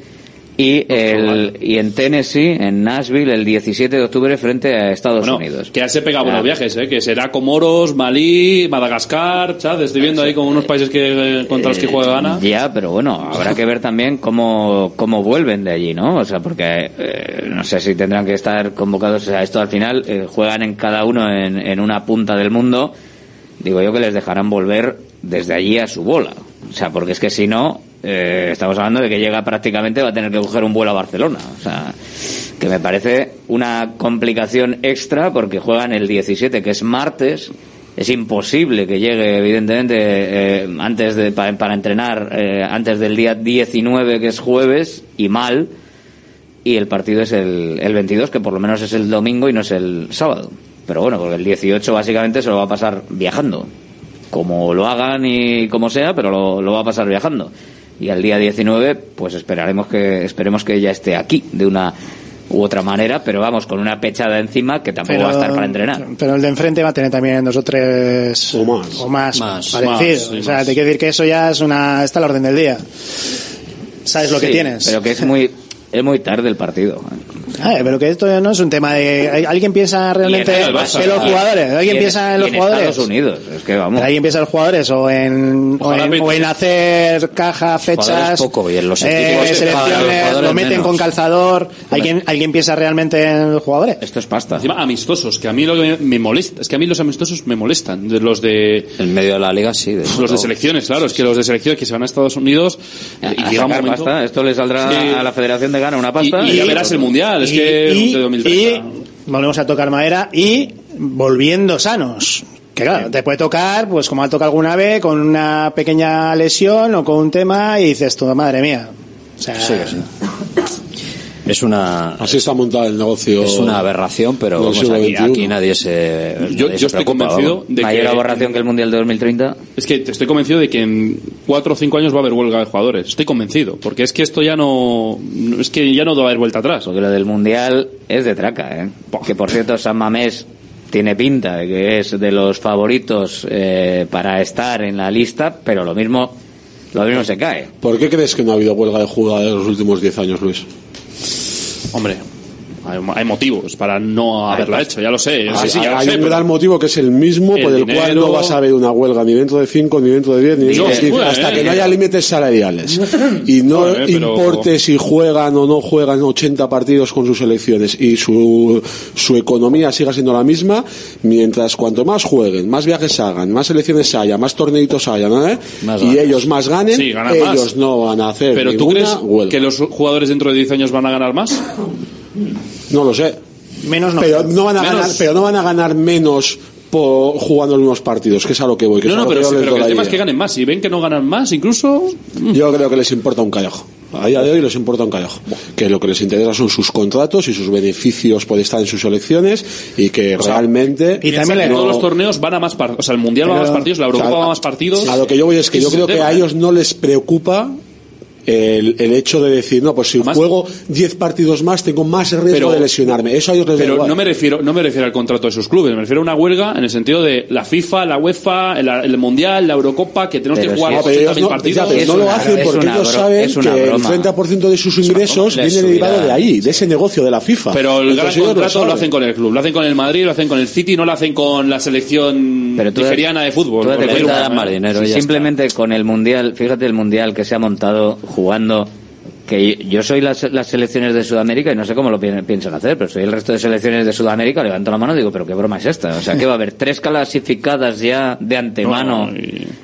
y, el, y en Tennessee, en Nashville, el 17 de octubre frente a Estados Bueno, Unidos. que ya se pega buenos Ya. viajes, ¿eh? Que será Comoros, Malí, Madagascar, ¿sabes? Estoy viendo ahí como unos países que, eh, contra los que juega Gana. Ya, pero bueno, habrá que ver también cómo, cómo vuelven de allí, ¿no? O sea, porque eh, no sé si tendrán que estar convocados. O sea, esto al final eh, juegan en cada uno en, en una punta del mundo. Digo yo que les dejarán volver desde allí a su bola. O sea, porque es que si no, eh, estamos hablando de que llega prácticamente, va a tener que coger un vuelo a Barcelona. O sea, que me parece una complicación extra porque juegan el 17, que es martes. Es imposible que llegue, evidentemente, eh, antes de, para, entrenar, eh, antes del día 19, que es jueves, y mal. Y el partido es el, el 22, que por lo menos es el domingo y no es el sábado. Pero bueno, porque el 18 básicamente se lo va a pasar viajando. Como lo hagan y como sea, pero lo va a pasar viajando. Y al día 19, pues esperaremos que, esperemos que ya esté aquí de una u otra manera, pero vamos, con una pechada encima que tampoco va a estar para entrenar. Pero el de enfrente va a tener también dos o tres o más, Más, parecidos. más, o sea, más. te quiero decir que eso ya es una está a la orden del día. Sabes lo que tienes. Pero que es muy, es muy tarde el partido. Ah, pero que esto no es un tema de alguien piensa realmente Y en en el Barça, los y- jugadores, y alguien en- piensa en y los en jugadores. Estados Unidos, es que vamos. Alguien piensa en los jugadores o en, o en, o en hacer caja, fechas, poco, y en los eh, los selecciones, lo meten menos. con calzador. ¿Alguien, ¿Alguien piensa realmente en los jugadores? Esto es pasta. Encima, amistosos, que a mí lo que me molesta, es que a mí los amistosos me molestan. De los de. En medio de la liga, sí. de- Los de selecciones, claro, es que los de selecciones que se van a Estados Unidos y A llega un sacar momento. pasta, esto le saldrá Sí. a la Federación de Gana una pasta. Y, y ya verás el mundial, es y- que y- de 2030. y volvemos a tocar madera y volviendo sanos. Que claro, te puede tocar, pues como ha tocado alguna vez, con una pequeña lesión o con un tema y dices tú, madre mía. O sea, Sí, sí. Es una. Así está montado el negocio. Es una aberración, pero vamos, aquí, aquí nadie se. Yo- nadie yo se estoy preocupa, convencido vamos. de Mayor que- aberración que el Mundial de 2030. Es que estoy convencido de que en cuatro o cinco años va a haber huelga de jugadores. Estoy convencido, porque es que esto ya no, no- es que ya no va a haber vuelta atrás. Porque lo del Mundial es de traca, ¿eh? Que por cierto, San Mamés tiene pinta de que es de los favoritos eh, para estar en la lista, pero lo mismo, lo mismo se cae. ¿Por qué crees que no ha habido huelga de jugadores en los últimos 10 años, Luis? Hombre, hay, hay motivos para no haberla hecho, ya lo sé. Hay, Sí, sí, ya lo hay sé, un pero- gran motivo que es el mismo El por el cual no vas a ver una huelga ni dentro de 5, ni dentro de 10, ni dentro de Dios, 15, pues, hasta eh. que no haya límites salariales. Y no pero- importe si juegan o no juegan 80 partidos con sus selecciones y su, su economía siga siendo la misma, mientras cuanto más jueguen, más viajes hagan, más selecciones haya, más torneitos haya, ¿no? eh? Más y ganas. ellos más ganen, Sí, ellos más. no van a hacer Pero ¿tú ninguna crees huelga. que los jugadores dentro de 10 años van a ganar más? No lo sé. menos no. Pero no van a Menos. ganar, pero no van a ganar menos por jugando los mismos partidos, que es a lo que voy. Que No, no, pero, que sí, pero que el tema es que ganen más. Si ven que no ganan más, incluso... Yo creo que les importa un callejo. A día de hoy les importa un callejo. Que lo que les interesa son sus contratos y sus beneficios por estar en sus selecciones y que O sea, realmente. Y también todos los torneos van a más partidos. O sea, el Mundial va a más partidos, la o sea, va a más partidos. A lo que yo voy es que yo creo que tema, a ellos no les preocupa el, el hecho de decir, no, pues si juego 10 partidos más tengo más riesgo Pero- de lesionarme. Eso a ellos les Pero no me refiero no me refiero al contrato de sus clubes, me refiero a una huelga en el sentido de la FIFA, la UEFA, el, el Mundial, la Eurocopa, que tenemos Pero que jugar ellos 80.000 no, partidos. ya, pero no lo hacen es porque ellos bro- saben que el broma. 30% de sus ingresos viene derivado de ahí, de ese negocio de la FIFA. Pero el gran Entonces lo contrato lo saben. hacen con el club, lo hacen con el Madrid, lo hacen con el City, no lo hacen con la selección Pero tú- nigeriana de fútbol. Tú cuenta, ¿eh? dinero, si ya simplemente con el mundial, fíjate el mundial que se ha montado jugando, que yo soy las, las selecciones de Sudamérica y no sé cómo lo pi- piensan hacer, pero soy el resto de selecciones de Sudamérica, levanto la mano y digo, pero qué broma es esta. O sea, que va a haber tres clasificadas ya de antemano,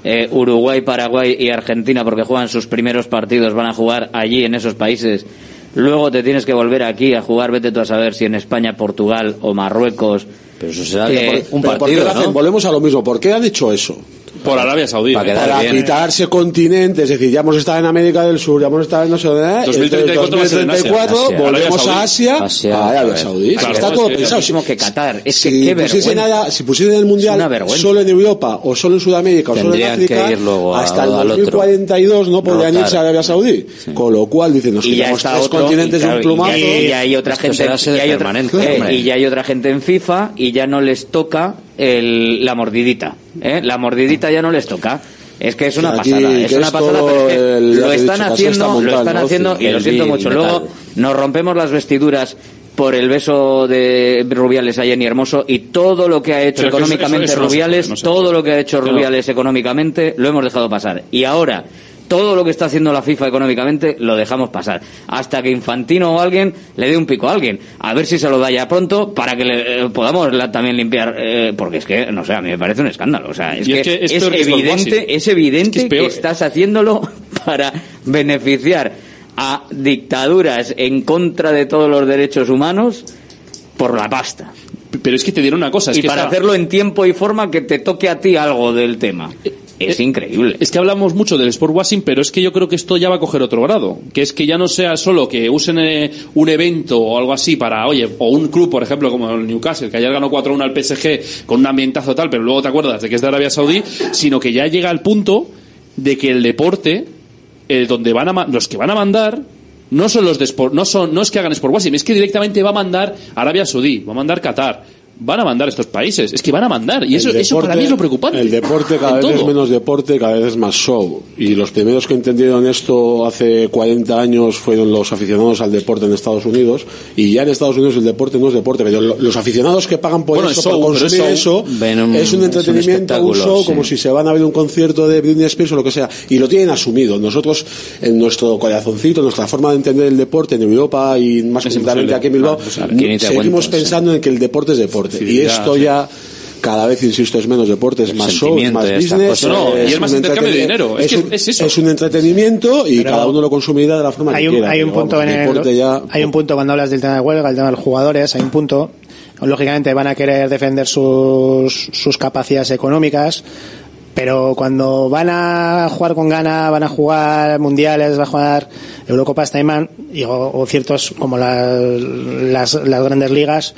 eh, Uruguay, Paraguay y Argentina, porque juegan sus primeros partidos, van a jugar allí en esos países. Luego te tienes que volver aquí a jugar, vete tú a saber si en España, Portugal o Marruecos. Pero eso será Eh, un Pero ¿por qué partido, hacen? ¿no? Volvemos a lo mismo. ¿Por qué han hecho eso? Por Arabia Saudí. Para ¿eh? quedar Para bien. quitarse continentes, es decir, ya hemos estado en América del Sur, ya hemos estado en no sé dónde, 2034 va a ser en Asia. 2034 Asia. volvemos a Asia, Asia, a Arabia. Saudí. Claro, está es todo que- pensado. Mismo que Qatar. Es que si qué pusiesen, vergüenza. nada- si pusiesen el Es mundial solo en Europa o solo en Sudamérica o solo en África, que ir luego a- hasta el al otro. 2042 no podrían Rotar. irse a Arabia Saudí. Con lo cual dicen, nos y quitamos tres otro, continentes y, claro, de un plumazo. y ya hay otra gente y otra, eh, y hay otra gente en FIFA y ya no les toca el, la mordidita ¿eh? la mordidita ya no les toca es que es una Aquí, pasada es una pasada pero es que el- ya lo están haciendo está lo están haciendo y lo siento mucho Metal. luego nos rompemos las vestiduras por el beso de Rubiales a Jenny Hermoso y todo lo que ha hecho económicamente Rubiales todo lo que ha hecho. Rubiales económicamente lo hemos dejado pasar y ahora todo lo que está haciendo la FIFA económicamente lo dejamos pasar. Hasta que Infantino o alguien le dé un pico a alguien. A ver si se lo da ya pronto para que le, eh, podamos la- también limpiar. eh, porque es que, no sé, a mí me parece un escándalo. O sea, es que, es que evidente, es evidente que estás haciéndolo para beneficiar a dictaduras en contra de todos los derechos humanos por la pasta. Pero es que te diré una cosa. Es y que para hacerlo en tiempo y forma que te toque a ti algo del tema. Es increíble. Es que hablamos mucho del sport washing, pero es que yo creo que esto ya va a coger otro grado. Que es que ya no sea solo que usen eh, un evento o algo así para, oye, o un club, por ejemplo, como el Newcastle, que ayer ganó 4-1 al PSG con un ambientazo tal, pero luego te acuerdas de que es de Arabia Saudí, sino que ya llega al punto de que el deporte, eh, donde van a, los que van a mandar, no son los de sport, no son, no es que hagan sport washing, es que directamente va a mandar Arabia Saudí, va a mandar Qatar, van a mandar estos países, es que van a mandar, y eso, eso para mí es lo preocupante. El deporte cada vez es menos deporte, cada vez es más show. Y los primeros que entendieron esto hace 40 años fueron los aficionados al deporte en Estados Unidos. Y ya en Estados Unidos el deporte no es deporte, pero lo- los aficionados que pagan por Bueno, eso, es show, por pero es consumir eso, un- es un es un entretenimiento, un, show, sí. como si se van a ver un concierto de Britney Spears o lo que sea. Y lo tienen asumido. Nosotros, en nuestro corazoncito, nuestra forma de entender el deporte en Europa y más concretamente aquí en Bilbao, Ah, pues, seguimos pensando en que el deporte es deporte. Y esto sí. ya cada vez, insisto, es menos deporte, es más show, es más business. No, y es más intercambio de dinero. Es que un, es eso. un entretenimiento y Pero cada uno lo consumirá de la forma hay que un, quiera. hay un punto vamos, en el, deporte ya... hay un punto cuando hablas del tema de huelga, el tema de los jugadores, hay un punto, lógicamente van a querer defender sus, sus capacidades económicas, pero cuando van a jugar con gana, van a jugar mundiales, va a jugar Eurocopas Taiman y, o, o ciertos como la- las, las grandes ligas,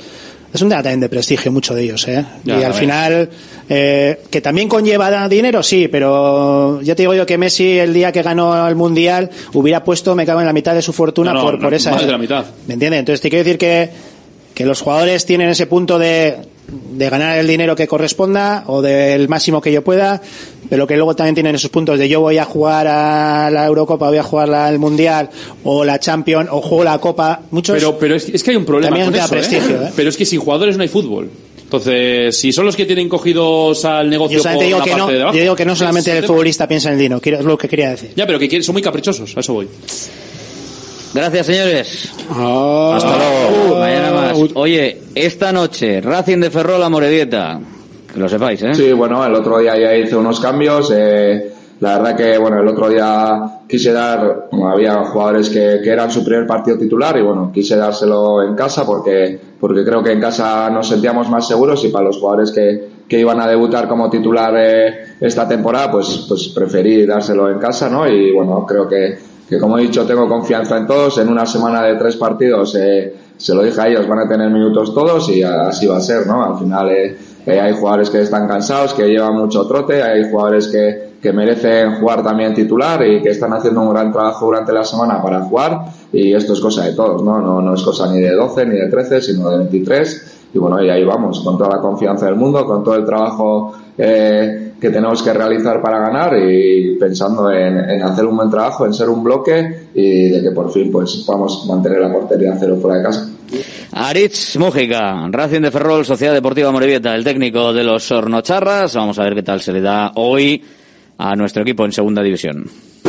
es un tema también de prestigio, mucho de ellos, ¿eh? Ya, y al final, eh, que también conlleva dinero, sí, pero ya te digo yo que Messi el día que ganó el Mundial hubiera puesto, me cago en la mitad de su fortuna No, no, por, no, por esa... más de la mitad. ¿Me entiendes? Entonces te quiero decir que, que los jugadores tienen ese punto de, de ganar el dinero que corresponda o del máximo que yo pueda, pero que luego también tienen esos puntos de yo voy a jugar a la Eurocopa, voy a jugar al Mundial o la Champions o juego la Copa. Muchos Pero, pero es, es que hay un problema También con da eso, ¿eh? prestigio, ¿eh? Pero es que sin jugadores no hay fútbol. Entonces, si son los que tienen cogidos al negocio yo por digo la que parte no, de abajo, yo digo que no solamente el futbolista piensa en el dinero, es lo que quería decir. Ya, pero que son muy caprichosos, a eso voy. Gracias, señores. Ah, Hasta luego. Mañana más. Oye, esta noche, Racing de Ferrol a Moredieta. Que lo sepáis, ¿eh? Sí, bueno, el otro día ya hice unos cambios. eh, la verdad que, bueno, el otro día quise dar, bueno, había jugadores que, que eran su primer partido titular y, bueno, quise dárselo en casa porque, porque creo que en casa nos sentíamos más seguros y para los jugadores que, que iban a debutar como titular eh, esta temporada, pues, pues preferí dárselo en casa, ¿no? Y, bueno, creo que, que como he dicho, tengo confianza en todos. En una semana de tres partidos, eh, se lo dije a ellos, van a tener minutos todos y así va a ser, ¿no? Al final, eh, eh, hay jugadores que están cansados, que llevan mucho trote, hay jugadores que, que merecen jugar también titular y que están haciendo un gran trabajo durante la semana para jugar y esto es cosa de todos, ¿no? No, no es cosa ni de 12 ni de 13, sino de 23 y bueno, y ahí vamos, con toda la confianza del mundo, con todo el trabajo eh, que tenemos que realizar para ganar y pensando en, hacer un buen trabajo, en ser un bloque y de que por fin pues podamos mantener la portería cero fuera de casa. Aritz Mújica, Racing de Ferrol, Sociedad Deportiva Morevieta, el técnico de los Hornocharras. Vamos a ver qué tal se le da hoy a nuestro equipo en segunda división.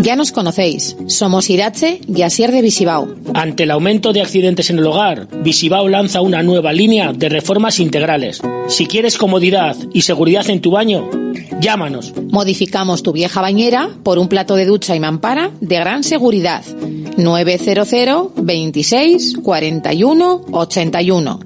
Ya nos conocéis. Somos Irache y Asier de Visibao. Ante el aumento de accidentes en el hogar, Visibao lanza una nueva línea de reformas integrales. Si quieres comodidad y seguridad en tu baño, llámanos. Modificamos tu vieja bañera por un plato de ducha y mampara de gran seguridad. 900 26 41 81.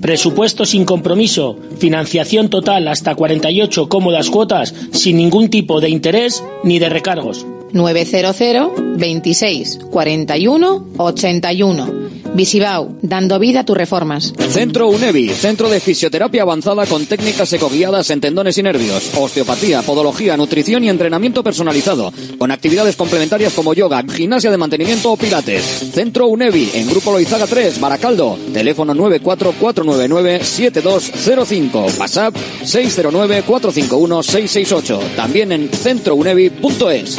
Presupuesto sin compromiso, financiación total hasta 48 cómodas cuotas sin ningún tipo de interés ni de recargos. 900 26 41 81. Visibao, dando vida a tus reformas. Centro UNEVI, centro de fisioterapia avanzada con técnicas ecoguiadas en tendones y nervios, osteopatía, podología, nutrición y entrenamiento personalizado, con actividades complementarias como yoga, gimnasia de mantenimiento o pilates. Centro UNEVI, en Grupo Loizaga 3, Baracaldo, teléfono 944997205, WhatsApp 609451668, también en centrounevi.es.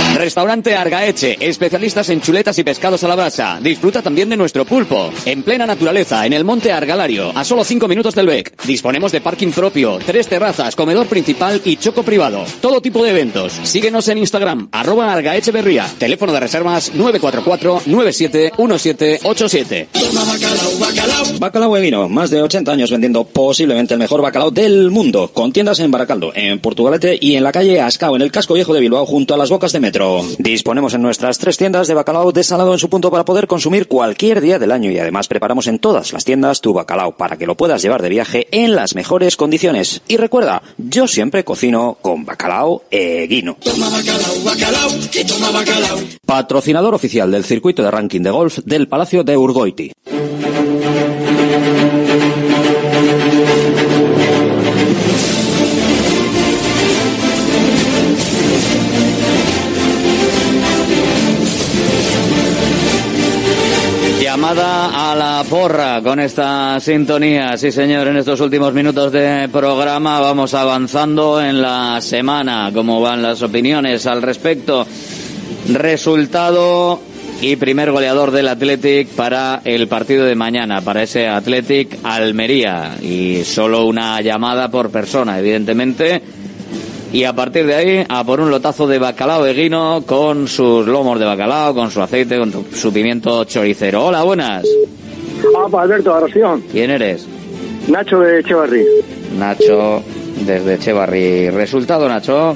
Restaurante Argaeche, especialistas en chuletas y pescados a la brasa. Disfruta también de nuestro pulpo. En plena naturaleza, en el monte Argalario, a solo 5 minutos del BEC. Disponemos de parking propio, tres terrazas, comedor principal y choco privado. Todo tipo de eventos. Síguenos en Instagram, arroba Argaeche Berría. Teléfono de reservas 944-971787. Bacalao Eguino, más de 80 años vendiendo posiblemente el mejor bacalao del mundo, con tiendas en Baracaldo, en Portugalete y en la calle Ascao, en el casco viejo de Bilbao, junto a las bocas de metro. Disponemos en nuestras tres tiendas de bacalao desalado en su punto para poder consumir cualquier día del año y además preparamos en todas las tiendas tu bacalao para que lo puedas llevar de viaje en las mejores condiciones. Y recuerda, yo siempre cocino con bacalao Eguino. Patrocinador oficial del circuito de ranking de golf del Palacio de Urgoiti. Llamada a la porra con esta sintonía. Sí, señor, en estos últimos minutos de programa vamos avanzando en la semana. ¿Cómo van las opiniones al respecto? Resultado y primer goleador del Athletic para el partido de mañana, para ese Athletic Almería. Y solo una llamada por persona, evidentemente. Y a partir de ahí, a por un lotazo de bacalao de guino con sus lomos de bacalao, con su aceite, con tu- su pimiento choricero. Hola, buenas. Ah, Alberto, Arración. ¿Quién eres? Nacho de Echevarri. Nacho, desde Echevarri. Resultado, Nacho.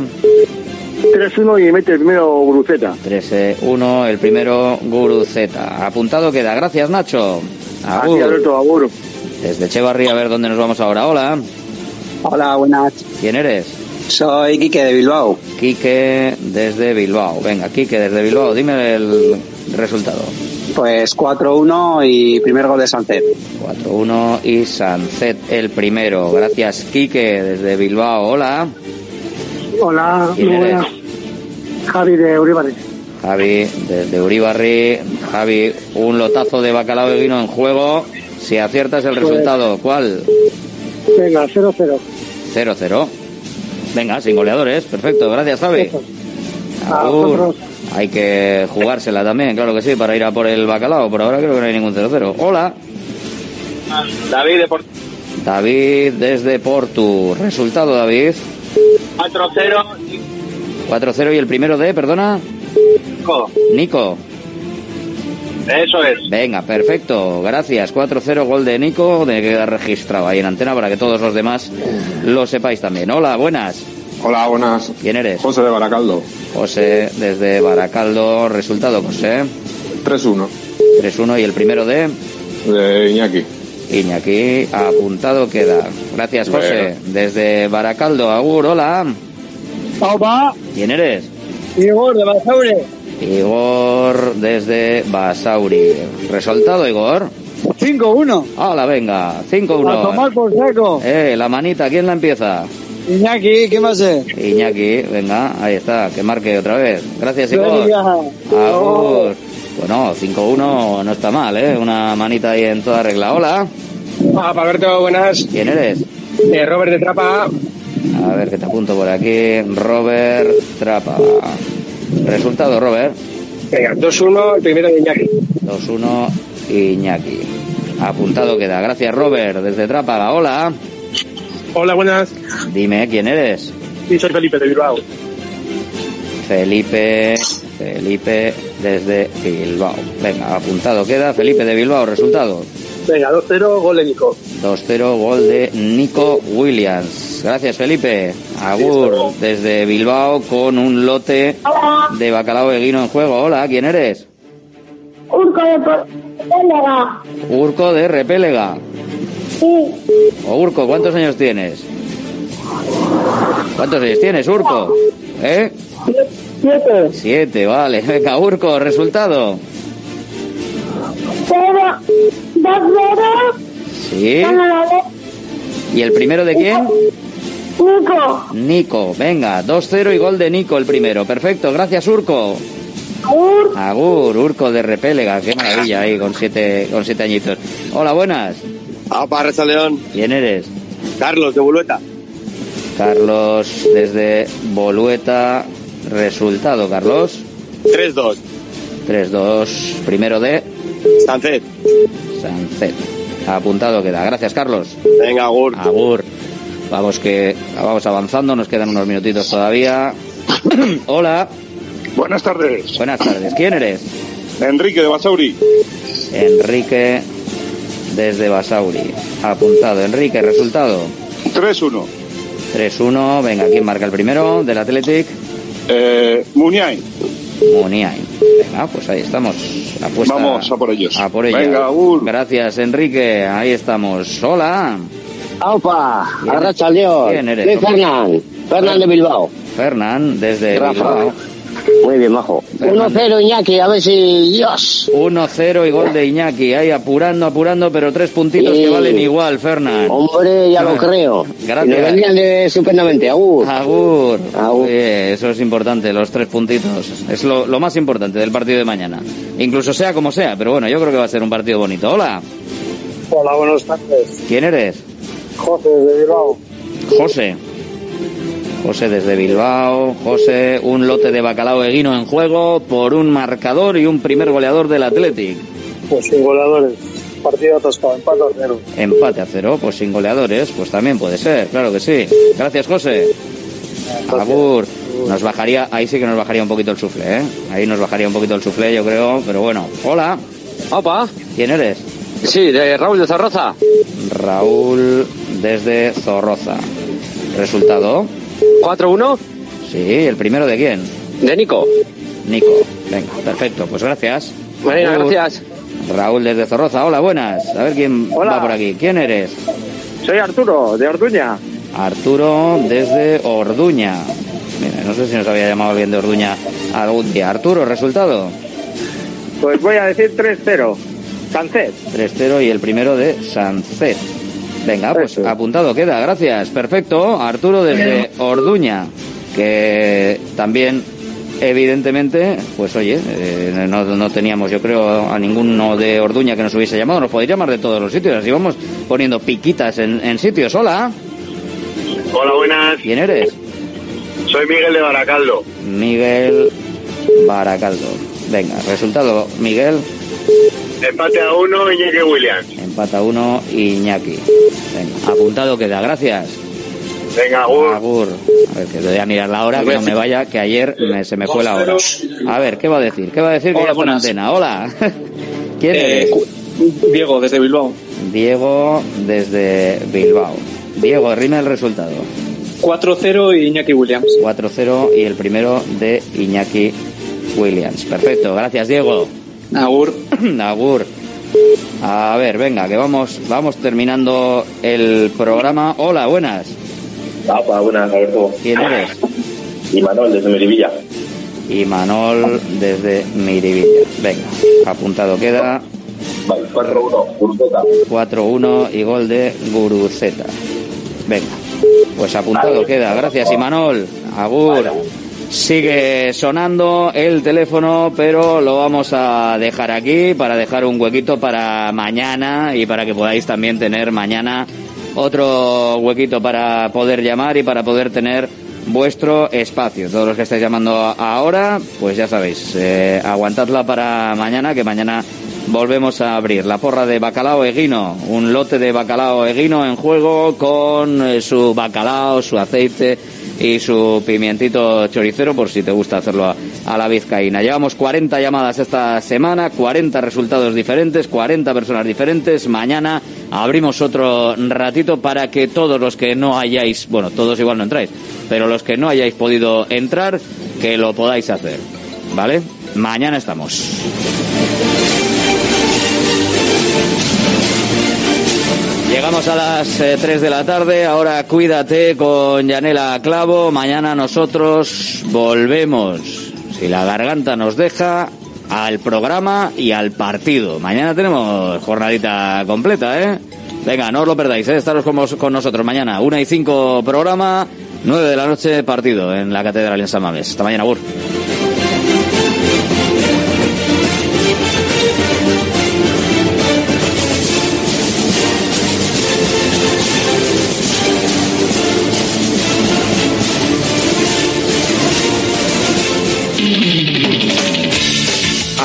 3-1 y mete el primero Bruceta. 13-1, el primero Guruceta. Apuntado queda. Gracias, Nacho. Así, Alberto, agur. Desde Echevarri, a ver dónde nos vamos ahora. Hola. Hola, buenas. ¿Quién eres? Soy Quique de Bilbao. Quique desde Bilbao. Venga, Quique desde Bilbao. Dime el resultado. Pues 4-1 y primer gol de Sánchez. 4-1 y Sancet el primero. Gracias, Quique desde Bilbao. Hola. Hola, ¿Quién muy buenas. Javi de Uribarri. Javi desde Uribarri. Javi, un lotazo de bacalao de vino en juego. Si aciertas el Pues- resultado, ¿cuál? Venga, 0-0. 0-0. Venga, sin goleadores. Perfecto, gracias, vosotros. Hay que jugársela también, claro que sí, para ir a por el bacalao. Por ahora creo que no hay ningún 0-0. Hola. David de Porto. David desde Portu. Resultado, David. 4-0. 4-0 y el primero de, perdona, Nico. Nico. Eso es. Venga, perfecto. Gracias. 4-0, gol de Nico. De quedar registrado ahí en antena para que todos los demás lo sepáis también. Hola, buenas. Hola, buenas. ¿Quién eres? José de Baracaldo. José desde Baracaldo. Resultado, José. 3-1. 3-1 y el primero de De Iñaki. Iñaki. Apuntado queda. Gracias, José. Desde Baracaldo. Agur, hola. Opa, ¿Quién eres? Igor de Basaure. Igor desde Basauri. ¿Resultado, Igor? 5-1. Hola, venga. A 5-1. tomar por saco. Eh, la manita, ¿quién la empieza? Iñaki, ¿qué más es? Iñaki, venga, ahí está, que marque otra vez. Gracias, Igor. Agur. Bueno, 5-1 no está mal, ¿eh? Una manita ahí en toda regla. Hola. Ah, Alberto, buenas. ¿Quién eres? Eh, Robert de Trapa. A ver que te apunto por aquí. Robert Trapa. Resultado, Robert. Venga, 2-1, el primero de Iñaki. 2-1 Iñaki. Apuntado queda. Gracias, Robert, desde Trápaga. Hola. Hola, buenas. Dime, ¿quién eres? Sí, soy Felipe de Bilbao. Felipe, Felipe desde Bilbao. Venga, apuntado queda. Felipe de Bilbao, resultado. Venga, 2-0, gol de Nico. 2-0, gol de Nico Williams. Gracias, Felipe. Agur, desde Bilbao, con un lote de bacalao de guino en juego. Hola, ¿quién eres? Urco de Portela. Urco de Repélega. Sí, O Urco, ¿cuántos años tienes? ¿Cuántos años tienes, Urco? ¿Eh? siete. Siete, vale. Venga, Urco, resultado. Cero, dos cero. Sí. ¿Y el primero de quién? Nico. Nico, venga, 2-0 y gol de Nico el primero. Perfecto, gracias Urco. Agur. Agur, Urco de Repélega, qué maravilla ahí con siete, con siete añitos. Hola, buenas. Apa, Reza León. ¿Quién eres? Carlos, de Bulueta. Carlos desde Bolueta. Resultado, Carlos. 3-2. 3-2, primero de Sancet. Sancet. Apuntado queda. Gracias, Carlos. Venga, Agur. Agur. Vamos que vamos avanzando, nos quedan unos minutitos todavía. Hola. Buenas tardes. Buenas tardes. ¿Quién eres? Enrique de Basauri. Enrique desde Basauri. Apuntado. Enrique, resultado. 3-1. 3-1. Venga, ¿quién marca el primero del Athletic? Eh. Muniain. Venga, pues ahí estamos. Apuesta Vamos a por ellos. a por ella. Venga. Gracias, Enrique. Ahí estamos. Hola. Aupa, ¿Quién- Arracha León. ¿Quién eres? Soy Fernán, Fernán de Bilbao. Fernán, desde Rafa. Bilbao. Muy bien, majo. 1-0 Iñaki, a ver si... Dios. 1-0 y gol de Iñaki. Ahí apurando, apurando, pero tres puntitos Sí. que valen igual, Fernán. Hombre, ya lo creo. Gracias. Nos vendrían de estupendamente, agur. Agur. Oye, eso es importante, los tres puntitos. Es lo, lo más importante del partido de mañana. Incluso sea como sea, pero bueno, yo creo que va a ser un partido bonito. Hola. Hola, buenas tardes. ¿Quién eres? José de Bilbao. José. José desde Bilbao. José, un lote de bacalao eguino en juego por un marcador y un primer goleador del Athletic. Pues sin goleadores. Partido atascado, empate a cero. Empate a cero, pues sin goleadores, pues también puede ser, claro que sí. Gracias, José. Agur. Nos bajaría, ahí sí que nos bajaría un poquito el suflé, ¿eh? Ahí nos bajaría un poquito el suflé, yo creo, pero bueno. Hola. Opa. ¿Quién eres? Sí, de Raúl de Zarroza. Raúl desde Zorroza. ¿Resultado? 4-1. Sí, ¿el primero de quién? De Nico. Nico. Venga, perfecto, pues gracias. Marina, Agur. gracias. Raúl desde Zorroza. Hola, buenas. A ver quién va por aquí. ¿Quién eres? Soy Arturo, de Orduña. Arturo desde Orduña. Mira, no sé si nos había llamado alguien de Orduña algún día. Arturo, resultado. Pues voy a decir 3-0. Sancet. 3-0 y el primero de Sancet. Venga, pues apuntado queda, gracias. Perfecto, Arturo desde Orduña, que también, evidentemente, pues oye, eh, no, no teníamos, yo creo, a ninguno de Orduña que nos hubiese llamado, nos podría llamar de todos los sitios, así vamos poniendo piquitas en, en sitios. Hola, Hola, buenas. ¿quién eres? Soy Miguel de Baracaldo. Miguel Baracaldo. Venga, resultado, Miguel, Empate a uno, Iñaki Williams. Empata uno, Iñaki. Venga, apuntado queda, gracias. Venga, Agur. Agur. A ver, que voy a mirar la hora, que no me vaya, que ayer me- se me fue la hora. A ver, ¿qué va a decir? ¿Qué va a decir que Hola, ya está en antena? Hola. ¿Quién Eh, eres? Diego, desde Bilbao. Diego, desde Bilbao. Diego, rime el resultado. 4-0 y Iñaki Williams. 4-0 y el primero de Iñaki Williams. Perfecto, gracias Diego. Agur. Agur. A ver, venga, que vamos, vamos terminando el programa. Hola, buenas. Apa, buenas, Alberto. ¿Quién eres? Y Manuel, desde Merivilla. Y Manol desde Miribilla. Venga, apuntado queda. Vale, 4-1, Urzeta. 4-1 y gol de Guruceta. Venga, pues apuntado queda. Gracias, Imanol. Agur. Sigue sonando el teléfono, pero lo vamos a dejar aquí para dejar un huequito para mañana y para que podáis también tener mañana otro huequito para poder llamar y para poder tener vuestro espacio. Todos los que estáis llamando ahora, pues ya sabéis, eh, aguantadla para mañana, que mañana volvemos a abrir la porra de bacalao eguino, un lote de bacalao eguino en juego con eh, su bacalao, su aceite y su pimientito choricero por si te gusta hacerlo a, a la vizcaína. Llevamos 40 llamadas esta semana, 40 resultados diferentes, 40 personas diferentes. Mañana abrimos otro ratito para que todos los que no hayáis, bueno, todos igual no entráis, pero los que no hayáis podido entrar, que lo podáis hacer. ¿Vale? Mañana estamos. Llegamos a las eh, 3 de la tarde, ahora cuídate con Yanela Clavo, mañana nosotros volvemos, si la garganta nos deja, al programa y al partido. Mañana tenemos jornadita completa, ¿eh? Venga, no os lo perdáis, ¿eh? estaros con, con nosotros mañana. Una y cinco programa, nueve de la noche partido en la Catedral en San Mamés. Hasta mañana, Bur.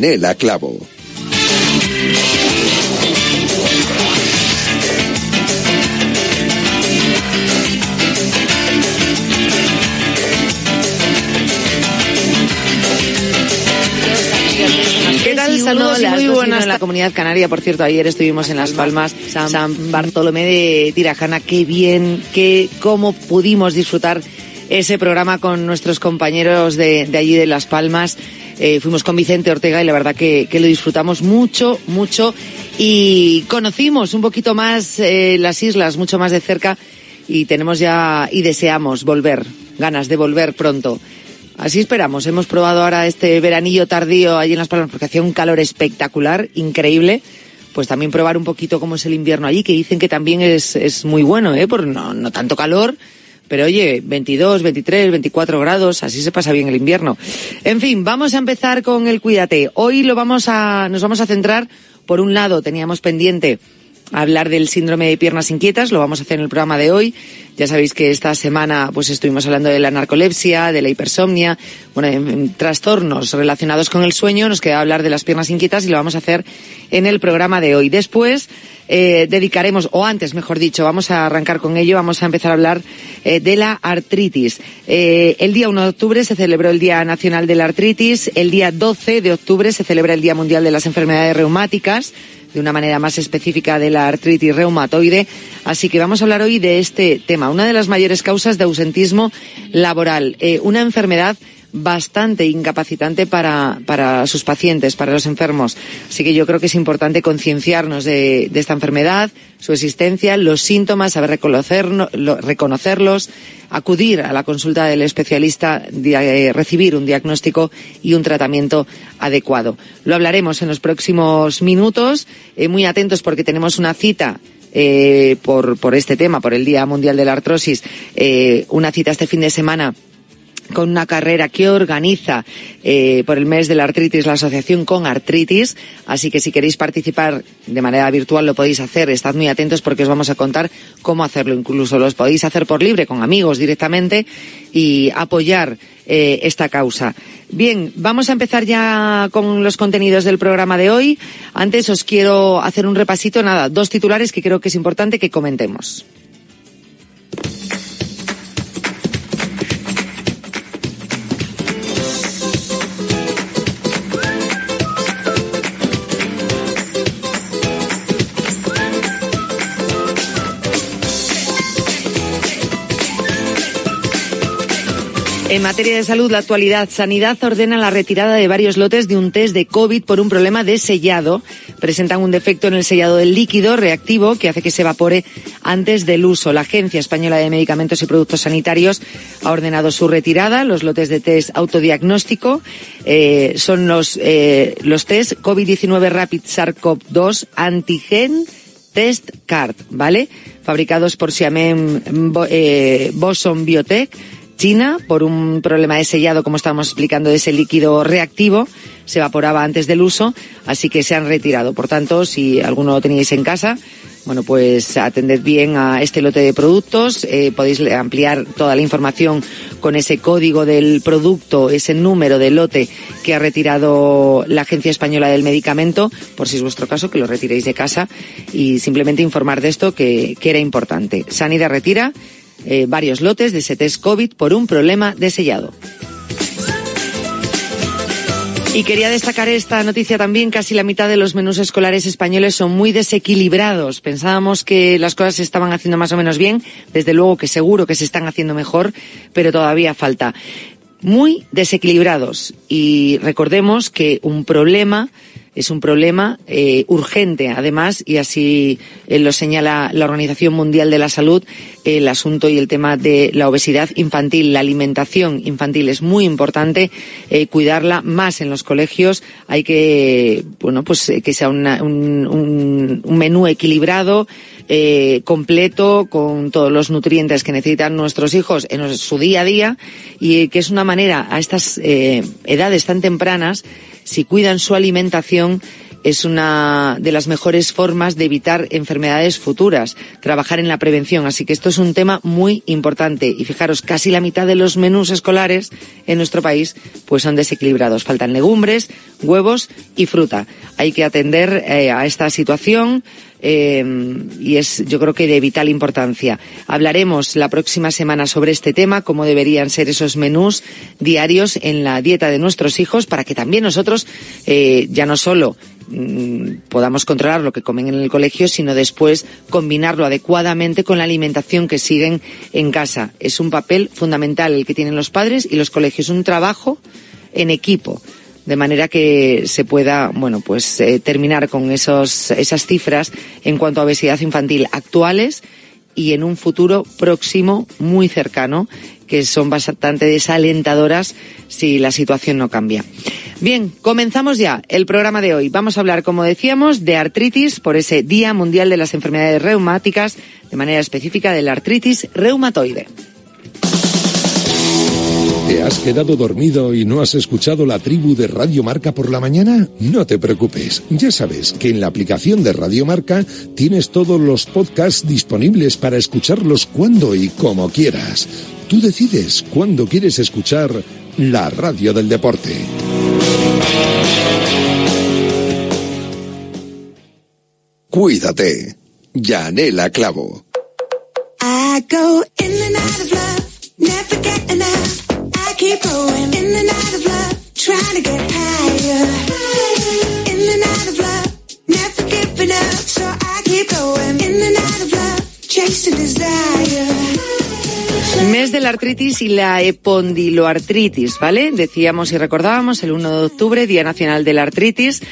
Yanela Clavo. Saludos y muy buenas en la comunidad canaria. Por cierto, ayer estuvimos en Las Palmas, San, Bartolomé de Tirajana. Qué bien, qué, cómo pudimos disfrutar ese programa con nuestros compañeros de, de allí de Las Palmas. Eh, fuimos con Vicente Ortega y la verdad que, lo disfrutamos mucho, mucho. Y conocimos un poquito más eh, las islas, mucho más de cerca. Y tenemos ya, y deseamos volver, ganas de volver pronto. Así esperamos. Hemos probado ahora este veranillo tardío allí en Las Palmas porque hacía un calor espectacular, increíble. Pues también probar un poquito cómo es el invierno allí, que dicen que también es, es muy bueno, ¿eh? Por no, no tanto calor, pero oye, 22, 23, 24 grados, así se pasa bien el invierno. En fin, vamos a empezar con el Cuídate. Hoy lo vamos a, nos vamos a centrar, por un lado, teníamos pendiente hablar del síndrome de piernas inquietas, lo vamos a hacer en el programa de hoy. Ya sabéis que esta semana pues estuvimos hablando de la narcolepsia, de la hipersomnia, bueno, en- en trastornos relacionados con el sueño, nos queda hablar de las piernas inquietas y lo vamos a hacer en el programa de hoy. Después eh, dedicaremos, o antes mejor dicho, vamos a arrancar con ello, vamos a empezar a hablar eh, de la artritis. Eh, el día 1 de octubre se celebró el Día Nacional de la Artritis, el día 12 de octubre se celebra el Día Mundial de las Enfermedades Reumáticas, de una manera más específica de la artritis reumatoide. Así que vamos a hablar hoy de este tema, una de las mayores causas de ausentismo laboral, una enfermedad bastante incapacitante para, para sus pacientes, para los enfermos. Así que yo creo que es importante concienciarnos de, esta enfermedad, su existencia, los síntomas, saber reconocerlos, acudir a la consulta del especialista, eh, recibir un diagnóstico y un tratamiento adecuado. Lo hablaremos en los próximos minutos, eh, muy atentos porque tenemos una cita eh, por, por este tema, por el Día Mundial de la Artrosis, una cita este fin de semana con una carrera que organiza eh, por el mes de la artritis la asociación con artritis. Así que si queréis participar de manera virtual lo podéis hacer. Estad muy atentos porque os vamos a contar cómo hacerlo. Incluso los podéis hacer por libre con amigos directamente y apoyar eh, esta causa. Bien, vamos a empezar ya con los contenidos del programa de hoy. Antes os quiero hacer un repasito, nada, dos titulares que creo que es importante que comentemos. En materia de salud, la actualidad. Sanidad ordena la retirada de varios lotes de un test de COVID por un problema de sellado. Presentan un defecto en el sellado del líquido reactivo que hace que se evapore antes del uso. La Agencia Española de Medicamentos y Productos Sanitarios ha ordenado su retirada. Los lotes de test autodiagnóstico eh, son los, eh, los test COVID-19 Rapid SARS-CoV-2 Antigen Test Card, ¿vale? Fabricados por Xiamen Bo- eh, Boson Biotech. China por un problema de sellado, como estábamos explicando, de ese líquido reactivo. Se evaporaba antes del uso, así que se han retirado. Por tanto, si alguno lo teníais en casa, bueno, pues atended bien a este lote de productos. Eh, podéis ampliar toda la información con ese código del producto, ese número de lote que ha retirado la Agencia Española del Medicamento, por si es vuestro caso, que lo retiréis de casa y simplemente informar de esto que, que era importante. Sanidad retira eh, varios lotes de ese test COVID por un problema de sellado. Y quería destacar esta noticia también, casi la mitad de los menús escolares españoles son muy desequilibrados. Pensábamos que las cosas se estaban haciendo más o menos bien, desde luego que seguro que se están haciendo mejor, pero todavía falta. Muy desequilibrados. Y recordemos que un problema es un problema eh, urgente, además, y así eh, lo señala la Organización Mundial de la Salud, el asunto y el tema de la obesidad infantil, la alimentación infantil es muy importante, eh, cuidarla más en los colegios. Hay que, bueno, pues que sea un, un, un, menú equilibrado. Eh, completo con todos los nutrientes que necesitan nuestros hijos en su día a día y que es una manera a estas eh, edades tan tempranas si cuidan su alimentación, es una de las mejores formas de evitar enfermedades futuras, trabajar en la prevención. Así que esto es un tema muy importante. Y fijaros, casi la mitad de los menús escolares en nuestro país pues son desequilibrados. Faltan legumbres, huevos y fruta. Hay que atender eh, a esta situación. Eh, y es yo creo que de vital importancia. Hablaremos la próxima semana sobre este tema, cómo deberían ser esos menús diarios en la dieta de nuestros hijos, para que también nosotros eh, ya no solo mm, podamos controlar lo que comen en el colegio, sino después combinarlo adecuadamente con la alimentación que siguen en casa. Es un papel fundamental el que tienen los padres y los colegios, un trabajo en equipo de manera que se pueda, bueno, pues eh, terminar con esos, esas cifras en cuanto a obesidad infantil actuales y en un futuro próximo muy cercano que son bastante desalentadoras si la situación no cambia. Bien, comenzamos ya el programa de hoy. Vamos a hablar, como decíamos, de artritis por ese Día Mundial de las Enfermedades Reumáticas, de manera específica de la artritis reumatoide. ¿Te has quedado dormido y no has escuchado la tribu de Radio Marca por la mañana? No te preocupes, ya sabes que en la aplicación de Radio Marca tienes todos los podcasts disponibles para escucharlos cuando y como quieras. Tú decides cuándo quieres escuchar la radio del deporte. Cuídate. Yanela Clavo. I go in and out of love, never get enough. I keep going in and out of love, trying to get higher. In and out of love, never giving up, so I keep going in and out of love, chasing desire. Mes de la artritis y la epondiloartritis, ¿vale? Decíamos y recordábamos el 1 de octubre, Día Nacional de la Artritis.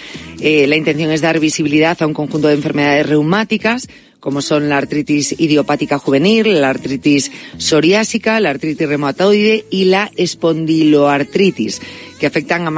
Eh, la intención es dar visibilidad a un conjunto de enfermedades reumáticas como son la artritis idiopática juvenil, la artritis psoriásica, la artritis reumatoide y la espondiloartritis, que afectan a más